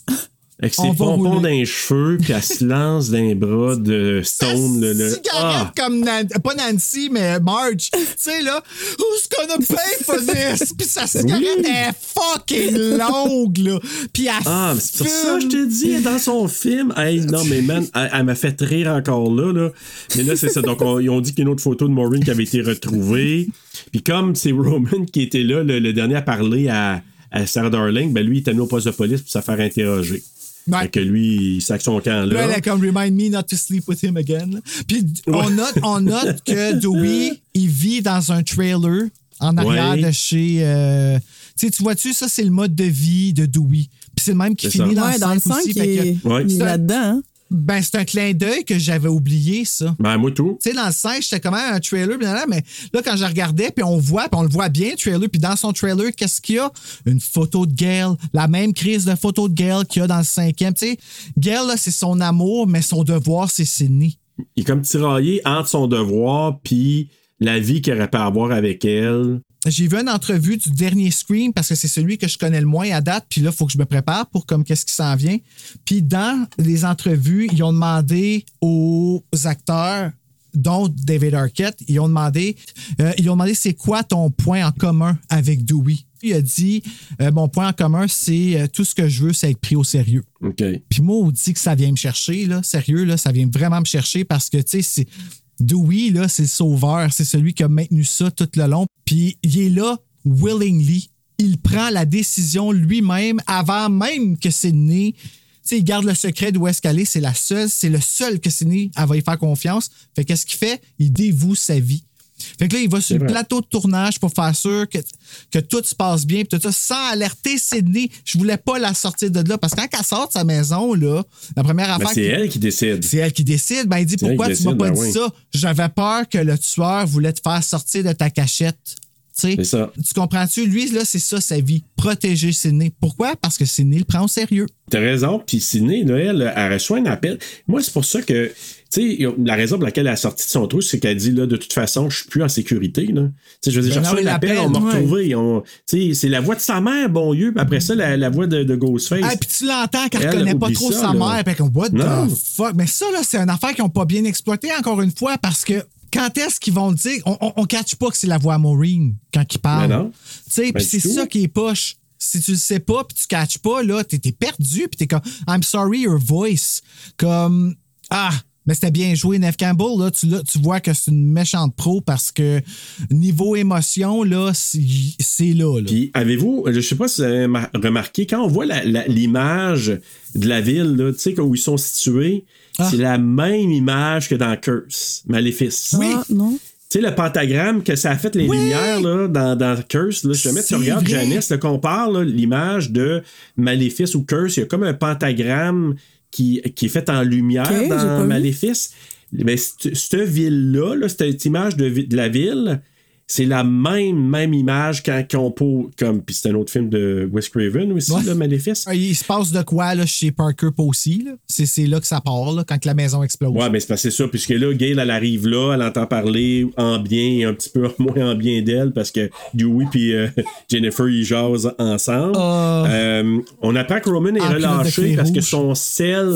Avec ses pompons dans les cheveux, puis elle se lance dans les bras de Stone. Le, le- cigarette Ah! comme Nan- pas Nancy mais Marge tu sais là who's gonna pay for this? [LAUGHS] Puis sa cigarette Oui. est fucking longue là puis elle Ah, mais c'est pour ça que je te dis, dans son film. Hey, non, mais man, elle, elle m'a fait rire encore là, là. Mais là, c'est ça. Donc, on- ils ont dit qu'il y a une autre photo de Maureen qui avait été retrouvée. Puis comme c'est Roman qui était là, le, le dernier à parler à, à Sarah Darling, ben lui, il était mis au poste de police pour se faire interroger. Ouais. Fait que lui, il sac son camp Là, là. elle est comme remind me not to sleep with him again. Puis on note, on note que Dewey, il vit dans un trailer en arrière Ouais. de chez. euh, tu sais, tu vois-tu, ça, c'est le mode de vie de Dewey. Puis c'est le même qui finit ça. dans Ouais, le dans le 5 5, aussi. il fait que- est, Ouais. il est là-dedans. hein. Ben, c'est un clin d'œil que j'avais oublié, ça. Ben, moi, tout. Tu sais, dans le 5, j'étais comme un trailer, mais là, quand je regardais, puis on voit, puis on le voit bien, le trailer, puis dans son trailer, qu'est-ce qu'il y a? Une photo de Gail, la même crise de photo de Gail qu'il y a dans le cinquième. Tu sais, Gail, là, c'est son amour, mais son devoir, c'est Sydney. Il est comme tiraillé entre son devoir puis la vie qu'il aurait pu avoir avec elle. J'ai vu une entrevue du dernier Scream parce que c'est celui que je connais le moins à date. Puis là, il faut que je me prépare pour comme qu'est-ce qui s'en vient. Puis dans les entrevues, ils ont demandé aux acteurs, dont David Arquette, ils ont demandé, euh, ils ont demandé c'est quoi ton point en commun avec Dewey? Il a dit euh, mon point en commun, c'est euh, tout ce que je veux, c'est être pris au sérieux. Puis moi, on dit que ça vient me chercher, là. Sérieux, là, ça vient vraiment me chercher parce que, tu sais, c'est. Dewey, là, c'est le sauveur. C'est celui qui a maintenu ça tout le long. Puis il est là, willingly. Il prend la décision lui-même avant même que Sydney. Tu sais, il garde le secret d'où est-ce qu'elle est. C'est la seule, c'est le seul que Sydney, elle va y faire confiance. Fait qu'est-ce qu'il fait? Il dévoue sa vie. Fait que là, il va sur le plateau de tournage pour faire sûr que, que tout se passe bien, puis tout ça, sans alerter Sydney. Je voulais pas la sortir de là, parce que quand elle sort de sa maison, là, la première affaire. c'est elle qui décide. c'est elle qui décide. Ben, il dit pourquoi tu m'as pas ben dit oui. ça? J'avais peur que le tueur voulait te faire sortir de ta cachette. Tu sais, C'est ça. Tu comprends-tu? Lui, là, c'est ça sa vie. Protéger Sidney. Pourquoi? Parce que Sidney le prend au sérieux. T'as raison. Puis Sydney, là, elle, elle reçoit un appel. Moi, c'est pour ça que, tu sais, la raison pour laquelle elle a sorti de son trou, c'est qu'elle dit, là, de toute façon, je suis plus en sécurité, là. Tu sais, je veux dire, j'ai Ben reçu non, un appel, on m'a ouais. retrouvé. on- Tu sais, c'est la voix de sa mère, bon Dieu. Puis après ça, la, la voix de, de Ghostface. Ah, puis tu l'entends qu'elle Elle, connaît pas trop ça, sa là. mère. Puis comme, what Non. the fuck? Mais ça, là, c'est une affaire qu'ils n'ont pas bien exploité encore une fois parce que quand est-ce qu'ils vont le dire? On, on, on catch pas que c'est la voix Maureen quand ils parlent. Ben non. Tu sais, Ben puis c'est ça qui est poche. Si tu le sais pas, puis tu catches pas, là, t'es t'es perdu, puis t'es comme, I'm sorry, your voice. Comme, ah, mais c'était bien joué, Neve Campbell, là, tu, là, tu vois que c'est une méchante pro parce que niveau émotion, là, c'est là, là. Puis avez-vous, je sais pas si vous avez ma- remarqué, quand on voit l'image de la ville, là, tu sais, où ils sont situés, Ah. c'est la même image que dans Curse, Maléfice. Oui. Ah, non. Tu sais, le pentagramme que ça a fait les Oui. lumières là, dans, dans Curse, là, si jamais tu regardes vrai. Janice, là, qu'on parle, là, l'image de Maléfice ou Curse, il y a comme un pentagramme qui, qui est fait en lumière Ok, j'ai pas dans. Maléfice. Ben, cette, ville-là, là, cette image de la ville, c'est la même, même image quand qu'on peut. Comme, puis c'est un autre film de Wes Craven aussi, Ouais. là, Maléfice. Ah, Il se passe de quoi là, chez Parker Posey? là? C'est là que ça part, là, quand la maison explose. Ouais, mais c'est ça, puisque là, Gail, elle arrive là, elle entend parler en bien et un petit peu [LAUGHS] moins en bien d'elle, parce que Dewey puis euh, [LAUGHS] Jennifer, ils jasent ensemble. Ah. Euh, on apprend que Roman est de relâché parce que son sel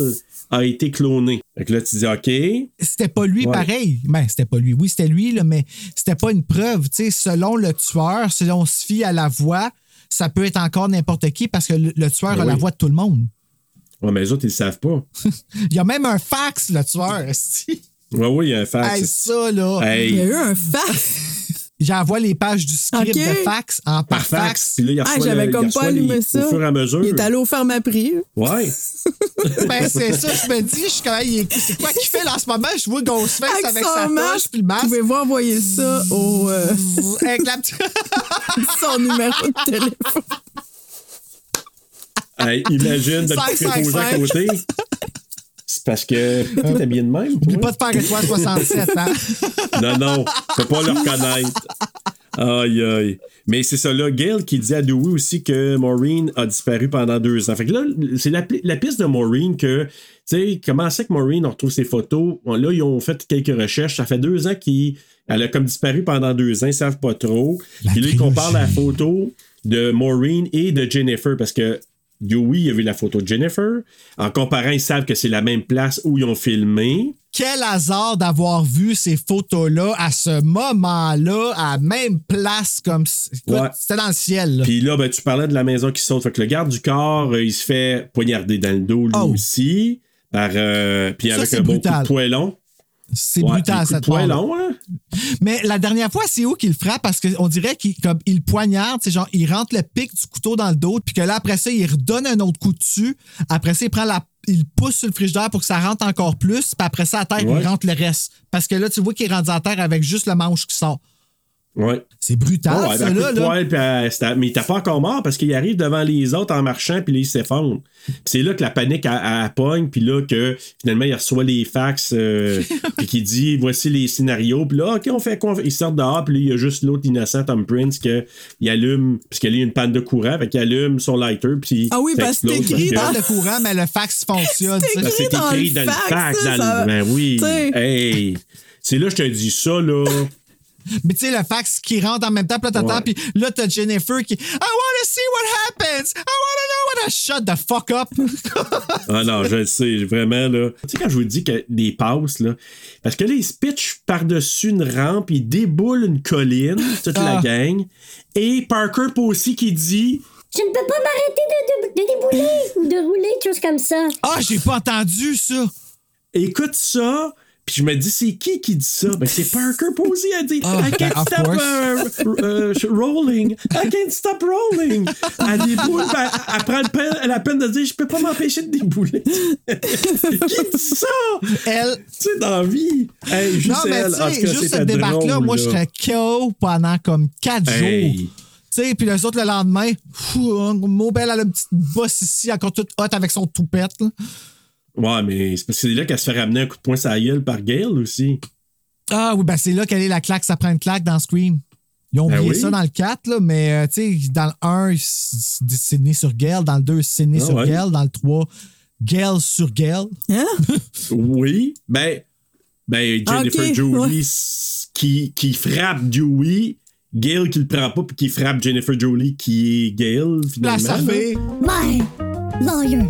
a été clonné. Fait que là, tu dis, OK. C'était pas lui Ouais. pareil. Ben, c'était pas lui. Oui, c'était lui, là, mais c'était pas une preuve. Tu sais, selon le tueur, si on se fie à la voix, ça peut être encore n'importe qui parce que le, le tueur Ben a la oui. voix de tout le monde. Ouais, mais les autres, ils le savent pas. [LAUGHS] Il y a même un fax, le tueur. [LAUGHS] Ouais, oui, il y a un fax. Hey, ça, là. Hey. Il y a eu un fax. J'envoie les pages du script de fax en par, Par fax. Puis là, il Ah, j'avais comme pas allumé les- ça. Au fur et à mesure. Il est allé au pharmaprix. Ouais. [LAUGHS] Ben, c'est ça, je me dis, je suis quand même, il est- c'est quoi qu'il fait là en ce moment? Je vois Ghostface avec, Avec sa poche puis le masque. Pouvez-vous envoyer ça au euh, [LAUGHS] Avec la petite. [LAUGHS] son numéro de téléphone. Hey, imagine de Cinq, te cinq, préposer à côté. C'est parce que t'es habillé de même. Oublie toi? pas de faire étoile 67, hein? [LAUGHS] Non, non, faut pas le reconnaître. Aïe, aïe. Mais c'est ça, là, Gail qui dit à Dewey aussi que Maureen a disparu pendant deux ans. Fait que là, c'est la, la piste de Maureen que, tu sais, comment c'est que Maureen, on retrouve ses photos? Bon, là, ils ont fait quelques recherches. Ça fait deux ans qu'elle a comme disparu pendant deux ans. Ils savent pas trop. Puis là, ils comparent la photo de Maureen et de Jennifer parce que Dewey a vu la photo de Jennifer. En comparant, ils savent que c'est la même place où ils ont filmé. Quel hasard d'avoir vu ces photos-là à ce moment-là, à la même place comme. Ouais. C'était dans le ciel. là. Puis là, ben, tu parlais de la maison qui saute. Fait que le garde du corps, euh, il se fait poignarder dans le dos lui aussi. Par, euh, puis Oh. Ça, avec un bon coup de poêlon. C'est Ouais, brutal, cette poêlon, part-là. hein? Mais la dernière fois, c'est où qu'il frappe? Parce qu'on dirait qu'il comme, il poignarde, c'est genre, il rentre le pic du couteau dans le dos, puis que là, après ça, il redonne un autre coup dessus. Après ça, il prend la. Il pousse sur le frigidaire pour que ça rentre encore plus, puis après ça, à terre, Ouais. il rentre le reste. Parce que là, tu vois qu'il est rendu à terre avec juste le manche qui sort. Ouais. C'est brutal, Ouais, ça, ben, là. là. euh, mais il était pas encore mort parce qu'il arrive devant les autres en marchant, puis là, il s'effondre. C'est là que la panique à, pogne, puis là que finalement, il reçoit les fax, euh, [LAUGHS] puis qu'il dit voici les scénarios, puis là, OK, on fait quoi? Il sort dehors, puis là, il y a juste l'autre innocent, Tom Prince, que, il allume, parce qu'il y a une panne de courant, fait qu'il allume son lighter, puis. Ah oui, parce que c'est écrit dans le courant, mais le fax fonctionne. Ben, c'est écrit dans le fax, dans le- Ben oui. T'sais. Hey. C'est là, je te dis ça, là. Mais tu sais, le fax qui rentre en même temps, puis là, t'attends, Ouais. puis là, t'as Jennifer qui. I wanna see what happens! I wanna know what a shut the fuck up! Ah non, je le sais, vraiment, là. Tu sais, quand je vous dis que des passes, là, parce que là, ils se pitchent par-dessus une rampe, ils déboulent une colline, toute la Ah. gang, et Parker aussi qui dit Je ne peux pas m'arrêter de, de, de débouler ou de rouler, des choses comme ça. Ah, j'ai pas entendu ça! Écoute ça! Puis je me dis, c'est qui qui dit ça? Ben, c'est Parker Posey. Elle dit, Ah, I ben, can't of stop uh, uh, rolling. I can't stop rolling. Elle déboule, ben, elle prend le peine- la peine de dire, je peux pas m'empêcher de débouler. [LAUGHS] qui dit ça? Elle. Tu sais, dans la vie. Hey, juste non, mais elle. En juste cette débarque-là, moi, serais KO pendant comme 4 Hey. jours. Tu sais, puis les autres, le lendemain, elle a une petite bosse ici, encore toute hot avec son toupette. là. Ouais, mais c'est parce que c'est là qu'elle se fait ramener un coup de poing la gueule par Gail aussi. Ah oui, ben c'est là qu'elle est la claque, ça prend une claque dans Scream. Ils ont Ben oublié oui. ça dans le 4, là, mais euh, tu sais, dans le 1, c'est né sur Gale. Dans le 2, c'est né Ah sur ouais. Gale. Dans le 3, Gale sur Gale. [LAUGHS] Oui. Ben, ben Jennifer Jolie ouais. qui, qui frappe Dewey. Gail qui le prend pas puis qui frappe Jennifer Jolie qui est Gail finalement. Là, ça là. fait. My lawyer.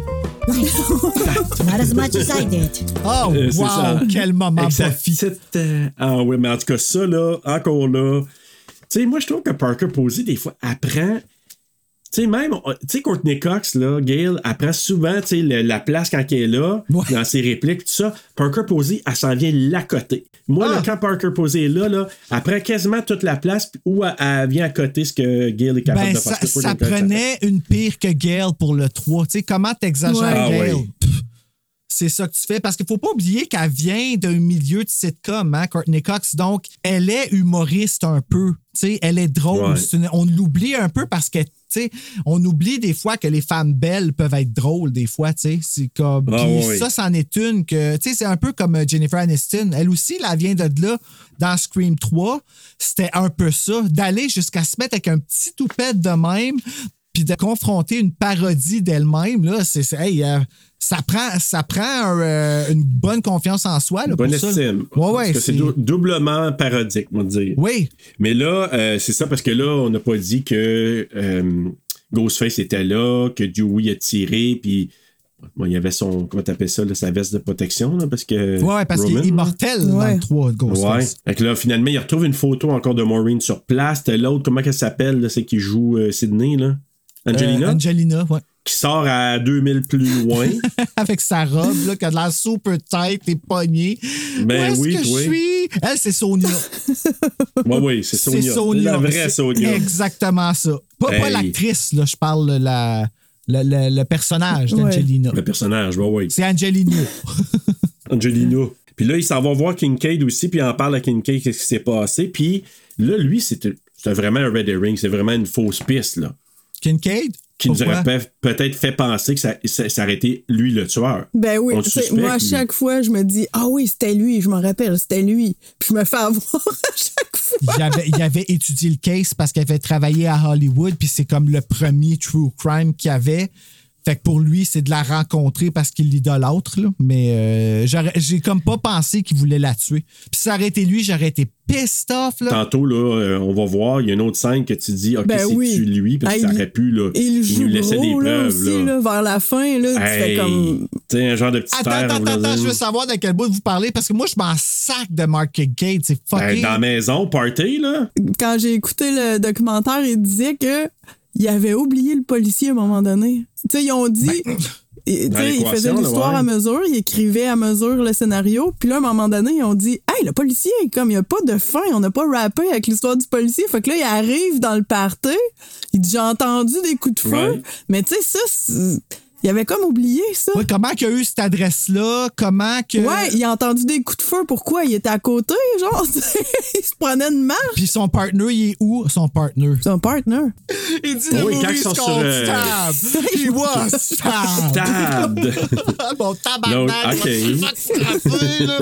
Like, not as much as I did. Oh, Euh, wow, ça. quel moment euh, Ah oui, mais en tout cas, ça, là, encore là. Tu sais, moi, je trouve que Parker Posey, des fois, apprend. Tu sais, même, on- tu sais, Courtney Cox, là, Gail, apprend souvent, tu sais, la place quand elle est là, dans ses répliques, tout ça. Parker Posey, elle s'en vient là côté. Moi, Ah. là, quand Parker Posey est là, là, prend quasiment toute la place où elle, elle vient à côté ce que Gail est capable Ben, de ça, faire. Ça cas, prenait une pire que Gale pour le 3. Tu sais, comment t'exagères Ouais. Ah Gale? C'est ça que tu fais. Parce qu'il faut pas oublier qu'elle vient d'un milieu de sitcom, hein, Courtney Cox. Donc, elle est humoriste un peu. Tu sais, elle est drôle. Ouais. C'est une- on l'oublie un peu parce que, tu sais, on oublie des fois que les femmes belles peuvent être drôles, des fois, tu sais. C'est comme. Ah, oui. ça, c'en est une que. C'est un peu comme euh, Jennifer Aniston. Elle aussi, elle vient de là. Dans Scream 3, c'était un peu ça. D'aller jusqu'à se mettre avec un petit toupette de même, puis de confronter une parodie d'elle-même, là, c'est. hey, euh, ça prend, ça prend un, euh, une bonne confiance en soi. Là, Bonne pour ça. estime. Ouais, Parce ouais. que c'est c'est- dou- doublement parodique, on va dire. Oui. Mais là, euh, c'est ça parce que là, on n'a pas dit que euh, Ghostface était là, que Dewey a tiré, puis bon, il y avait son, comment t'appelles ça, là, sa veste de protection, là, parce que. Ouais, parce qu'il est immortel dans Ouais. le 3 de Ouais. Ghostface. Fait que là, finalement, il retrouve une photo encore de Maureen sur place. T'as l'autre, comment qu'elle s'appelle, là, c'est qui joue euh, Sydney, là? Angelina? Euh, Angelina, ouais. Qui sort à 2000 plus loin. [LAUGHS] Avec sa robe, là, qui a de l'air super tight et pognée. Ben Où oui, que je oui. suis? Elle, c'est Sonia. [LAUGHS] ouais, oui, c'est Sonia. C'est Sonia. La vraie C'est Sonia. Exactement ça. Pas, pas l'actrice, là, je parle la, le, le- le personnage d'Angelina. Le personnage, ouais, ouais. C'est Angelino. [LAUGHS] Angelino. Puis là, il s'en va voir Kincaid aussi, puis il en parle à Kincaid, qu'est-ce qui s'est passé. Puis là, lui, c'était c'était vraiment un red herring, c'est vraiment une fausse piste, là. Kincaid? qui nous aurait pe- peut-être fait penser que ça, ça, ça aurait été lui le tueur. Ben oui, suspecte, moi, à chaque fois, je me dis, ah oui, c'était lui, je m'en rappelle, c'était lui. Puis je me fais avoir [LAUGHS] à chaque fois. Il avait, il avait étudié le case parce qu'il avait travaillé à Hollywood, puis c'est comme le premier true crime qu'il avait. Fait que pour lui, c'est de la rencontrer parce qu'il l'idolâtre, là. Mais euh, j'ai comme pas pensé qu'il voulait la tuer. Puis si ça aurait été lui, j'aurais été pissed off, là. Tantôt, là, euh, on va voir, il y a une autre scène que tu dis, OK, Ben c'est oui. tu lui, parce que ça il- aurait pu, là. Il joue nous laissait des gros, là, preuves, aussi, là. là, vers la fin, là, tu fais Hey, comme... tu sais, un genre de petit Attends, frère. attends, en attends, je veux savoir de quel bout vous parlez parce que moi, je m'en sac de Mark Gate. C'est Ben, fucking. dans la maison, party, là. Quand j'ai écouté le documentaire, il disait que il avait oublié le policier à un moment donné. Tu sais, ils ont dit... [CLEARS THROAT] Sais, il faisait l'histoire ouais. à mesure, il écrivait à mesure le scénario. Puis là, à un moment donné, ils ont dit Hey, le policier, comme il n'y a pas de fin, on n'a pas rappé avec l'histoire du policier. Fait que là, il arrive dans le party, il dit J'ai entendu des coups de feu. Ouais. Mais tu sais, ça, il avait comme oublié ça. Ouais, comment qu'il a eu cette adresse-là? Comment que. Ouais, il a entendu des coups de feu. Pourquoi? Il était à côté, genre. [LAUGHS] il se prenait une marche. Puis son partner, il est où, son partner? Son partner. Il dit Oui, quand movie ils sont sur, called euh, Stab. [LAUGHS] He was stabbed. Stabbed. bon, [LAUGHS] tabarnak. Non, ok. on va se scraper, là.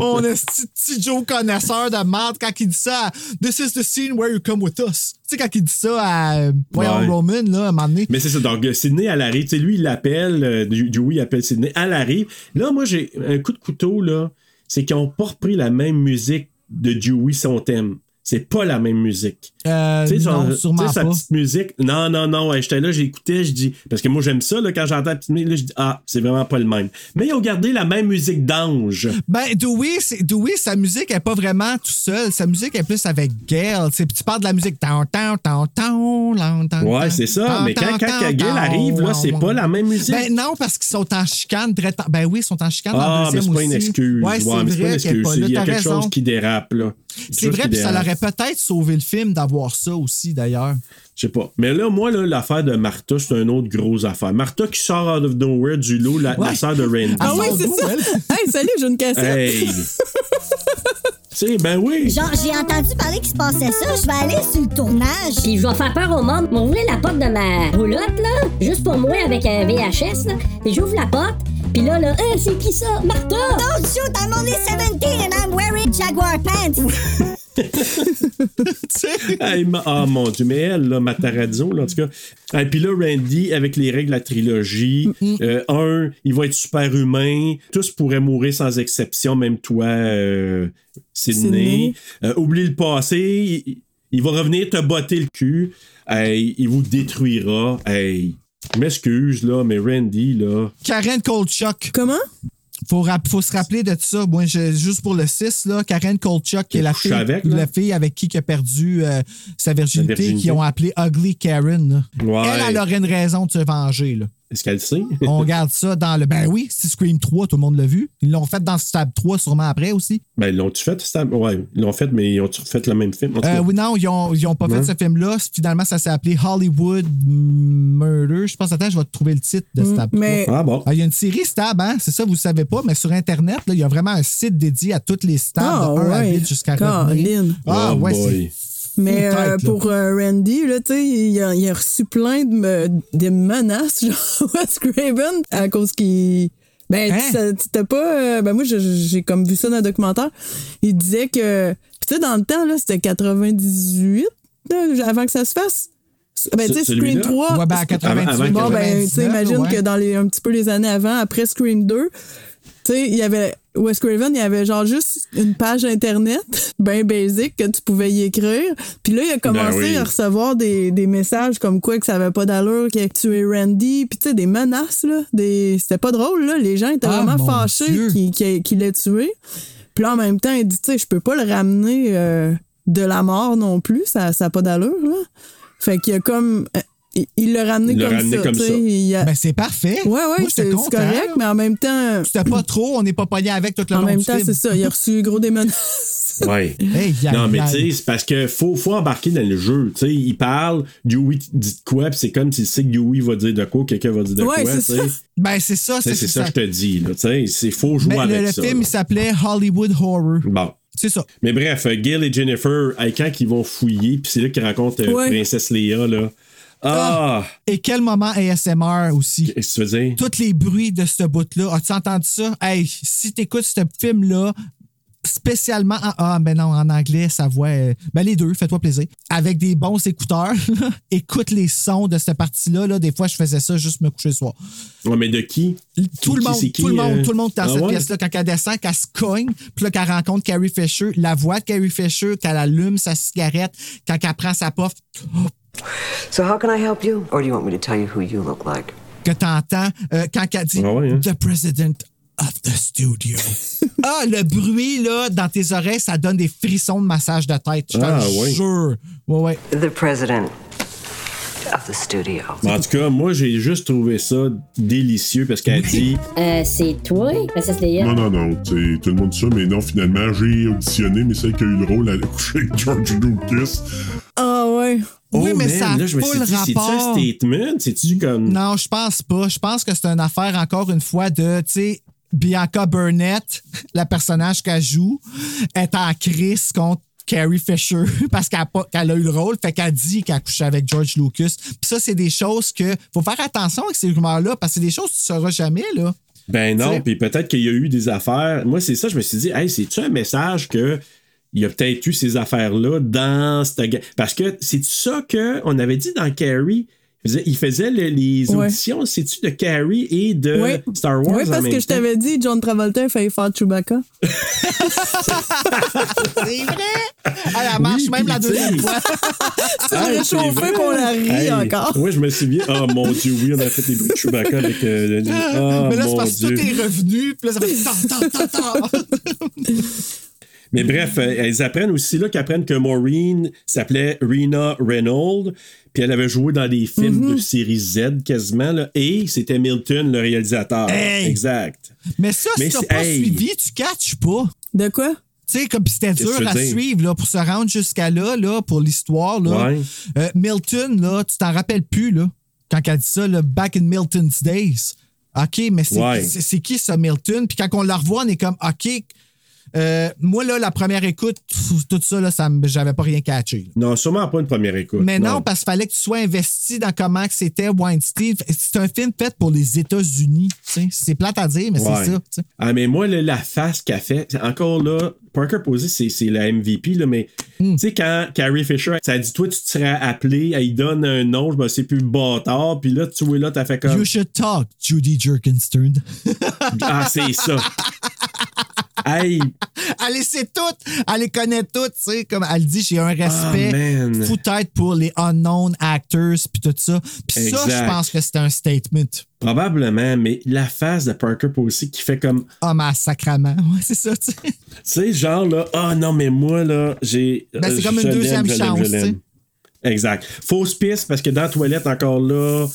On est ce petit Joe connaisseur de merde quand il dit ça. This is the scene where you come with us. Tu sais, quand il dit ça à euh, Ouais. Roman, là, à un moment donné. Mais c'est ça. Donc, Sydney, elle arrive. Tu sais, lui, il l'appelle. euh, Dewey appelle Sydney. Elle arrive. Là, moi, j'ai un coup de couteau, là. C'est qu'ils n'ont pas repris la même musique de Dewey, son thème. C'est pas la même musique. Euh, Tu sais, son- non, sûrement sais, sa pas. petite musique. Non, non, non. ouais, J'étais là, j'écoutais, je dis. Parce que moi, j'aime ça, là, quand j'entends la petite musique, là, je dis, ah, c'est vraiment pas le même. Mais ils ont gardé la même musique d'ange. Ben, Dewey, Dewey, sa musique est pas vraiment tout seul. Sa musique est plus avec Gail. Tu sais, puis tu parles de la musique. Ouais, c'est ça. Mais quand, quand Gail arrive, là, c'est pas la même musique. Ben non, parce qu'ils sont en chicane. Ben oui, ils sont en chicane dans ah, mais c'est pas une excuse. Ouais, c'est pas une excuse. Il y a quelque chose qui dérape, là. C'est vrai, puis ça l'aurait peut-être sauvé le film d'avoir ça aussi, d'ailleurs. Je sais pas. Mais là, moi, là, l'affaire de Martha, c'est une autre grosse affaire. Martha qui sort out of nowhere du lot, la, sœur de [LAUGHS] Randy. Ah oui, c'est ça. [LAUGHS] hey, salut, j'ai une cassette. Hey! [LAUGHS] tu sais, ben oui. Genre, j'ai entendu parler qu'il se passait ça, je vais aller sur le tournage. Puis je vais faire peur au monde. M'ouvrir la porte de ma roulotte, là, juste pour moi avec un VHS, là. Puis j'ouvre la porte, puis là, là, Hein, c'est qui ça? Martha! Don't shoot, I'm only 17 and I'm wearing Jaguar pants. [LAUGHS] Hey, ma- Ah mon Dieu, mais elle, là, Matarazzo, là, en tout cas. Et puis là, Randy, avec les règles de la trilogie, euh, un, il va être super humain, tous pourraient mourir sans exception, même toi, euh, Sydney. Sydney. Euh, oublie le passé, il, il va revenir te botter le cul, Hey, il vous détruira. Hey, je m'excuse, là, mais Randy, là. Karen Kolchuk. Comment? Faut, rap- faut se rappeler de ça. Moi, je- juste pour le 6, là, Karen Kolchuk, qui est la fille, avec, la fille avec qui il a perdu euh, sa virginité, virginité. qui ont appelé Ugly Karen. là. Ouais. Elle, elle aurait une raison de se venger. Là. Est-ce qu'elle le sait? [LAUGHS] On regarde ça dans le. Ben oui, c'est Scream 3, tout le monde l'a vu. Ils l'ont fait dans Stab 3, sûrement après aussi. Ben, ils l'ont-tu fait? Stab? Ouais, ils l'ont fait, mais ils ont-tu fait le même film? En tout Euh, oui, non, ils ont, ils ont pas Ouais. fait ce film-là. Finalement, ça s'est appelé Hollywood Murder. Je pense, attends, je vais te trouver le titre de Stab 3. mais- Ah bon? Ah, Il y a une série Stab, hein? C'est ça, vous ne savez pas, mais sur Internet, là, il y a vraiment un site dédié à toutes les stabs Ah, de 1 à ouais. 8 jusqu'à revenir. Ah, Oh ouais, boy. Mais euh, pour euh, Randy, là, il a, il a reçu plein de, me- de menaces, [LAUGHS] genre Wes Craven, à cause qu'il. Ben, Hein? tu sais, c'était pas. euh, ben, moi, je- j'ai comme vu ça dans le documentaire. Il disait que. Tu sais, dans le temps, là, c'était 98, là, avant que ça se fasse. Ben, tu sais, Scream celui-là? 3. Ouais, ben, à 98, Avant- avant Bon, ben, tu sais, 99, imagine ouais. que dans les, un petit peu les années avant, après Scream 2, tu sais, il y avait. Wes Craven, il y avait genre juste une page Internet, [LAUGHS] ben basic, que tu pouvais y écrire. Puis là, il a commencé Ben oui. à recevoir des, des messages comme quoi que ça avait pas d'allure, qu'il a tué Randy. Puis tu sais, des menaces, là. Des... C'était pas drôle, là. Les gens étaient Ah, vraiment fâchés qu'il qu'il l'ait tué. Puis là, en même temps, il dit, tu sais, je peux pas le ramener euh, de la mort non plus. Ça n'a pas d'allure, là. Fait qu'il a comme... il- Il l'a ramené Il comme ramené ça. comme ça. il a- Ben, c'est parfait. Ouais, ouais, c'est correct, mais en même temps, C'était pas trop, on n'est pas pogné avec tout le en long même temps, film. c'est ça. Il a reçu gros des menaces. Ouais. [LAUGHS] Hey, aïe, non, mais tu sais, c'est parce que faut, faut embarquer dans le jeu. Tu sais, il parle, Dewey dit de quoi, puis c'est comme s'il sait que Dewey va dire de quoi, quelqu'un va dire de Ouais, quoi. c'est ça. Ben, c'est ça, c'est ça. je te dis. là. Tu sais, c'est faut jouer Mais avec le, le ça. film, là. il s'appelait Hollywood Horror. Bon. C'est ça. Mais bref, Gil et Jennifer, quand ils vont fouiller, puis c'est là qu'ils rencontrent euh, Ouais. Princesse Léa, là. Ah! Et quel moment ASMR aussi? Qu'est-ce que tu veux dire? Tous les bruits de ce bout-là. As-tu entendu ça? Hey, si t'écoutes ce film-là, spécialement en, ah, ben non, en anglais, sa voix. ben les deux, fais-toi plaisir. Avec des bons écouteurs, [LAUGHS] écoute les sons de cette partie-là. Là. Des fois, je faisais ça juste me coucher le soir. Ouais, mais de qui? Tout le Qui- monde, qui, tout le monde, euh? tout le monde dans Ah cette ouais? pièce-là, quand elle descend, qu'elle se cogne, puis là, qu'elle rencontre Carrie Fisher, la voix de Carrie Fisher, qu'elle allume sa cigarette, quand elle prend sa puff, So how can I help you? Or do you want me to tell you who you look like? que t'entends, euh, quand elle dit Ah hein? The President of the Studio. [LAUGHS] ah, le bruit, là, dans tes oreilles, ça donne des frissons de massage de tête. Je Ah, ouais. jure. Ouais, ouais. The president of the studio. En tout cas, moi, j'ai juste trouvé ça délicieux parce qu'elle dit Euh, c'est toi, Leia? Non, non, non, tu sais, tout le monde dit ça, mais non, finalement, j'ai auditionné, mais celle qui a eu le rôle, elle a couché avec George Lucas. Ah ouais. Oui, Oh, mais man, ça là, je me suis dit, c'est-tu un statement? C'est-tu comme. Non, je pense pas. Je pense que c'est une affaire, encore une fois, de, tu sais, Bianca Burnett, la personnage qu'elle joue, est en crise contre Carrie Fisher [LAUGHS] parce qu'elle a, a eu le rôle, fait qu'elle dit qu'elle a couché avec George Lucas. Puis ça, c'est des choses que faut faire attention avec ces rumeurs-là parce que c'est des choses que tu sauras jamais, là. Ben non, puis peut-être qu'il y a eu des affaires. Moi, c'est ça, je me suis dit, hey, c'est-tu un message que. Il y a peut-être eu ces affaires-là dans cette. Parce que c'est ça qu'on avait dit dans Carrie. Il faisait, il faisait le- les Ouais. auditions, c'est-tu de Carrie et de Oui. Star Wars Oui, en parce même que je t'avais dit, John Travolta a failli faire Chewbacca. [LAUGHS] C'est vrai! Elle marche Oui, même la deuxième fois. [LAUGHS] Hey, c'est réchauffé vrai. qu'on la rit Hey, encore. Oui, je me souviens. Oh mon Dieu, oui, on a fait des bruits de Chewbacca avec. euh, le- oh, mais là, c'est mon parce que tout est revenu, puis là, ça fait tant, tant, tant, tant. [LAUGHS] Mais bref, euh, elles apprennent aussi là qu'apprennent que Maureen s'appelait Rena Reynolds, puis elle avait joué dans des films Mm-hmm. de série Z quasiment, là, et c'était Milton le réalisateur. Hey! Exact. Mais ça, Mais si t'as c'est- pas hey. suivi, tu catches pas. De quoi? Tu sais, comme c'était dur à dire? suivre là, pour se rendre jusqu'à là, là, pour l'histoire. Là. Ouais. Euh, Milton, là, tu t'en rappelles plus, là, quand elle dit ça, là, back in Milton's days. OK, mais c'est Ouais. c'est qui ça, Milton? Puis quand on la revoit, on est comme, OK. Euh, moi, là, la première écoute, tout ça, là, ça j'avais pas rien catché. là. Non, sûrement pas une première écoute. Mais non, parce qu'il fallait que tu sois investi dans comment c'était Weinstein. C'est un film fait pour les États-Unis. C'est plate à dire, mais Ouais. c'est ça. Ah, mais moi, là, la face qu'elle fait, encore là, Parker Posey, c'est, la MVP, là, mais Hmm. tu sais, quand Carrie Fisher, ça dit, toi, tu te serais appelé, elle donne un nom, je me sais plus, bâtard, puis là, tu vois, là, t'as fait comme. You should talk, Judy Jerkenstern. Ah, c'est ça. [LAUGHS] hey, [LAUGHS] Elle les sait toutes. Elle les connaît toutes, tu sais. Comme elle dit, j'ai un respect man. fou tête pour les unknown actors puis tout ça. Puis ça, je pense que c'est un statement. probablement, mais la face de Parker Posey qui fait comme. Ah, mais sacrament. Ouais, c'est ça, tu sais. [LAUGHS] Tu sais, genre, là, ah non, mais moi, là, j'ai. Ben, c'est euh, comme une deuxième chance, je l'aime. Exact. Fausse piste, parce que dans la toilette, encore là,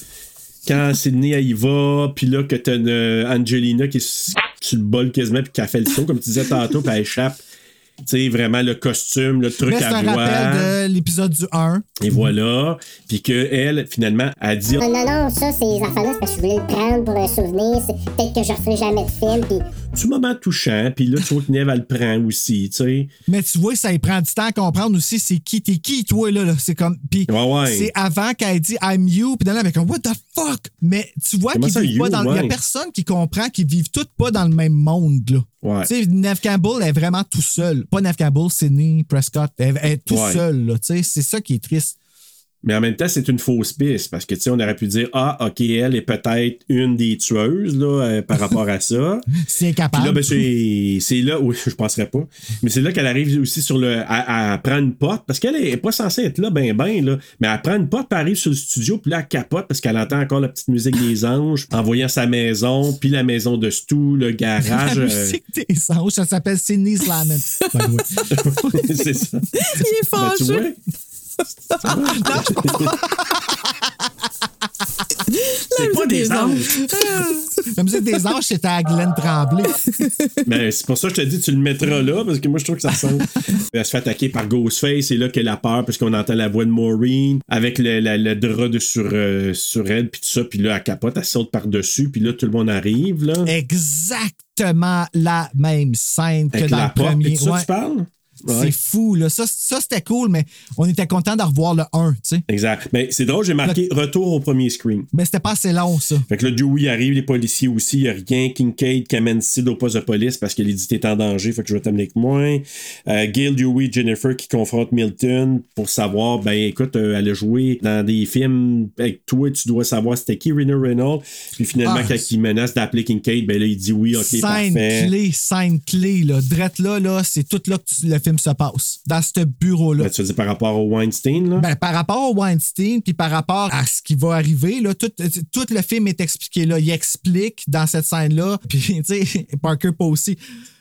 quand Sydney, elle y va, puis là, que t'as une euh, Angelina qui est sur le bol quasiment, puis a fait le saut, comme tu disais tantôt, puis elle échappe. Tu sais, vraiment, le costume, le truc Mais c'est à rappel de l'épisode du 1. Et voilà. Puis qu'elle, finalement, a dit. Non, non, non, ça, ces enfants-là, c'est parce que je voulais le prendre pour un souvenir. C'est Peut-être que je referai jamais de film. Puis Du moment touchant, puis là, tu vois que Neve, elle le prend aussi, tu sais. Mais tu vois, ça y prend du temps à comprendre aussi c'est qui, t'es qui, toi, là. là. C'est comme. Puis Ouais, ouais. c'est avant qu'elle dit I'm you, puis là, avec un What the fuck? Mais tu vois ça, vivent you, pas dans. Il y a personne qui comprend qu'ils vivent toutes pas dans le même monde, là. Ouais. Tu sais, Neve Campbell est vraiment tout seul. Pas Neve Campbell, Sidney Prescott. Elle, elle est tout Ouais. seul, là. Tu sais, c'est ça qui est triste. Mais en même temps, c'est une fausse piste parce que, tu sais, on aurait pu dire, ah, OK, elle est peut-être une des tueuses, là, euh, par rapport à ça. [LAUGHS] C'est Puis incapable. là, ben, c'est c'est là, oui, je penserais pas. Mais c'est là qu'elle arrive aussi sur le. à, à prendre une porte, parce qu'elle est pas censée être là, ben, ben, là. Mais elle prend une porte, puis elle arrive sur le studio, puis là, elle capote parce qu'elle entend encore la petite musique des [LAUGHS] anges en voyant sa maison, puis la maison de Stu, le garage. La euh, musique des anges, ça s'appelle the way. [LAUGHS] c'est ça. Il est Ben, fâché. [LAUGHS] C'est pas des anges. [LAUGHS] La musique des anges, c'était à Glenn Tremblay. [LAUGHS] Ben, c'est pour ça que je te dis, tu le mettras là, parce que moi, je trouve que ça ressemble. Elle se fait attaquer par Ghostface, c'est là qu'elle a peur, parce qu'on entend la voix de Maureen, avec le, la- le drap de sur, euh, sur elle, puis tout ça, puis là, elle capote, elle saute par-dessus, puis là, tout le monde arrive, là. Exactement la même scène que dans la le porte, premier. puis tout ça, Ouais. tu parles? Ouais. C'est fou, là. Ça, ça c'était cool, mais on était content de revoir le 1, tu sais. Exact. Mais c'est drôle, j'ai marqué retour au premier Scream. Mais c'était pas assez long, ça. Fait que là, Dewey arrive, les policiers aussi, il n'y a rien. Kincaid qui amène Sid au poste de police parce que l'édité est en danger, fait que je vais t'amener avec moi. Euh, Gail, Dewey, Jennifer qui confrontent Milton pour savoir, ben écoute, euh, elle a joué dans des films avec toi, tu dois savoir c'était qui Rena Reynolds. Puis finalement, Ah. quand il menace d'appeler Kincaid, ben là, il dit oui, ok, scène parfait. clé, scène clé, là. Drette là, là, c'est tout là que tu- le film se passe. Dans ce bureau-là. Ben, tu veux dire par rapport au Weinstein, là? Ben, par rapport au Weinstein, puis par rapport à ce qui va arriver, là, tout, tout le film est expliqué là. Il explique dans cette scène-là. [LAUGHS] Puis, tu sais, Parker pas aussi.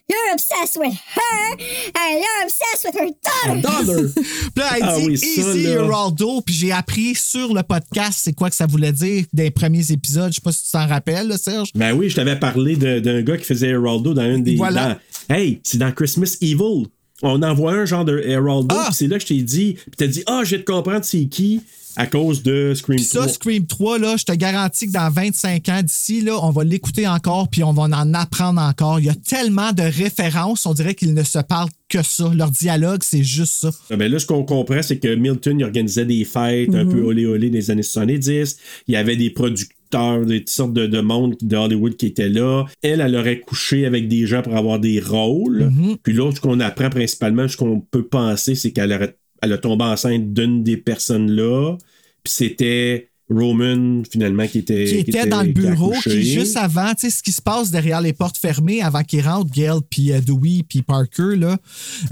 You're obsessed with her, and you're obsessed with her daughter. Dollar. [LAUGHS] Puis là, elle Ah dit oui, ça, Easy. Geraldo. Puis j'ai appris sur le podcast c'est quoi que ça voulait dire des premiers épisodes. Je sais pas si tu t'en rappelles, là, Serge. Ben oui, je t'avais parlé d'un gars qui faisait Heraldo dans un des. Voilà. dans- hey, c'est dans Christmas Evil. On envoie un genre de Heraldo, Ah! puis c'est là que je t'ai dit. Puis t'as dit, ah, je vais te comprendre c'est qui à cause de Scream Puis ça, 3. Scream 3, là, je te garantis que dans 25 ans d'ici, là, on va l'écouter encore, puis on va en apprendre encore. Il y a tellement de références, on dirait qu'ils ne se parlent que ça. Leur dialogue, c'est juste ça. Ah, Ben là, ce qu'on comprend, c'est que Milton il organisait des fêtes un Mhm. peu olé olé des années 70. Il y avait des producteurs, des toutes sortes de, de monde de Hollywood qui étaient là. Elle, elle aurait couché avec des gens pour avoir des rôles. Mhm. Puis l'autre, ce qu'on apprend principalement, ce qu'on peut penser, c'est qu'elle aurait, elle a tombé enceinte d'une des personnes là. Puis c'était Roman, finalement, qui était. Qui était dans le bureau, qui juste avant, tu sais, ce qui se passe derrière les portes fermées avant qu'ils rentrent, Gail, puis euh, Dewey, puis Parker, là,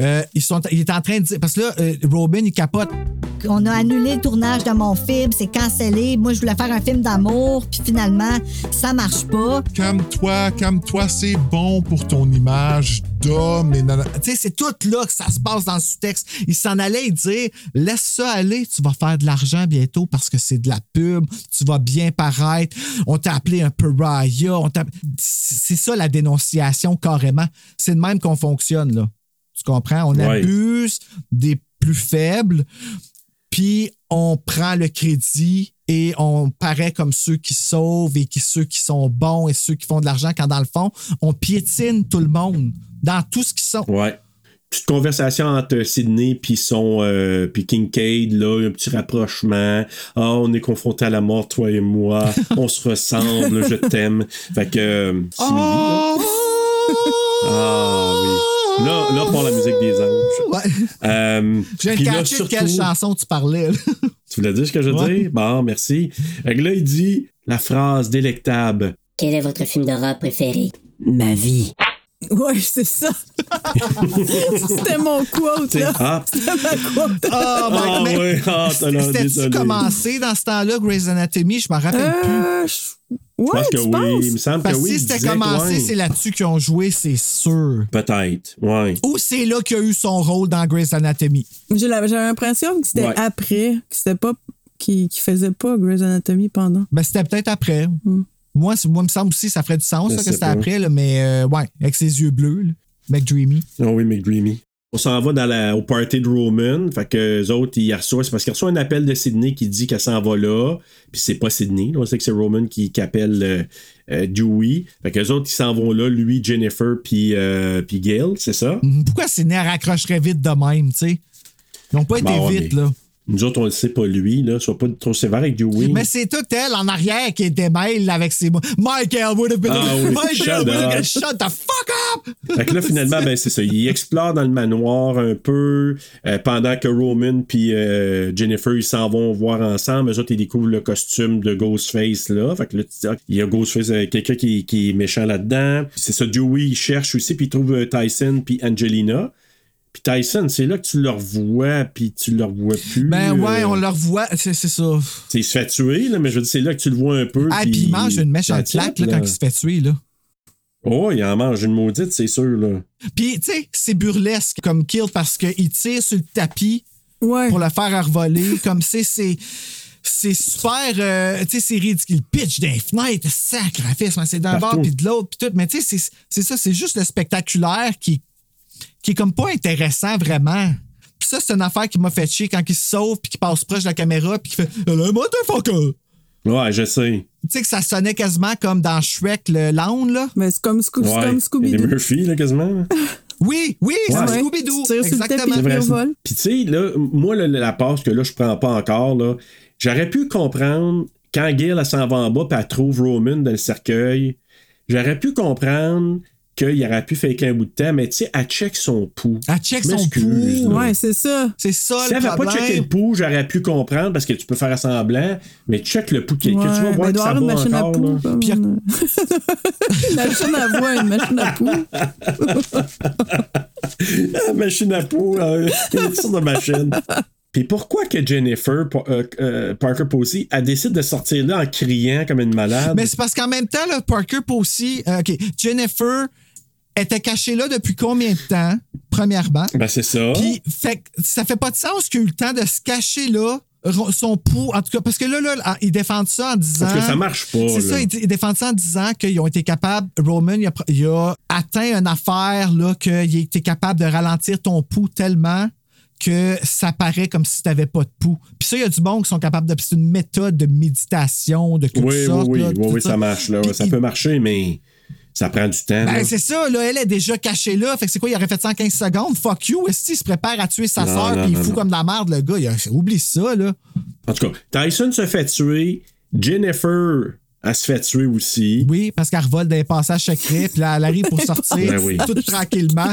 euh, ils sont, il est en train de dire, parce que là, euh, Robin, il capote. On a annulé le tournage de mon film, c'est cancellé. Moi, je voulais faire un film d'amour, puis finalement, ça marche pas. Calme-toi, calme-toi, c'est bon pour ton image d'homme. Et nanana. Tu sais, c'est tout là que ça se passe dans le sous-texte. Il s'en allait dire laisse ça aller, tu vas faire de l'argent bientôt parce que c'est de la pub, tu vas bien paraître. On t'a appelé un pariah. on C'est ça la dénonciation carrément. C'est de même qu'on fonctionne, là. Tu comprends? On Ouais. abuse des plus faibles, puis on prend le crédit et on paraît comme ceux qui sauvent et qui, ceux qui sont bons et ceux qui font de l'argent, quand dans le fond, on piétine tout le monde dans tout ce qu'ils sont. Ouais. Petite conversation entre Sydney puis son euh, puis Kincaid là, un petit rapprochement. Ah, on est confrontés à la mort toi et moi. [LAUGHS] on se ressemble, je t'aime. Fait que euh, là. Ah oui. Là, là pour la musique des anges. Ouais. Euh, Je viens de surtout- quelle chanson tu parlais. là. Tu voulais dire ce que je veux Ouais. dire? Bon, merci. Fait que là, il dit la phrase délectable. Quel est votre film d'horreur préféré? Ma vie. Ouais, c'est ça. [LAUGHS] C'était mon quote, là. Ah. [LAUGHS] C'était ma quote. Ah, ben, Ah, mais- ouais. Ah, t'as l'air C'était-tu commencé dans ce temps-là, Grey's Anatomy? Je me rappelle plus. Euh, je- Je Ouais, pense que tu oui. penses? Il me semble Parce que oui. si c'était commencé, ouais. c'est là-dessus qu'ils ont joué, c'est sûr. Peut-être, ouais. Ou c'est là qu'il a eu son rôle dans Grey's Anatomy? J'avais l'impression que c'était Ouais. après, que c'était pas. qui qui faisait pas Grey's Anatomy pendant. Ben, c'était peut-être après. Moi, moi, il me semble aussi, ça ferait du sens, ça, que c'était après, là, mais euh, ouais, avec ses yeux bleus, là. McDreamy. Ah oui, McDreamy. On s'en va dans la, au party de Roman. Fait que eux autres, ils reçoivent. C'est parce qu'ils reçoivent un appel de Sydney qui dit qu'elle s'en va là. Puis c'est pas Sydney. là. On sait que c'est Roman qui, qui appelle euh, euh, Dewey. Fait que les autres, ils s'en vont là. Lui, Jennifer, puis euh, puis Gail, c'est ça? Mhm. Pourquoi Sidney raccrocherait vite de même, tu sais? Ils n'ont pas été Bon, ouais, vite, mais là. Nous autres, on le sait pas lui. là. Sois pas trop sévère avec Dewey. Mais c'est tout elle en arrière qui était mêle avec ses mots. Michael would have been. Ah oui, [LAUGHS] Michael would have been- Shut the fuck up! Fait que là, finalement, ben, c'est ça. Ils explorent dans le manoir un peu euh, pendant que Roman puis euh, Jennifer, ils s'en vont voir ensemble. Eux autres, ils découvrent le costume de Ghostface, là. Fait que là, tu dis, ah, il y a Ghostface, euh, quelqu'un qui, qui est méchant là-dedans. C'est ça, Dewey, il cherche aussi, puis il trouve Tyson puis Angelina. Puis Tyson, c'est là que tu le revois, puis tu le revois plus. Ben ouais, euh, on le revoit, c'est c'est ça. Il se fait tuer, là, mais je veux dire, c'est là que tu le vois un peu. Ah, puis il mange une méchante claque là, quand il se fait tuer, là. Oh, il en mange une maudite, c'est sûr, là. Puis, tu sais, c'est burlesque comme kill parce qu'il tire sur le tapis Ouais. pour le faire revoler. comme c'est. c'est c'est super, euh, tu sais, c'est ridicule. Pitch d'un fenêtre, sacrifice, c'est d'un bord puis de l'autre, puis tout. Mais tu sais, c'est- c'est ça, c'est juste le spectaculaire qui, qui est comme pas intéressant vraiment. Puis ça, c'est une affaire qui m'a fait chier quand il se sauve puis qu'il passe proche de la caméra puis qu'il fait Hello, motherfucker! Ouais, je sais. Tu sais que ça sonnait quasiment comme dans Shrek, le Lounge, là. Mais c'est comme, Ouais. comme Scooby-Doo. Murphy, là, quasiment. [LAUGHS] Oui, oui, Ouais. c'est. Scooby-Doo. Le Exactement. Puis tu sais, là, moi, là, la passe que là, je prends pas encore, là, j'aurais pu comprendre quand Gail, elle s'en va en bas, puis elle trouve Roman dans le cercueil. J'aurais pu comprendre qu'il aurait pu faire un bout de temps, mais tu sais, elle check son pouls. Elle check son pouls. Ouais, c'est ça. C'est ça Si le elle n'avait pas checké problème. le pouls, j'aurais pu comprendre parce que tu peux faire semblant, mais check le pouls que, que tu vas voir que ça une machine à là. une [LAUGHS] machine à voix, une machine à poux. Ah, [LAUGHS] machine à pouls, euh, quelle sorte de machine. Puis pourquoi que Jennifer euh, euh, Parker Posey elle décide de sortir là en criant comme une malade? Mais c'est parce qu'en même temps, là, Parker Posey, euh, OK, Jennifer était cachée là depuis combien de temps, premièrement? Ben c'est ça. Puis, fait, ça fait pas de sens qu'il a eu le temps de se cacher là, son pouls, en tout cas, parce que là, là, ils défendent ça en disant. Parce que ça marche pas, C'est ça, ils, ils défendent ça en disant qu'ils ont été capables, Roman, il a, pr- il a atteint une affaire, là, qu'il a été capable de ralentir ton pouls tellement que ça paraît comme si tu n'avais pas de pouls. Puis ça, il y a du monde qui sont capables de. C'est une méthode de méditation, de toutes oui, oui, sortes. oui, là, oui, ça marche. Là. Ça il- peut marcher, mais ça prend du temps. ben, c'est ça, là, elle est déjà cachée là. Fait que c'est quoi, il aurait fait ça en 15 secondes? Fuck you. Est-ce qu'il se prépare à tuer sa non, puis il fout comme de la merde, le gars? Il a- oublie ça, là. En tout cas, Tyson se fait tuer. Jennifer, elle se fait tuer aussi. Oui, parce qu'elle revole des passages secrets, puis là, elle arrive pour [LAUGHS] sortir Ben oui. tout tranquillement.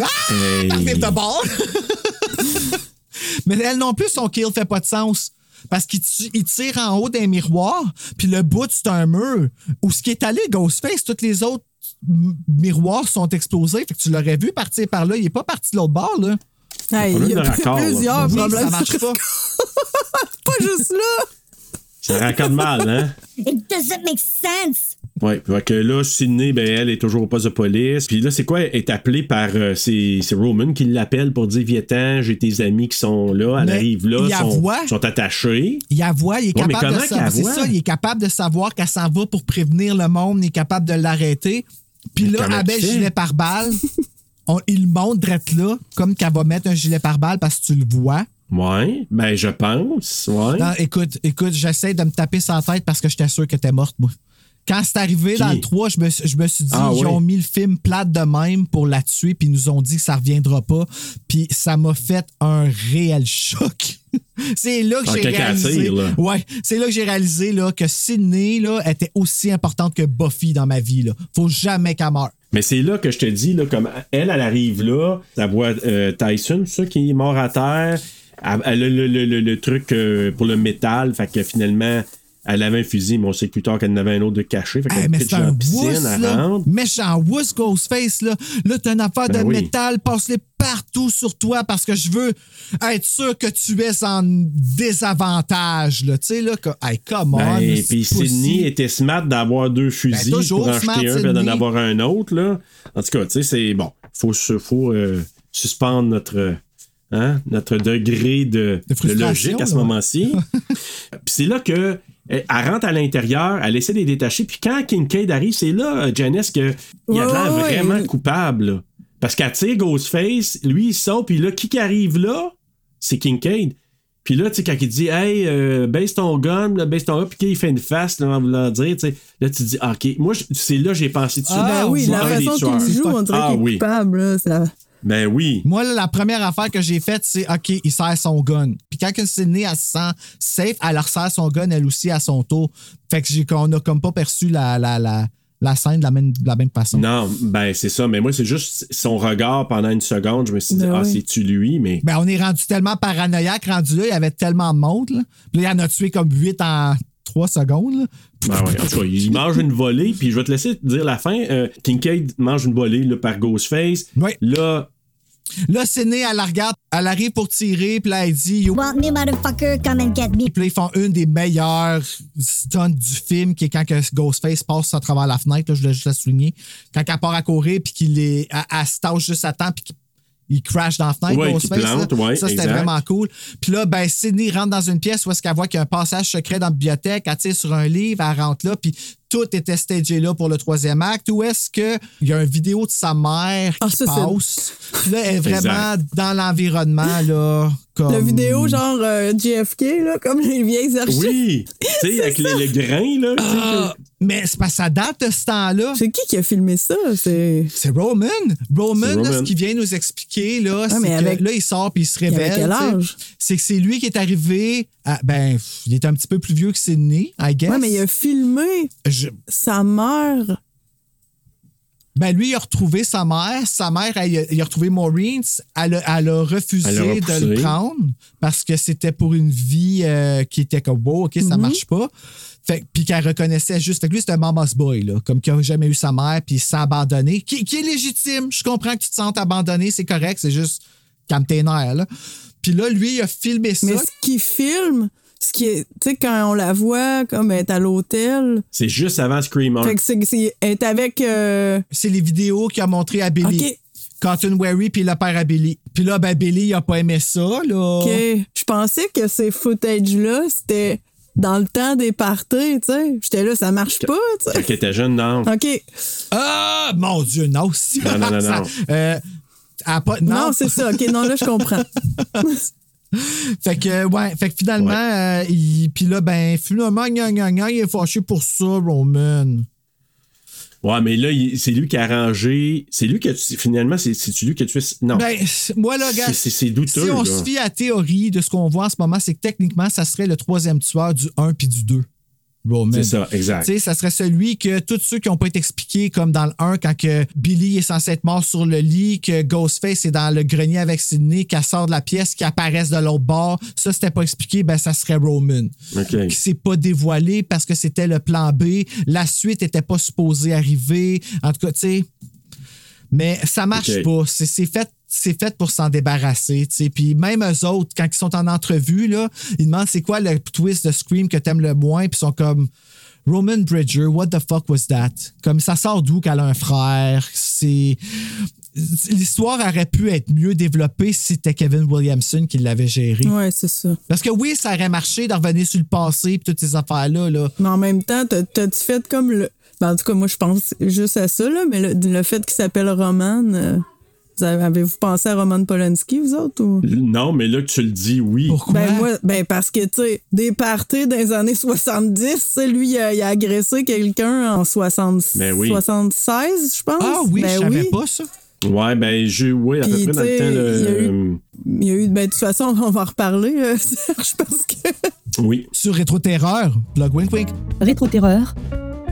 Ah! Hey. De bord. [LAUGHS] Mais elle non plus, son kill fait pas de sens. Parce qu'il tire en haut d'un miroir, puis le bout, c'est un mur. Où ce qui est allé, Ghostface, tous les autres miroirs sont explosés. Fait que tu l'aurais vu partir par là. Il est pas parti de l'autre bord, là. Hey, il y a raccord, plusieurs Oui, problèmes. ça marche pas. [LAUGHS] pas juste là. Ça raccorde mal, hein? It doesn't make sense. Oui, que là, Sydney, ben, elle est toujours au poste de police. Puis là, c'est quoi? Elle est appelée par. euh, c'est Roman qui l'appelle pour dire Viens-t'en, j'ai tes amis qui sont là. Elle Mais arrive là, sont, sont attachés. Il avoue, il est Ouais, capable de savoir. C'est ça, il est capable de savoir qu'elle s'en va pour prévenir le monde, il est capable de l'arrêter. Puis là, elle met le gilet pare-balles. [LAUGHS] On- il montre là, comme qu'elle va mettre un gilet pare-balles parce que tu le vois. Ouais, ben, je pense. Ouais. Non, écoute, écoute, j'essaie de me taper sa tête parce que j'étais sûr que t'es morte, moi. Quand c'est arrivé Qui? dans le 3, je me, suis- je me suis dit, Ah, ils oui. ont mis le film plate de même pour la tuer, puis ils nous ont dit que ça reviendra pas. Puis ça m'a fait un réel choc. [LAUGHS] c'est là que j'ai réalisé. tire, là. Ouais, c'est là que j'ai réalisé là, que Sydney là, était aussi importante que Buffy dans ma vie. Là. Faut jamais qu'elle meure. Mais c'est là que je te dis, là, comme elle, elle arrive là, ça voit euh, Tyson, ça, qui est mort à terre. Elle, elle a le, le- le- le truc euh, pour le métal, fait que finalement, elle avait un fusil, mais on sait que plus tard qu'elle en avait un autre de caché. Fait Hey, mais c'est un wuss. Méchant wuss, Ghostface, là. Là, t'as une affaire Ben de oui. métal, passe-les partout sur toi parce que je veux être sûr que tu es en désavantage, là. Tu sais, là, que, hey, come on. Ben, puis. Sydney était smart d'avoir deux fusils Ben, toujours pour en smart, un et d'en avoir un autre. Là. En tout cas, tu sais, c'est bon. Faut, faut euh, suspendre notre, hein, notre degré de, logique à ce moment-ci. [LAUGHS] Puis c'est là que elle elle rentre à l'intérieur, elle essaie de les détacher. Puis quand Kincaid arrive, c'est là, euh, Janice, qu'il a Ouais, l'air vraiment coupable. Parce qu'elle tire Ghostface, lui, il saute, puis là, qui qui arrive là? C'est Kincaid. Puis là, tu sais, quand il dit, hey, euh, baisse ton gun, là, baisse ton gun, puis qu'il fait une face, là, en voulant dire, tu sais, là, tu dis, OK, moi, c'est là j'ai pensé dessus. Ah, ben oui, la façon qu'il joue, on dirait Ah qu'il est oui. coupable. Là, ça... Ben oui. Moi, là, la première affaire que j'ai faite, c'est OK, il serre son gun. Puis quand que Sydney, elle se sent safe, elle resserre son gun, elle aussi, à son tour. Fait que j'ai qu'on a comme pas perçu la, la, la, la scène de la même, de la même façon. Non, ben c'est ça, mais moi, c'est juste son regard pendant une seconde, je me suis dit, Ben ah, oui. c'est-tu lui, mais. Ben, on est rendu tellement paranoïaque, rendu là, il y avait tellement de monde. Là. Puis là, il en a tué comme 8 en 3 secondes. là. Ben ouais, en tout cas, il mange une volée, puis je vais te laisser dire la fin. Euh, Kincaid mange une volée là, par Ghostface. Là, Là, Sydney, elle la regarde, elle arrive pour tirer, puis là, elle dit You Want me, motherfucker? Come and get me. Puis là, ils font une des meilleures stunts du film, qui est quand que Ghostface passe à travers la fenêtre, là, je voulais juste la souligner. Quand elle part à courir, puis qu'il est, elle, elle se tâche juste à temps, puis qu'il il crash dans la fenêtre, Ouais, Ghostface. plante, ouais, ça, c'était vraiment cool. Puis là, ben, Sydney rentre dans une pièce où est-ce qu'elle voit qu'il y a un passage secret dans la bibliothèque, elle tire sur un livre, elle rentre là, puis tout était stagé là pour le troisième acte. Où est-ce qu'il y a une vidéo de sa mère qui Ah, ça, c'est- passe. Puis là, elle est vraiment Exact. dans l'environnement, là. Comme... La vidéo, genre euh, JFK, là, comme les vieilles archives. oui, tu sais, avec le, le grain, là. Ah, Mais c'est parce que ça date de ce temps-là. C'est qui qui a filmé ça? C'est Roman. Roman, là, ce qu'il vient nous expliquer, là, c'est mais que avec- là, il sort puis il se révèle. quel âge? C'est que c'est lui qui est arrivé. À, ben, il est un petit peu plus vieux que Sidney, I guess. Ouais, mais il a filmé Je- sa mère. Ben lui, il a retrouvé sa mère. Sa mère, elle, il a- il a retrouvé Maureen. Elle a, elle a refusé Elle a de le prendre parce que c'était pour une vie euh, qui était comme, bon, OK, ça marche pas. Fait, puis qu'elle reconnaissait juste. Fait que lui, c'était un mama's boy, là, comme qui a jamais eu sa mère, puis il s'est abandonné. Qui, qui est légitime. Je comprends que tu te sentes abandonné, c'est correct, c'est juste calme tes nerfs, là. Puis là, lui, il a filmé ça. Mais ce qu'il filme, ce qui est, tu sais, quand on la voit comme être à l'hôtel, C'est juste avant Scream 1. fait que c'est, c'est être avec. euh, C'est les vidéos qu'il a montrées à Billy. Cartoon Wary, puis le père à Billy. Puis là, ben, Billy, il a pas aimé ça, là. OK. Je pensais que ces footages-là, c'était dans le temps des parties, tu sais. J'étais là, ça marche pas, tu Quand sais. elle était jeune, non. OK. Ah, mon Dieu, non. si- Non, non, non, ça- non. [LAUGHS] euh, elle a pas, non, Non, c'est ça. OK, non, là, je comprends. [LAUGHS] Fait que, ouais, fait que finalement, euh, il- puis là, ben, finalement, gna, gna, gna, il est fâché pour ça, Roman. Ouais, mais là, c'est lui qui a arrangé. C'est lui qui a. Finalement, c'est lui qui a tué. Non. Ben, moi, là, gars, c'est douteux. si on là. se fie à la théorie de ce qu'on voit en ce moment, c'est que techniquement, ça serait le troisième tueur du 1 puis du 2. Roman. C'est ça, exact. Tu sais, ça serait celui que tous ceux qui n'ont pas été expliqués, comme dans le 1, quand que Billy est censé être mort sur le lit, que Ghostface est dans le grenier avec Sidney, qu'elle sort de la pièce, qui apparaissent de l'autre bord, ça, c'était pas expliqué, ben ça serait Roman. OK. Qui s'est pas dévoilé parce que c'était le plan B. La suite était pas supposée arriver. En tout cas, tu sais. Mais ça marche pas. C'est fait. C'est fait pour s'en débarrasser, tu sais. Puis même eux autres, quand ils sont en entrevue, là, ils demandent c'est quoi le twist de Scream que t'aimes le moins, puis ils sont comme Roman Bridger, what the fuck was that? Comme ça sort d'où qu'elle a un frère? C'est. L'histoire aurait pu être mieux développée si c'était Kevin Williamson qui l'avait géré. Ouais, c'est ça. Parce que oui, ça aurait marché de revenir sur le passé et toutes ces affaires-là. Là. Mais en même temps, t'as- t'as-tu fait comme le. Ben, en tout cas, moi, je pense juste à ça, là, mais le, le fait qu'il s'appelle Roman, euh, avez-vous pensé à Roman Polanski, vous autres? Ou? Non, mais là que tu le dis, oui. Pourquoi? Ben, moi, ben, parce que, tu sais, des parties dans les années 70, tu sais, lui, il a, il a agressé quelqu'un en 60 Ben oui. 76, je pense. Ah oui, Ben je savais oui. pas ça. Ouais, ben, j'ai. Oui, à peu près dans le temps. il y a eu- Le... Il y a eu, ben, de toute façon, on va en reparler, euh, [LAUGHS] Serge, parce que. Oui. Sur Rétro Terreur, blog wink wink. Rétro-Terreur,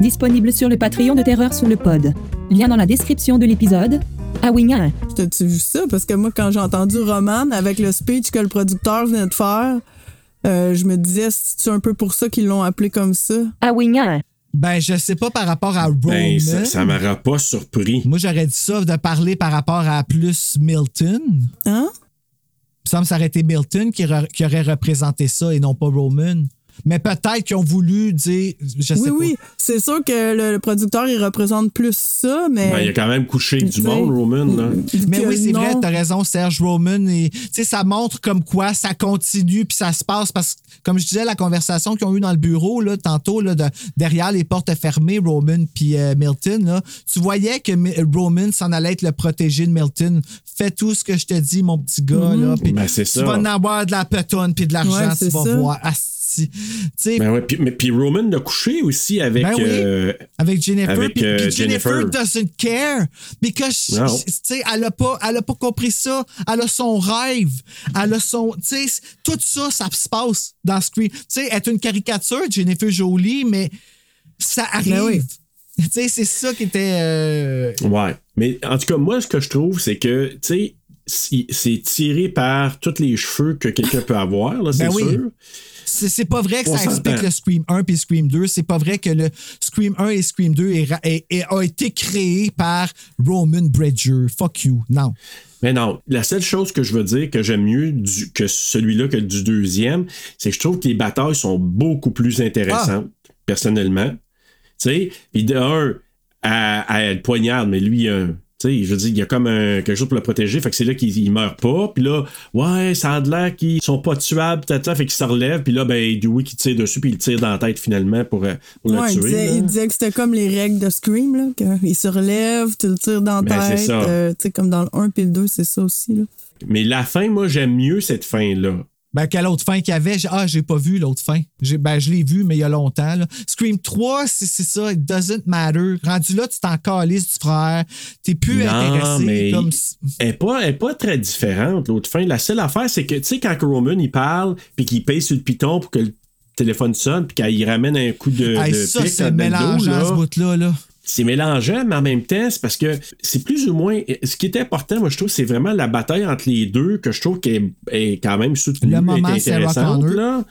disponible sur le Patreon de Terreur sur le pod. Lien dans la description de l'épisode. Ah oui, hein. T'as-tu vu ça? Parce que moi, quand j'ai entendu Roman avec le speech que le producteur venait de faire, euh, je me disais, c'est un peu pour ça qu'ils l'ont appelé comme ça? Ah oui. Ben, je sais pas par rapport à Roman. Ben, ça, ça m'aura pas surpris. Moi, j'aurais dit ça de parler par rapport à plus Milton. Hein? Il me semble que ça aurait été Milton qui, re- qui aurait représenté ça et non pas Roman. Mais peut-être qu'ils ont voulu dire. Je sais oui, pas. oui. C'est sûr que le, le producteur, il représente plus ça, mais. Ben, il a quand même couché avec du monde, Roman. Là. Mais oui, c'est vrai, t'as raison, Serge Roman. Et, tu sais, ça montre comme quoi ça continue puis ça se passe parce que, comme je disais, la conversation qu'ils ont eue dans le bureau, là, tantôt, là, de- derrière les portes fermées, Roman puis euh, Milton, là, tu voyais que Roman s'en allait être le protégé de Milton. Fais tout ce que je te dis, mon petit gars, là. puis Ben, c'est tu ça. vas en avoir de la petonne puis de l'argent, Ouais, tu vas ça. voir. Asti. Tu sais, Ben ouais, puis, mais, puis Roman a couché aussi avec. Ben oui. euh, Avec Jennifer. Avec, puis, euh, puis Jennifer. Jennifer. doesn't care. Because, tu sais, elle a pas, elle a pas compris ça. Elle a son rêve. Elle a son, tu sais, tout ça, ça se passe dans Scream. Tu sais, elle est une caricature, Jennifer Jolie, mais ça arrive. Ben oui. Tu sais, c'est ça qui était. euh, Ouais. Mais en tout cas, moi, ce que je trouve, c'est que, tu sais, c'est tiré par tous les cheveux que quelqu'un peut avoir, là, c'est Ben sûr. C'est pas vrai que ça explique le Scream 1 puis Scream 2. C'est pas vrai que le Scream 1 et Scream 2 est ra- est- est- a été créé par Roman Bridger. Fuck you. Non. Mais non, la seule chose que je veux dire que j'aime mieux du- que celui-là que du deuxième, c'est que je trouve que les batailles sont beaucoup plus intéressantes, personnellement. Tu sais, puis de un, à, poignarde, mais lui, euh, tu sais, je veux dire, il y a comme un- quelque chose pour le protéger, fait que c'est là qu'il il meurt pas. Puis là, ouais, ça a de l'air qu'ils sont pas tuables, tata, fait qu'il se relève. Puis là, ben, Dewey qui tire dessus, puis il tire dans la tête finalement pour, euh, pour Ouais, le il, tuer. disait, il disait que c'était comme les règles de Scream, là, qu'il se relève, tu le tires dans la Ben, tête. euh, comme dans le 1 puis le 2, c'est ça aussi. Là. Mais la fin, moi, j'aime mieux cette fin-là. Ben, quelle autre fin qu'il y avait? Ah, j'ai pas vu l'autre fin. Ben, je l'ai vu, mais il y a longtemps. là. Scream 3, c'est c'est ça. It doesn't matter. Rendu là, tu t'en calisses du frère. T'es plus Non, intéressé. mais Comme... elle n'est pas, elle est pas très différente, l'autre fin. La seule affaire, c'est que, tu sais, quand Roman, il parle, puis qu'il paye sur le piton pour que le téléphone sonne, puis qu'il ramène un coup de, Hey, de ça, c'est mélangeant, ce bout-là. Là. C'est mélangeant, mais en même temps, c'est parce que c'est plus ou moins. Ce qui est important, moi, je trouve, c'est vraiment la bataille entre les deux que je trouve qu'elle est quand même soutenue. Le moment est Sarah intéressante, Connor, là.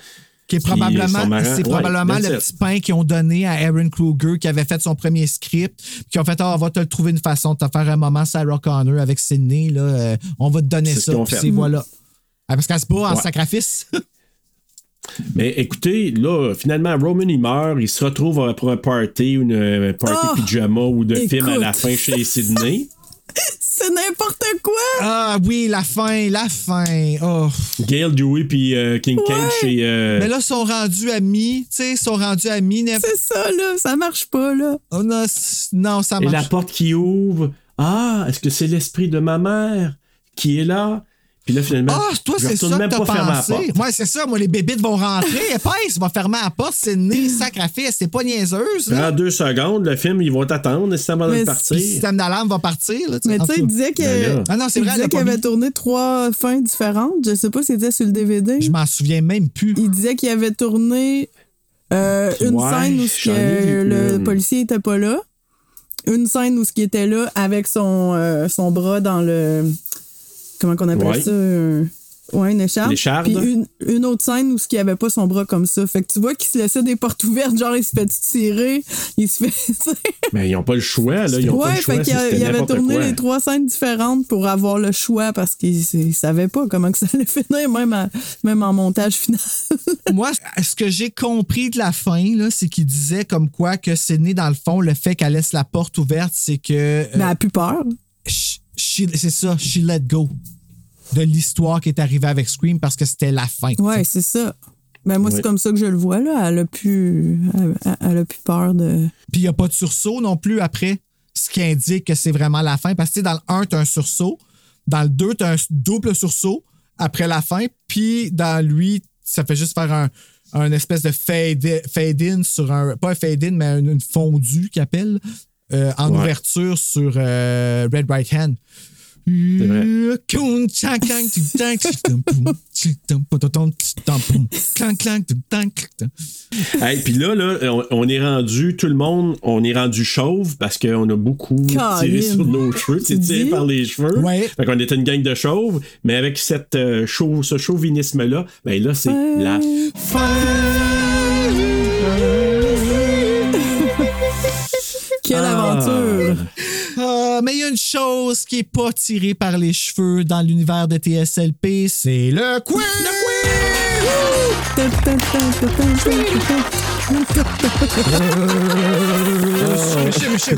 Qui est probablement, c'est probablement le it. petit pain qu'ils ont donné à Aaron Kruger qui avait fait son premier script. Puis qui ont fait Ah, on va te le trouver une façon de te faire un moment Sarah Connor avec Sydney. Là, euh, on va te donner C'est ça. Puis c'est voilà. Ah, parce qu'elle se bat en Ouais. sacrifice. [LAUGHS] Mais écoutez, là, finalement, Roman, il meurt, il se retrouve euh, pour un party, une un party Ah! pyjama ou de film à la fin chez Sydney. [LAUGHS] C'est n'importe quoi! Ah oui, la fin, la fin. Oh. Gail Dewey puis euh, King Kane chez. euh, Mais là, ils sont rendus amis. Tu sais, ils sont rendus amis. Nef- C'est ça, là. Ça marche pas, là. Oh, non, non, ça et marche. la porte qui ouvre. Ah, est-ce que c'est l'esprit de ma mère qui est là? Puis là, finalement, Ah, toi, je retourne ça même pas fermer la porte. Ouais, c'est ça. Moi, les bébites vont rentrer. [LAUGHS] Épaisse, va fermer la porte. C'est né, sacrifice. C'est pas niaiseuse. là. Prends deux secondes, le film, ils vont t'attendre, c'est avant de Mais Puis partir. le système d'alarme va partir. Là, Mais tu sais, il disait que. Ben. Ah non, c'est il vrai, disait a qu'il avait tourné trois fins différentes. Je sais pas si c'était sur le DVD. Je m'en souviens même plus. Il disait qu'il avait tourné euh, une Ouais, scène où ai le policier était pas là. Une scène où ce qui était là avec son, euh, son bras dans le. Comment qu'on appelle Ouais. ça? un- Ouais, une écharpe. Puis une, une autre scène où ce qui avait pas son bras comme ça. Fait que tu vois qu'il se laissait des portes ouvertes, genre il se fait tirer, il se fait. [LAUGHS] Mais ils n'ont pas le choix, là. Ils ont pas le choix. fait qu'il a- c'était il avait tourné quoi. les trois scènes différentes pour avoir le choix parce qu'il il savait pas comment que ça allait [LAUGHS] finir, même, à- même en montage final. [LAUGHS] Moi, ce que j'ai compris de la fin, là, c'est qu'il disait comme quoi que c'est né dans le fond, le fait qu'elle laisse la porte ouverte, c'est que. euh, Mais elle a plus peur. c'est ça, she let go de l'histoire qui est arrivée avec Scream parce que c'était la fin. Ouais, c'est ça. Ben moi, c'est comme ça que je le vois, là. Elle a plus, elle, elle a plus peur de. Puis il n'y a pas de sursaut non plus après, ce qui indique que c'est vraiment la fin. Parce que dans le 1, tu as un sursaut. Dans le 2, tu as un double sursaut après la fin. Puis dans lui, ça fait juste faire un, un espèce de fade- fade-in sur un. Pas un fade-in, mais une, une fondue qu'il appelle euh, en Ouais. ouverture sur euh, Red Right Hand. Vrai. [LAUGHS] Hey, puis là, là on, on est rendu, tout le monde, on est rendu chauve parce qu'on a beaucoup tiré sur nos cheveux, c'est tiré dis? par les cheveux. Ouais. Fait qu'on était une gang de chauves, mais avec cette, euh, chauve- ce chauvinisme-là, ben là, c'est la Quelle Ah. aventure! Ah, mais il y a une chose qui est pas tirée par les cheveux dans l'univers de TSLP, c'est le quiz! Michel, Michel.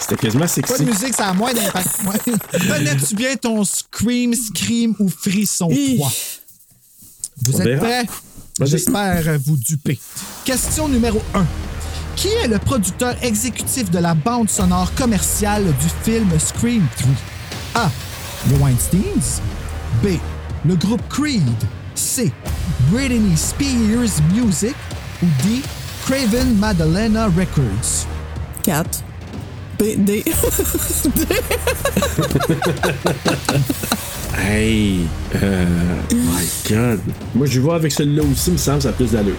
C'était quasiment Pas sexy. de musique, ça a moins d'impact. Connais-tu bien ton Scream, Scream ou Frisson 3? Vous On êtes verra. prêts? J'espère vous duper. Question numéro 1. Qui est le producteur exécutif de la bande sonore commerciale du film Scream 3? A. The Weinsteins. B. Le groupe Creed. C. Britney Spears Music. Ou D. Craven Madalena Records. 4. B, D. [LAUGHS] [LAUGHS] Hey, euh, my God. Moi, je vais avec celui-là aussi, il me semble, ça a plus d'allure.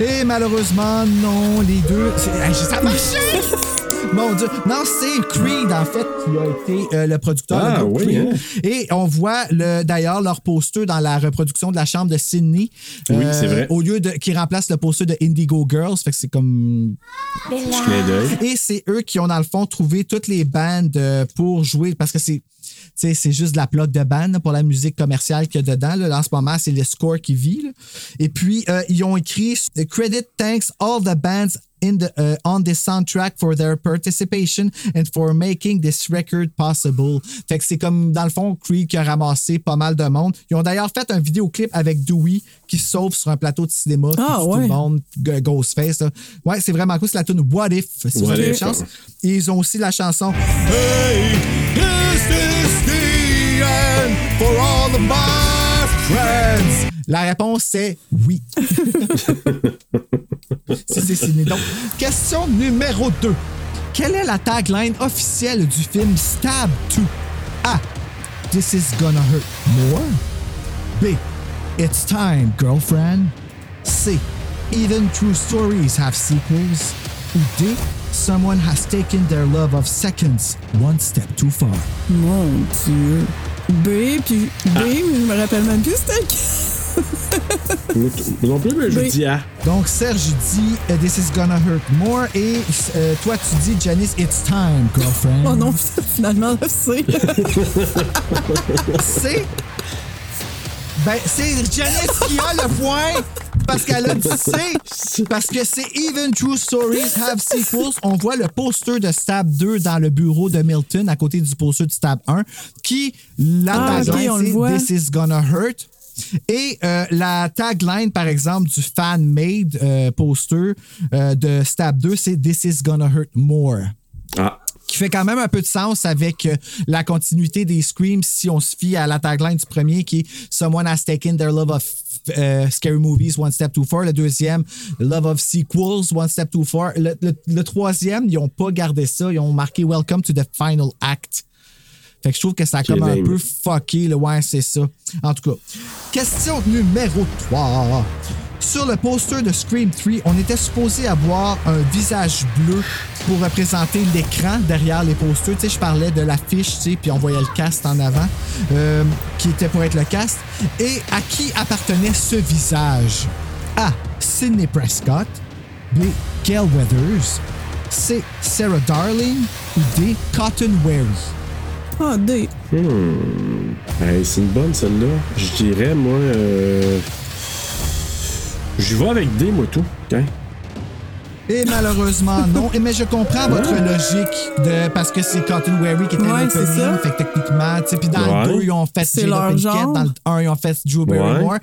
Et malheureusement, non, les deux. Hey, ça a marché! [LAUGHS] Mon Dieu. Non, c'est Creed, en fait, qui a été euh, le producteur Ah, oui, Creed. hein? Et on voit le, d'ailleurs leur poster dans la reproduction de la chambre de Sydney. euh, Oui, c'est vrai. Au lieu de. qui remplace le poster de Indigo Girls. Fait que c'est comme. Et c'est eux qui ont, dans le fond, trouvé toutes les bandes euh, pour jouer. Parce que c'est. C'est juste la plug de band pour la musique commerciale qu'il y a dedans. Là. En ce moment, c'est le score qui vit. Et puis, euh, ils ont écrit Credit thanks all the bands in the, uh, on this soundtrack for their participation and for making this record possible. Fait que c'est comme, dans le fond, Creed qui a ramassé pas mal de monde. Ils ont d'ailleurs fait un vidéoclip avec Dewey qui se sauve sur un plateau de cinéma. qui Ah, tue tout ouais. le monde, Ghostface. là. Ouais, c'est vraiment cool. C'est la tune What If, si vous avez chance. ouais. Et ils ont aussi la chanson Hey, is this the end? for all my friends? La réponse c'est oui. [LAUGHS] si c'est signé. Donc, question numéro 2. Quelle est la tagline officielle du film Stab 2? A. This is gonna hurt more. B. It's time, girlfriend. C. Even true stories have sequels. Ou D. Someone has taken their love of seconds one step too far. Mon Dieu. B, puis B, mais je me rappelle même plus c'était non plus, mais je dis A. Donc, Serge dit euh, This is gonna hurt more. Et euh, toi, tu dis Janice, it's time, girlfriend. Oh non, finalement, c'est. [LAUGHS] C'est. Ben, c'est Janice qui a le point parce qu'elle a dit C. Parce que c'est Even True Stories Have Sequels. On voit le poster de Stab 2 dans le bureau de Milton à côté du poster de Stab 1 qui, la Ah, tagline, on le c'est voit. This is gonna hurt. Et euh, la tagline, par exemple, du fan-made euh, poster euh, de Stab 2, c'est This is gonna hurt more Ah. qui fait quand même un peu de sens avec euh, la continuité des Screams si on se fie à la tagline du premier qui est Someone has taken their love of euh, scary movies one step too far. Le deuxième, Love of sequels one step too far. Le, le- le troisième, ils n'ont pas gardé ça. Ils ont marqué Welcome to the final act. Fait que je trouve que ça a comme un peu fucké. Le ouais, c'est ça. En tout cas, question numéro 3. Sur le poster de Scream 3, on était supposé avoir un visage bleu pour représenter l'écran derrière les posters. Tu sais, je parlais de l'affiche, tu sais, puis on voyait le cast en avant, euh, qui était pour être le cast. Et à qui appartenait ce visage? A. Sidney Prescott. B. Gail Weathers. C. Sarah Darling. Ou D. Cotton Wary. Ah, D. Hmm. Hey, c'est une bonne celle-là. Je dirais, moi. Euh... Je vais avec D, moi, tout. OK. Et malheureusement, non. Et mais je comprends votre logique de parce que c'est Cotton Wary qui était Ouais, l'opening. ça. Fait que techniquement, tu sais, puis dans Ouais. le 2, ils ont fait Jada Pinkett, dans le 1, ils ont fait Drew Barrymore.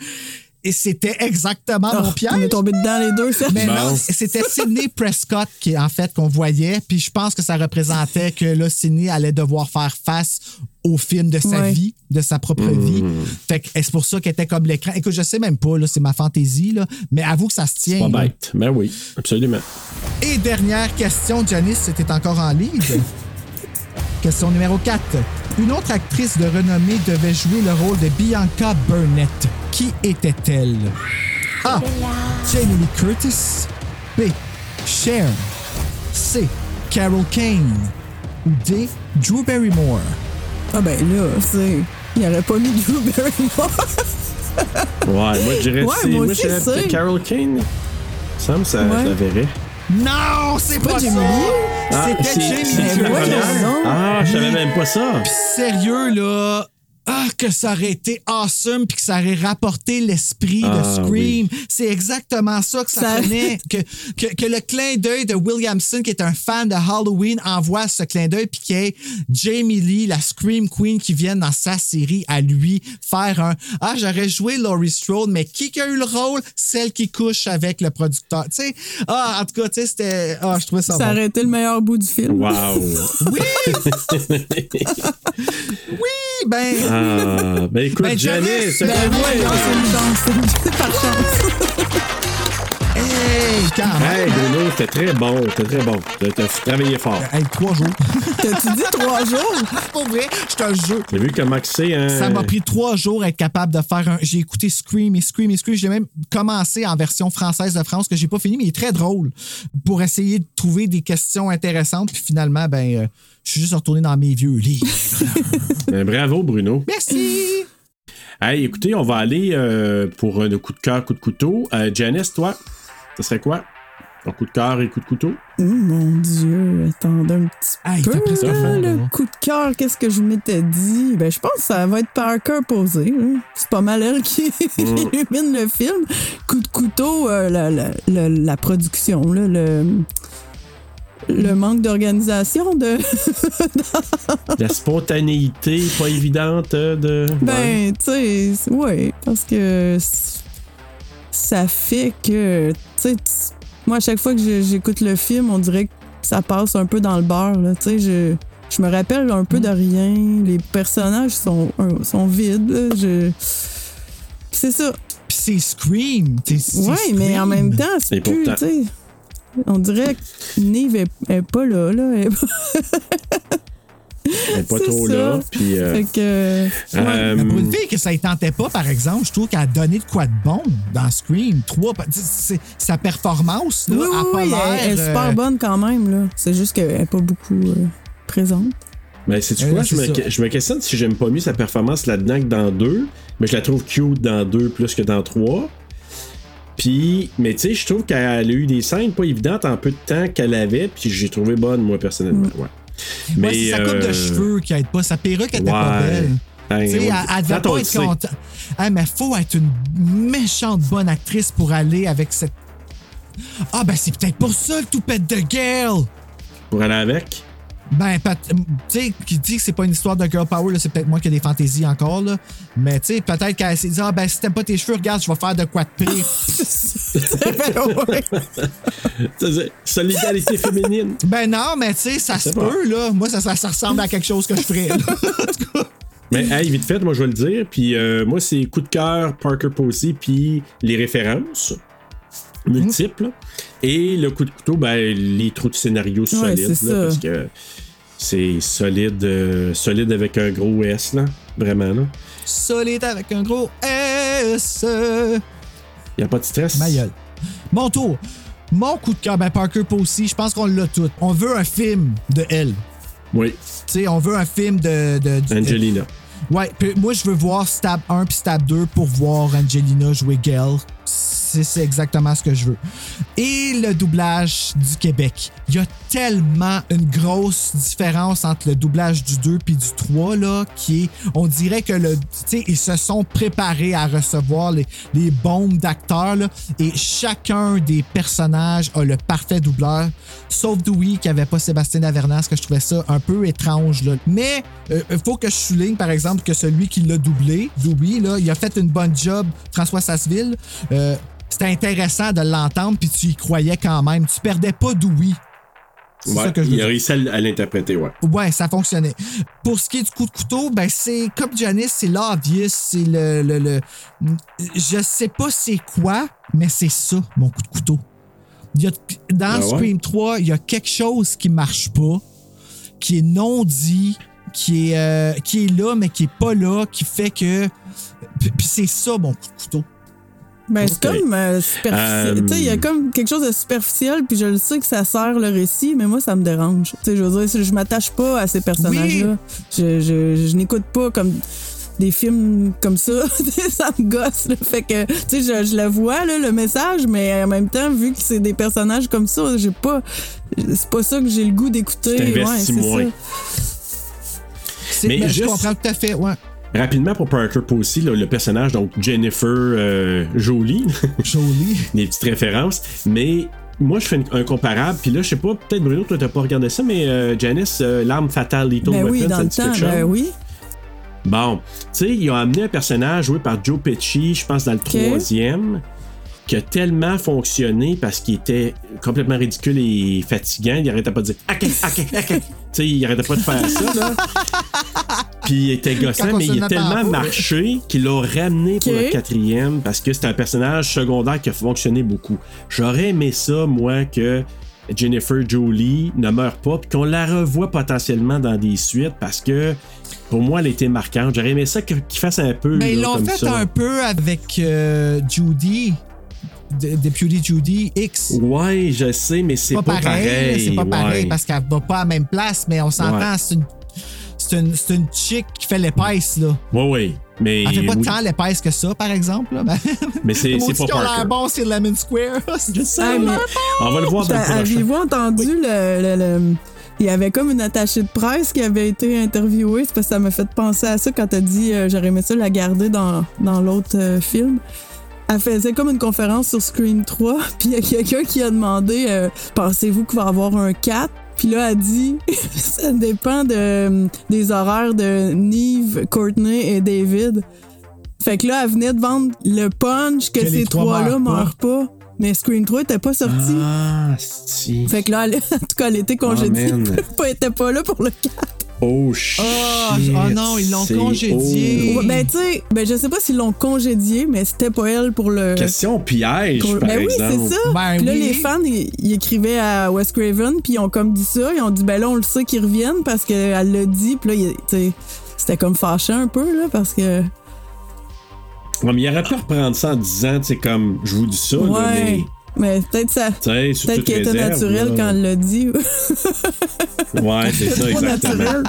Et c'était exactement Ah, mon piège. on est tombé dedans les deux, ça. Mais Bon. non, c'était Sidney Prescott qui, en fait, qu'on voyait. Puis je pense que ça représentait que là, Sidney allait devoir faire face au film de sa Ouais. vie, de sa propre vie. Fait que c'est pour ça qu'elle était comme l'écran. Écoute, je sais même pas, là, c'est ma fantaisie, là, mais avoue que ça se tient. Pas là. bête. Ben oui, absolument. Et dernière question, Janice, c'était encore en lead. [LAUGHS] question numéro 4. Une autre actrice de renommée devait jouer le rôle de Bianca Burnett. Qui était-elle? A. Jamie Lee Curtis. B. Cher. C. Carol Kane. Ou D. Drew Barrymore. Ah, ben là, c'est. Il aurait pas mis Drew Barrymore. Ouais, moi, je dirais Ouais, c'est- moi je Carol Kane. Ça me semble ça, Ouais. je la verrais. Non, c'est pas pas. Lee? Ah, C'était donc. Ah, je savais même pas ça. Puis sérieux, là. Ah, que ça aurait été awesome puis que ça aurait rapporté l'esprit Ah, de Scream. C'est exactement ça que ça, Ça- prenait. [LAUGHS] Que, que, que le clin d'œil de Williamson, qui est un fan de Halloween, envoie ce clin d'œil puis qu'il y ait Jamie Lee, la Scream Queen, qui vienne dans sa série à lui faire un Ah, j'aurais joué Laurie Strode, mais qui qui a eu le rôle? Celle qui couche avec le producteur. Tu sais, ah, en tout cas, tu sais, c'était. Ah, je trouvais ça, Ça bon. aurait été le meilleur bout du film. Wow. [LAUGHS] Oui! [LAUGHS] oui, ben. Ah, ben écoute, Ben, Janice, c'est ben, vrai. C'est une chance, c'est une- c'est par chance. Hey, quand Hey. Bruno, c'était très bon, c'était très bon. T'as t'as travaillé fort. Hey, trois jours. [LAUGHS] T'as-tu dit trois jours? Pour vrai, je te jure. T'as vu comment que c'est, hein? Ça m'a pris trois jours à être capable de faire un. J'ai écouté Scream et Scream et Scream. J'ai même commencé en version française de France que j'ai pas fini, mais il est très drôle pour essayer de trouver des questions intéressantes. Puis finalement, ben, euh, je suis juste retourné dans mes vieux livres. [LAUGHS] Ben, bravo, Bruno. Merci. Hey, écoutez, on va aller euh, pour un coup de cœur, coup de couteau. Euh, Janice, toi, ça serait quoi? Ton coup de cœur et coup de couteau? Oh mon Dieu, attendez un petit Hey, peu. là, le coup de cœur, qu'est-ce que je m'étais dit? Ben, je pense que ça va être Parker posé. là. C'est pas mal elle qui [LAUGHS] illumine le film. Coup de couteau, euh, la, la, la, la production, là, le, le manque d'organisation de. [LAUGHS] La spontanéité pas évidente euh, de. Ouais. Ben, tu sais, ouais, parce que ça fait que, tu sais, moi, à chaque fois que j'écoute le film, on dirait que ça passe un peu dans le beurre, là, tu sais, je- je me rappelle un peu de rien. Les personnages sont, euh, sont vides. là. Je... C'est ça. Puis c'est Scream. c'est Ouais, mais en même temps, c'est plus, tu sais. On dirait que Nive est, est pas là, là. Elle est pas- [LAUGHS] trop ça. là. Puis, euh, Fait que. euh, Mais pour une fille que ça ne tentait pas, par exemple, je trouve qu'elle a donné de quoi de bon dans Scream 3. T'sais, c'est- Sa performance, là, Oui, oui, pas elle, elle est super euh, bonne quand même, là. C'est juste qu'elle n'est pas beaucoup euh, présente. Ben, c'est Euh, quoi? Je me, je me questionne si j'aime pas mieux sa performance là-dedans que dans 2, mais je la trouve cute dans 2 plus que dans 3. Puis, mais tu sais, je trouve qu'elle a eu des scènes pas évidentes en peu de temps qu'elle avait, puis j'ai trouvé bonne, moi, personnellement. Ouais. ouais, c'est sa coupe de euh, cheveux qui aide pas, sa perruque était pas belle. Ben, elle, elle devait pas être contente. Hey, mais faut être une méchante bonne actrice pour aller avec cette. Ah, ben c'est peut-être pour ça le toupette de girl! Pour aller avec? Ben, peut- tu sais, qui dit que c'est pas une histoire de girl power, c'est peut-être moi qui ai des fantaisies encore, là. Mais tu sais, peut-être qu'elle s'est dit, ah, ben, si t'aimes pas tes cheveux, regarde, je vais faire de quoi de pire. [LAUGHS] [LAUGHS] Solidarité féminine. ben non, mais tu sais, ça se peut, là. Moi, ça, ça, ça ressemble à quelque chose que je ferais. là. [LAUGHS] Mais hey, vite fait, moi je vais le dire. Puis euh, moi, c'est coup de cœur, Parker Posey, puis les références multiples. Et le coup de couteau, ben, les trous de scénario solides. là, parce que c'est solide, euh, solide avec un gros S, là. Vraiment, là. Solide avec un gros S. Il n'y a pas de stress? Ma gueule. Mon tour. Mon coup de cœur, ben Parker Posey, je pense qu'on l'a tout. On veut un film de elle. Oui, Tu sais, on veut un film de. de, de- Angelina. Ouais, puis moi je veux voir Stab 1 puis Stab 2 pour voir Angelina jouer Gale. C'est exactement ce que je veux. Et le doublage du Québec. Il y a tellement une grosse différence entre le doublage du 2 puis du 3 là qui est on dirait que le ils se sont préparés à recevoir les, les bombes d'acteurs et chacun des personnages a le parfait doubleur sauf Dewey qui avait pas Sébastien Lavernas que je trouvais ça un peu étrange là. Mais il faut que je souligne par exemple que celui qui l'a doublé, Dewey là, il a fait une bonne job François Sasseville. Euh, c'était intéressant de l'entendre puis tu y croyais quand même, tu perdais pas. C'est Ouais, ça que je veux il a réussi à l'interpréter, ouais. Ouais, ça fonctionnait. Pour ce qui est du coup de couteau, ben c'est comme Janice, c'est l'obvious, c'est le, le, le- Je sais pas c'est quoi, mais c'est ça, mon coup de couteau. Il y a, dans Ah ouais? Scream 3, il y a quelque chose qui marche pas, qui est non dit, qui est, euh, qui est là, mais qui est pas là, qui fait que. Puis c'est ça, mon coup de couteau. Ben, c'est comme euh, superficiel. Euh, Tu sais, il y a comme quelque chose de superficiel, puis je le sais que ça sert le récit, mais moi, ça me dérange. Tu sais, je veux dire, je m'attache pas à ces personnages-là. Je, je, je n'écoute pas comme des films comme ça. [LAUGHS] ça me gosse, le fait que, tu sais, je, je le vois, là, le message, mais en même temps, vu que c'est des personnages comme ça, j'ai pas. C'est pas ça que j'ai le goût d'écouter. Ouais, c'est ça. Mais ben, Je comprends tout à fait, ouais. Rapidement pour Parker Posey, là, le personnage, donc Jennifer euh, Jolie. [LAUGHS] Jolie. Des petites références. Mais moi, je fais une- un comparable. Puis là, je sais pas, peut-être Bruno, toi, t'as pas regardé ça, mais euh, Janice, euh, l'arme fatale, Little Ben Weapon, oui, dans ça le dit temps, quelque chose? ben oui. Bon, tu sais, ils ont amené un personnage joué par Joe Pesci, je pense dans le troisième, qui a tellement fonctionné parce qu'il était complètement ridicule et fatigant. Il arrêtait pas de dire OK, OK, OK. Tu sais, il arrêtait pas de faire ça, là. [LAUGHS] Puis il était gossant, mais il a tellement marché qu'il l'a ramené pour le quatrième parce que c'est un personnage secondaire qui a fonctionné beaucoup. J'aurais aimé ça, moi, que Jennifer Jolie ne meure pas puis qu'on la revoie potentiellement dans des suites parce que pour moi, elle était marquante. J'aurais aimé ça qu'il fasse un peu. Mais ils là, l'ont fait ça. un peu avec euh, Judy, Deputy Judy X. Ouais, je sais, mais c'est pas, pareil. C'est pas ouais. pareil parce qu'elle va pas à la même place, mais on s'entend, Ouais. c'est une, c'est une, c'est une chick qui fait l'épaisse, là. Ouais, ouais. Mais, Elle fait pas oui. tant l'épaisse que ça, par exemple. Là. mais c'est pas ont l'air Parker. bon, c'est Lemon Square. Je sais. Ah, mais- On va le voir dans le. Aviez-vous entendu le, le- le- Il y avait comme une attachée de presse qui avait été interviewée. C'est parce que ça m'a fait penser à ça quand t'as dit euh, j'aurais aimé ça la garder dans, dans l'autre euh, film. Elle faisait comme une conférence sur Screen 3, [LAUGHS] puis il y a quelqu'un qui a demandé euh, Pensez-vous qu'il va y avoir un 4 Puis là, elle dit [LAUGHS] Ça dépend de, des horaires de Neve, Courtney et David. Fait que là, elle venait de vendre le punch que, ces trois trois-là meurent pas. meurent pas. Mais Screen 3 était pas sorti. Ah, si. Fait que là, elle- [LAUGHS] en tout cas, elle était congédiée. Elle était pas là pour le 4. Oh, shit. Oh, oh non, ils l'ont congédié. Ouais, ben, tu sais, ben, je sais pas s'ils l'ont congédié, mais c'était pas elle pour le. Question piège, par ben oui, c'est ça. Ben puis là, oui. les fans, ils, ils écrivaient à Wes Craven, puis ils ont comme dit ça. Ils ont dit, ben là, on le sait qu'ils reviennent parce qu'elle l'a dit. Puis là, tu sais, c'était comme fâché un peu, là, parce que. Ouais, mais il aurait pu reprendre ça en disant, tu sais, comme, je vous dis ça, là, Ouais. mais. Mais peut-être ça. Peut-être qu'elle était naturelle là. quand elle l'a dit. Ouais, c'est ça, Pas exactement. naturel.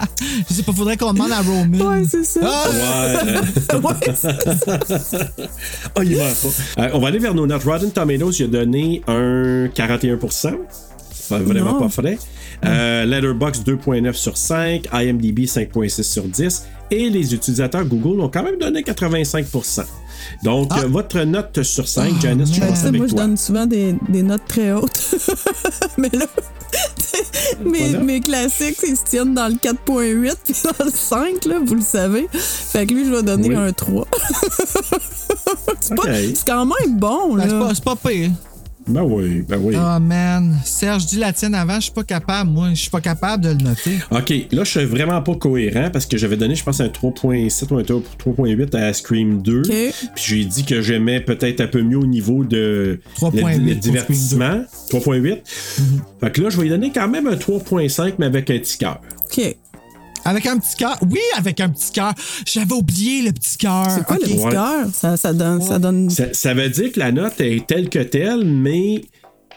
Je sais pas, faudrait qu'on demande à Roman. Ouais, c'est ça. Ah! Ouais. oh, il meurt pas. Euh, on va aller vers nos notes. Rotten Tomatoes, il a donné un 41%. Pas vraiment Non. pas frais. Euh, Letterboxd 2.9 sur 5, IMDb 5.6 sur 10 et les utilisateurs Google ont quand même donné 85%. Donc, euh, votre note sur 5, Janice, je sais, avec moi, je toi. donne souvent des, des notes très hautes. [LAUGHS] Mais là, [LAUGHS] mes, Voilà. mes classiques, ils se tiennent dans le 4.8 puis dans le 5, là, vous le savez. Fait que lui, je vais donner Oui. un 3. [LAUGHS] c'est, pas- Ok. c'est quand même bon, Ben, là. c'est pas, c'est pas pire. Ben oui, ben oui. Oh man. Serge, dis la tienne avant, je suis pas capable. Moi, je suis pas capable de le noter. OK, là, je suis vraiment pas cohérent parce que j'avais donné, je pense, un 3.7 ou un 3.8 à Scream 2. OK. Puis j'ai dit que j'aimais peut-être un peu mieux au niveau de 3.8 le, le divertissement. 3.8. Fait que là, je vais lui donner quand même un 3.5, mais avec un petit cœur. OK. Avec un petit cœur. Oui, avec un petit cœur. J'avais oublié le petit cœur. C'est quoi le petit Ouais. cœur? Ça, ça donne... Ça donne... Ça, ça veut dire que la note est telle que telle, mais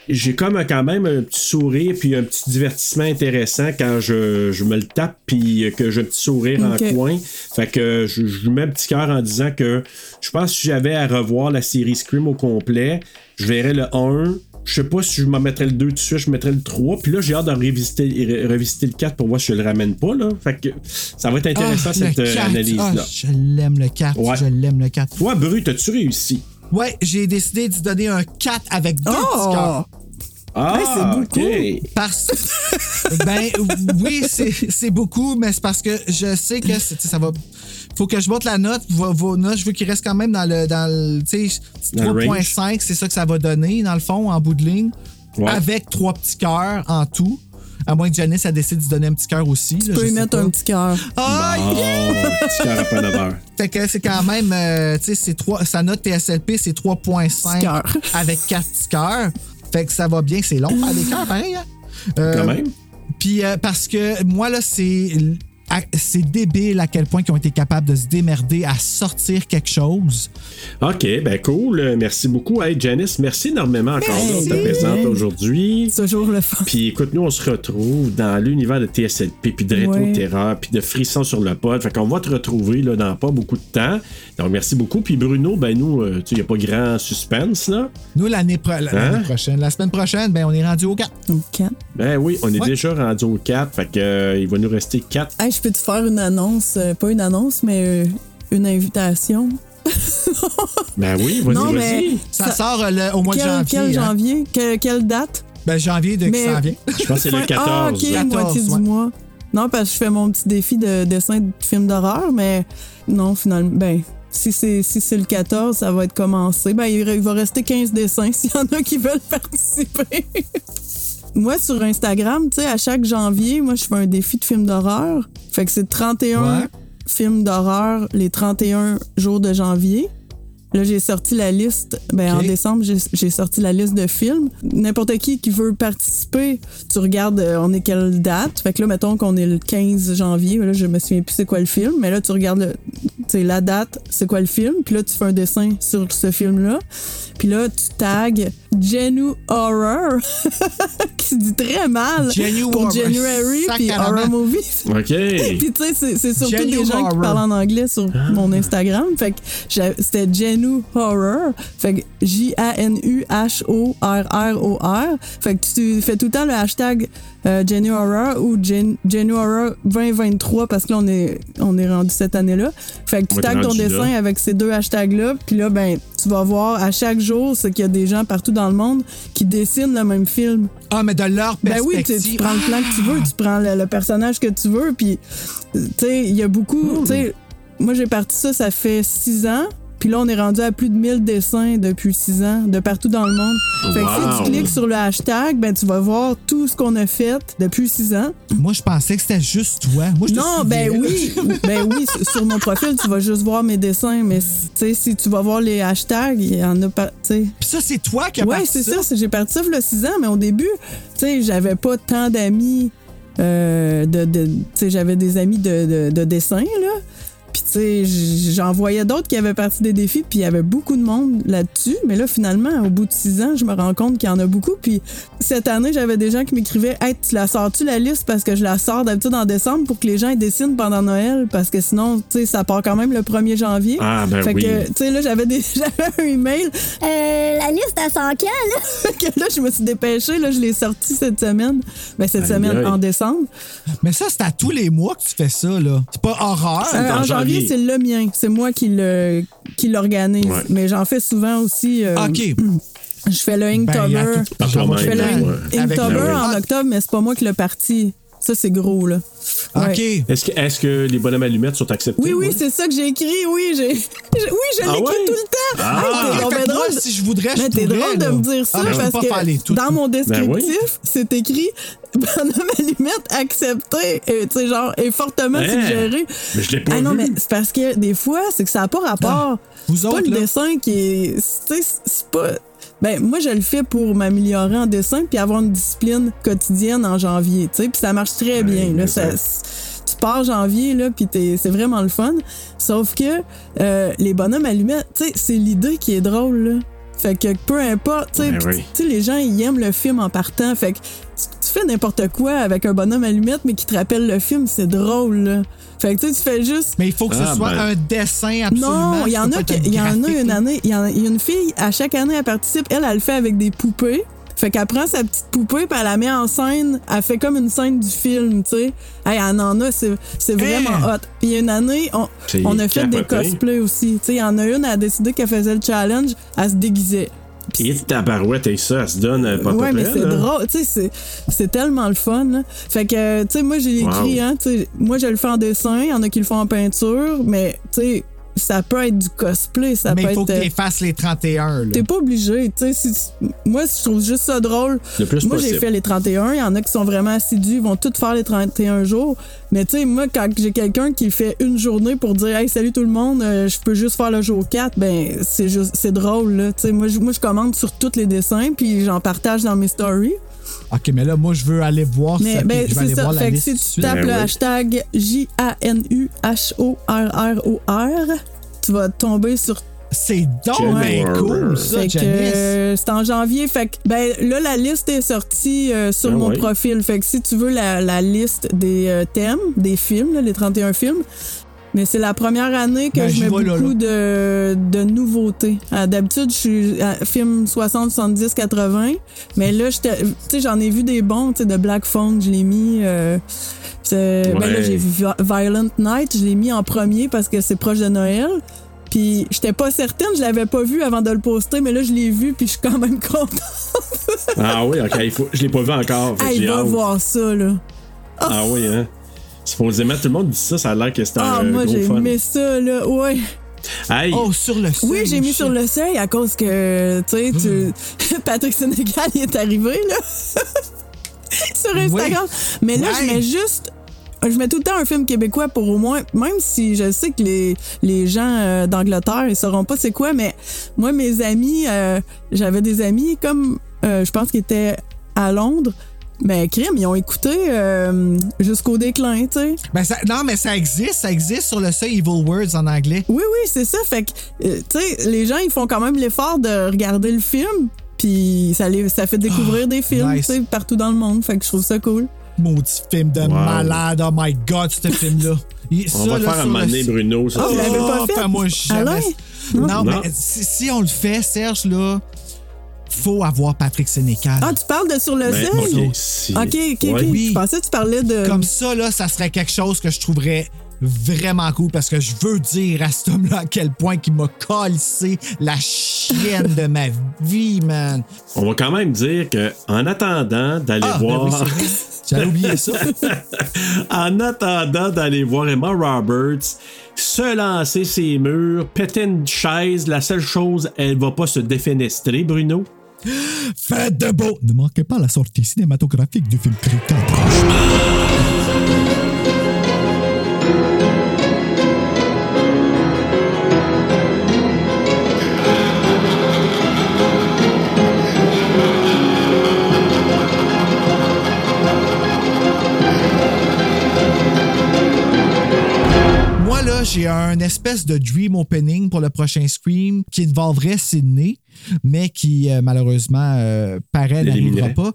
j'ai comme un- quand même un petit sourire puis un petit divertissement intéressant quand je, je me le tape puis que j'ai un petit sourire en coin. Fait que je, je lui mets un petit cœur en disant que je pense que si j'avais à revoir la série Scream au complet, je verrais le 1. Je sais pas si je m'en mettrais le 2 tout de suite, je mettrais le 3. Puis là, j'ai hâte de revisiter, re- revisiter le 4 pour voir si je le ramène pas. Là. Fait que ça va être intéressant Ah, cette le euh, 4. analyse-là. Ah, je l'aime le 4. Ouais. Je l'aime le 4. Toi, Bru, t'as-tu réussi? Ouais, j'ai décidé de donner un 4 avec deux Oh! petits cœurs. Ah, c'est beaucoup. Parce [LAUGHS] ben oui, c'est beaucoup, mais c'est parce que je sais que ça va. Faut que je monte la note. Vos, vos notes, je veux qu'ils restent quand même dans le. Dans le tu sais, Dans le 3.5, c'est ça que ça va donner, dans le fond, en bout de ligne. Ouais. Avec trois petits cœurs en tout. À moins que Janice a décidé de donner un petit cœur aussi. Tu peux y mettre un petit cœur. Ah, Bon, petit cœur à pas d'honneur. Fait que c'est quand même, euh, tu sais, c'est trois- sa note TSLP, c'est 3.5 Cœur. [LAUGHS] avec 4 petits cœurs. Fait que ça va bien, c'est long faire des cœurs, pareil. hein? Euh, Quand même. Puis euh, parce que moi, là, c'est. C'est débile à quel point ils ont été capables de se démerder à sortir quelque chose. OK, ben cool. Merci beaucoup. Hey, Janice, merci énormément encore Merci. de ta présence aujourd'hui. C'est toujours le fun. Puis écoute, nous, on se retrouve dans l'univers de TSLP, puis de rétro-terreur, puis de frissons sur le pod. Fait qu'on va te retrouver là, dans pas beaucoup de temps. Donc, merci beaucoup. Puis Bruno, ben nous, euh, tu sais, il n'y a pas grand suspense, là. Nous, l'année pro- Hein? prochaine, la semaine prochaine, ben, on est rendu au 4. OK. Ben oui, on est Ouais. déjà rendu au 4. Fait que, euh, il va nous rester 4. Hey, je peux te faire une annonce, euh, pas une annonce, mais euh, une invitation? [LAUGHS] Ben oui, vas-y, Non, mais- vas-y. Ça, Ça- sort euh, le- au mois quel, de janvier. Quel hein. janvier? Que- quelle date? Ben, janvier de qui Mais- s'en vient? Je pense que c'est le Fin- [LAUGHS] 14. Ah, OK, 14, moitié ouais. du mois. Non, parce que je fais mon petit défi de dessin de film d'horreur, mais non, finalement, ben, si c'est si c'est le 14, ça va être commencé. Ben, il, il va rester 15 dessins [LAUGHS] s'il y en a qui veulent participer. Moi, sur Instagram, tu sais, à chaque janvier, moi, je fais un défi de film d'horreur. Fait que c'est 31 Ouais. films d'horreur les 31 jours de janvier. Là, j'ai sorti la liste. Ben, en décembre, j'ai j'ai sorti la liste de films. N'importe qui qui veut participer, tu regardes, euh, on est quelle date? Fait que là, mettons qu'on est le 15 janvier. Là, je me souviens plus c'est quoi le film. Mais là, tu regardes le- tu sais, la date, c'est quoi le film. Puis là, tu fais un dessin sur ce film-là. Puis là, tu tags Genu Horror, [LAUGHS] qui se dit très mal Genu pour Horror. January, puis. Horror Movie. OK. [LAUGHS] Puis tu sais, c'est- surtout Genu des gens Horror. qui parlent en anglais sur mon Instagram. Fait que c'était Genu Horror. Fait que J-A-N-U-H-O-R-R-O-R. Fait que tu fais tout le temps le hashtag euh, Genu Horror ou Genu Horror 2023 parce que là, on est, on est rendu cette année-là. Fait que tu tags ton dessin là. avec ces deux hashtags-là. Puis là, ben, tu vas voir à chaque jour, c'est qu'il y a des gens partout dans le monde qui dessinent le même film. Ah, mais de leur Ben oui, tu, perspective. tu prends le plan que tu veux, tu prends le, le personnage que tu veux, puis tu sais, il y a beaucoup, tu sais, moi j'ai parti ça, ça fait six ans, Puis là, on est rendu à plus de 1000 dessins depuis 6 ans, de partout dans le monde. Fait que Wow. si tu cliques sur le hashtag, ben tu vas voir tout ce qu'on a fait depuis 6 ans. Moi, je pensais que c'était juste toi. Moi, je Non, ben oui, [LAUGHS] ben oui, sur- mon profil, tu vas juste voir mes dessins, mais tu sais, si tu vas voir les hashtags, il y en a pas. Puis ça, c'est toi qui as Ouais, parti c'est ça? j'ai parti ça a 6 ans, mais au début, tu sais, j'avais pas tant d'amis, euh, de, de- tu sais, j'avais des amis de, de, de dessin, là. J'en voyais d'autres qui avaient parti des défis, puis il y avait beaucoup de monde là-dessus. Mais là, finalement, au bout de six ans, je me rends compte qu'il y en a beaucoup. Puis, cette année, j'avais des gens qui m'écrivaient Hey, tu la sors-tu la liste? Parce que je la sors d'habitude en décembre pour que les gens dessinent pendant Noël parce que sinon, tu sais, ça part quand même le 1er janvier. Ah, ben fait oui. que, tu sais, là, [LAUGHS] j'avais un email. Euh, la liste à 100 quand, là? [LAUGHS] Fait que là, je me suis dépêchée. Là, je l'ai sorti cette semaine. Ben, cette Aïe, semaine aïe. en décembre. Mais ça, c'est à tous les mois que tu fais ça, là. C'est pas horreur. Euh, en janvier, c'est le mien. C'est moi qui le qui l'organise. Ouais. Mais j'en fais souvent aussi. euh, OK. [CLEARS THROAT] Je fais le Ben, Inktober. tout- je fais le Inktober en octobre, mais c'est pas moi qui l'ai parti. Ça, c'est gros, là. Ouais. Est-ce que, est-ce que les bonhommes allumettes sont acceptés? Oui, oui, c'est ça que j'ai écrit. Oui, j'ai. [LAUGHS] j'ai- Oui, je Ah l'écris ouais? tout le temps. Ah. Que ben moi, drôle. si je voudrais, je Mais t'es drôle de me dire ça Ah, je peux parce que tout. dans mon Ben oui. descriptif, c'est écrit [LAUGHS] bonhomme allumette accepté, et, tu sais, genre, et fortement Hein? suggéré. Mais je l'ai pas Ah non, mais c'est parce que des fois, c'est que ça n'a pas rapport. Vous c'est pas autres, le là. dessin qui est. Tu sais, c'est pas. Ben, moi, je le fais pour m'améliorer en dessin puis avoir une discipline quotidienne en janvier, tu sais, puis ça marche très bien. Là, ça, tu pars janvier, là, puis t'es- c'est vraiment le fun. Sauf que euh, les bonhommes allumettes, tu sais, c'est l'idée qui est drôle, là. Fait que peu importe, tu sais, Ben tu sais, les gens, ils aiment le film en partant. Fait que tu, tu fais n'importe quoi avec un bonhomme allumette, mais qui te rappelle le film, c'est drôle, là. Fait que tu sais, tu fais juste. Mais il faut que ce Ah, soit ben. un dessin absolument. Non, il y en a, il y en a une année, il y, en a il y a une fille, à chaque année, elle participe, elle, elle le fait avec des poupées. Fait qu'elle prend sa petite poupée, puis elle la met en scène, elle fait comme une scène du film, tu sais. Hey, elle en a, c'est c'est vraiment hot. Puis il y a une année, on, on a fait des cosplays aussi. Tu sais, il y en a une, elle a décidé qu'elle faisait le challenge, elle se déguisait. Et ta barouette et ça, elle se donne euh, pas Ouais, mais c'est drôle, tu sais, c'est- c'est tellement le fun. là. Fait que, tu sais, moi, j'ai écrit, Wow. hein, tu sais, moi, je le fais en dessin, il y en a qui le font en peinture, mais, tu sais, ça peut être du cosplay, ça Mais peut il faut être. que euh, tu effaces les 31. là. T'es pas obligé, tu sais. si- moi, je trouve juste ça drôle. Le plus moi, j'ai fait les 31. Il y en a qui sont vraiment assidus, ils vont tous faire les 31 jours. Mais tu sais, moi, quand j'ai quelqu'un qui fait une journée pour dire Hey, salut tout le monde, euh, je peux juste faire le jour 4, ben, c'est juste, c'est drôle, là. Tu sais, moi, je- moi, je commande sur tous les dessins, puis j'en partage dans mes stories. OK, mais là, moi, je veux aller voir Mais ça. ben, je vais c'est aller ça. voir la Fait que si tu suite. tapes Ben le oui. hashtag J-A-N-U-H-O-R-R-O-R, tu vas tomber sur C'est donc cool, ça, fait que, Janice. euh, c'est en janvier. Fait que, ben, là, la liste est sortie euh, sur Ah mon ouais. profil. Fait que si tu veux la, la liste des euh, thèmes, des films, là, les 31 films, mais c'est la première année que Ben, je mets là, beaucoup De, de nouveautés. Euh, D'habitude, je suis à film 60, 70, 80. Mais là, j'étais- tu sais, j'en ai vu des bons, tu sais, de Black Phone, je l'ai mis. euh, ben là, j'ai vu Vi- Violent Night, je l'ai mis en premier parce que c'est proche de Noël. Puis j'étais pas certaine, je l'avais pas vu avant de le poster, mais là je l'ai vu puis je suis quand même [LAUGHS] contente. Ah oui, ok, il faut... je l'ai pas vu encore. Hey, j'ai va voir ça là. Ah oui, hein. Supposément, tout le monde dit ça, ça a l'air que c'était Ah, un moi gros j'ai fun. aimé ça là, ouais. Hey, Oh, sur le seuil. Oui, j'ai mis sur le seuil à cause que, tu sais, tu... [LAUGHS] Patrick Sénégal il est arrivé, là, [LAUGHS] sur Instagram. Mais là, je mets juste... Je mets tout le temps un film québécois pour au moins... Même si je sais que les, les gens euh, d'Angleterre, ils sauront pas c'est quoi, mais moi, mes amis, euh, j'avais des amis comme... euh, je pense qu'ils étaient à Londres. Mais crime, ils ont écouté euh, jusqu'au déclin, tu sais. Ben, ça- non, mais ça existe. Ça existe sur le seuil Evil Words en anglais. Oui, oui, c'est ça. Fait que, euh, tu sais, les gens, ils font quand même l'effort de regarder le film, puis ça, les, ça fait découvrir des films, nice. tu sais, partout dans le monde. Fait que je trouve ça cool. Maudit film de malade. Oh my God, ce film-là. Il- on ça, va là, faire un le- donné, Bruno. Ça, Ah, c'est- vous l'avez pas fait? Fais-moi jamais. Non, Non. mais si, si on le fait, Serge, là, faut avoir Patrick Sénécal. Ah, tu parles de sur le Ben, seuil? ok, si- Ok, ok, ok. Oui. Je pensais que tu parlais de. Comme ça, là, ça serait quelque chose que je trouverais vraiment cool parce que je veux dire à cet homme-là à quel point il m'a calissé la chienne de ma vie, man. On va quand même dire que en attendant d'aller Ah, ben voir. oui. J'avais oublié ça. [LAUGHS] en attendant d'aller voir Emma Roberts se lancer ses murs, péter une chaise, la seule chose, elle va pas se défenestrer, Bruno. Faites de beau! Ne manquez pas la sortie cinématographique du film Cricket. Moi, là, j'ai un espèce de dream opening pour le prochain Scream qui involverait Sydney, mais qui, euh, malheureusement, euh, paraît n'arrivera pas.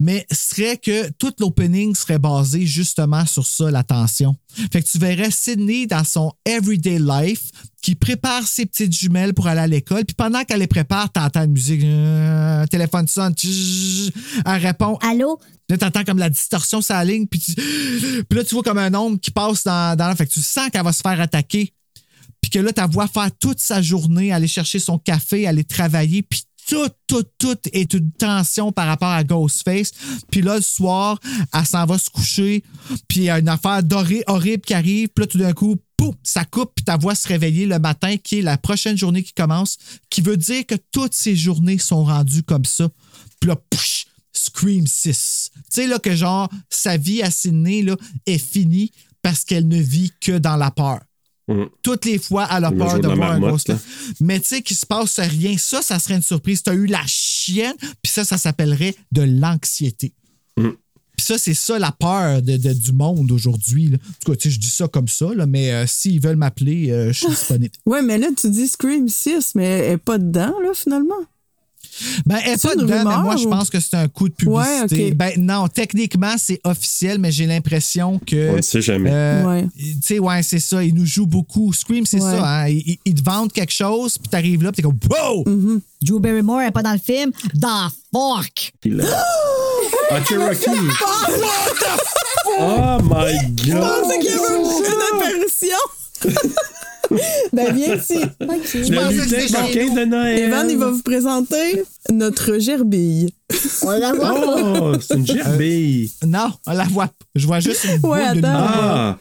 Mais serait que tout l'opening serait basé justement sur ça, la tension. Fait que tu verrais Sydney dans son everyday life qui prépare ses petites jumelles pour aller à l'école. Puis pendant qu'elle les prépare, t'entends une musique, euh, téléphone sonne, tch, elle répond. Allô? Là, t'entends comme la distorsion sur la ligne, puis, tu- puis là, tu vois comme un ombre qui passe dans, dans la... Fait que tu sens qu'elle va se faire attaquer. Que là, ta voix faire toute sa journée, aller chercher son café, aller travailler, puis tout, tout, tout est une tension par rapport à Ghostface. Puis là, le soir, elle s'en va se coucher, puis il y a une affaire dorée, horrible qui arrive, puis là, tout d'un coup, pouf, ça coupe, puis ta voix se réveiller le matin, qui est la prochaine journée qui commence, qui veut dire que toutes ces journées sont rendues comme ça. Puis là, pouch, Scream 6. Tu sais, là, que genre, sa vie à Sydney, là, est finie parce qu'elle ne vit que dans la peur. Toutes les fois, elle a Le peur de voir un là. Mais tu sais, qu'il se passe rien, ça, ça serait une surprise. Tu as eu la chienne, puis ça, ça s'appellerait de l'anxiété. Mm. Puis ça, c'est ça la peur de, de- du monde aujourd'hui. En tout cas, tu sais, je dis ça comme ça, là, mais euh, s'ils veulent m'appeler, euh, je suis [LAUGHS] disponible. Ouais, mais là, tu dis Scream 6, mais elle est pas dedans, là, finalement. Ben, elle pas dedans, mais rumeur moi, je pense que c'est un coup de publicité. Ouais, ok. Ben, non, techniquement, c'est officiel, mais j'ai l'impression que. On ne sait jamais. euh, Ouais. Tu sais, ouais, c'est ça. Ils nous jouent beaucoup. Scream, c'est Ouais. ça. Hein? Ils, te vendent quelque chose, puis t'arrives là, puis t'es comme, wow! Mm-hmm. Drew Barrymore n'est pas dans le film. Dans Fork! Puis là- [GASPS] Ah, Cherokee! [LAUGHS] Oh my Je god! pensais qu'il y avait une apparition. [LAUGHS] ben, viens ici. [LAUGHS] Le pensais que c'était coquin chez nous. de Noël! Evan, il va vous présenter notre gerbille. On la voit? Oh, c'est une gerbille! Non, on la voit. pas. Je vois juste une boule Ouais, de attends. Ah!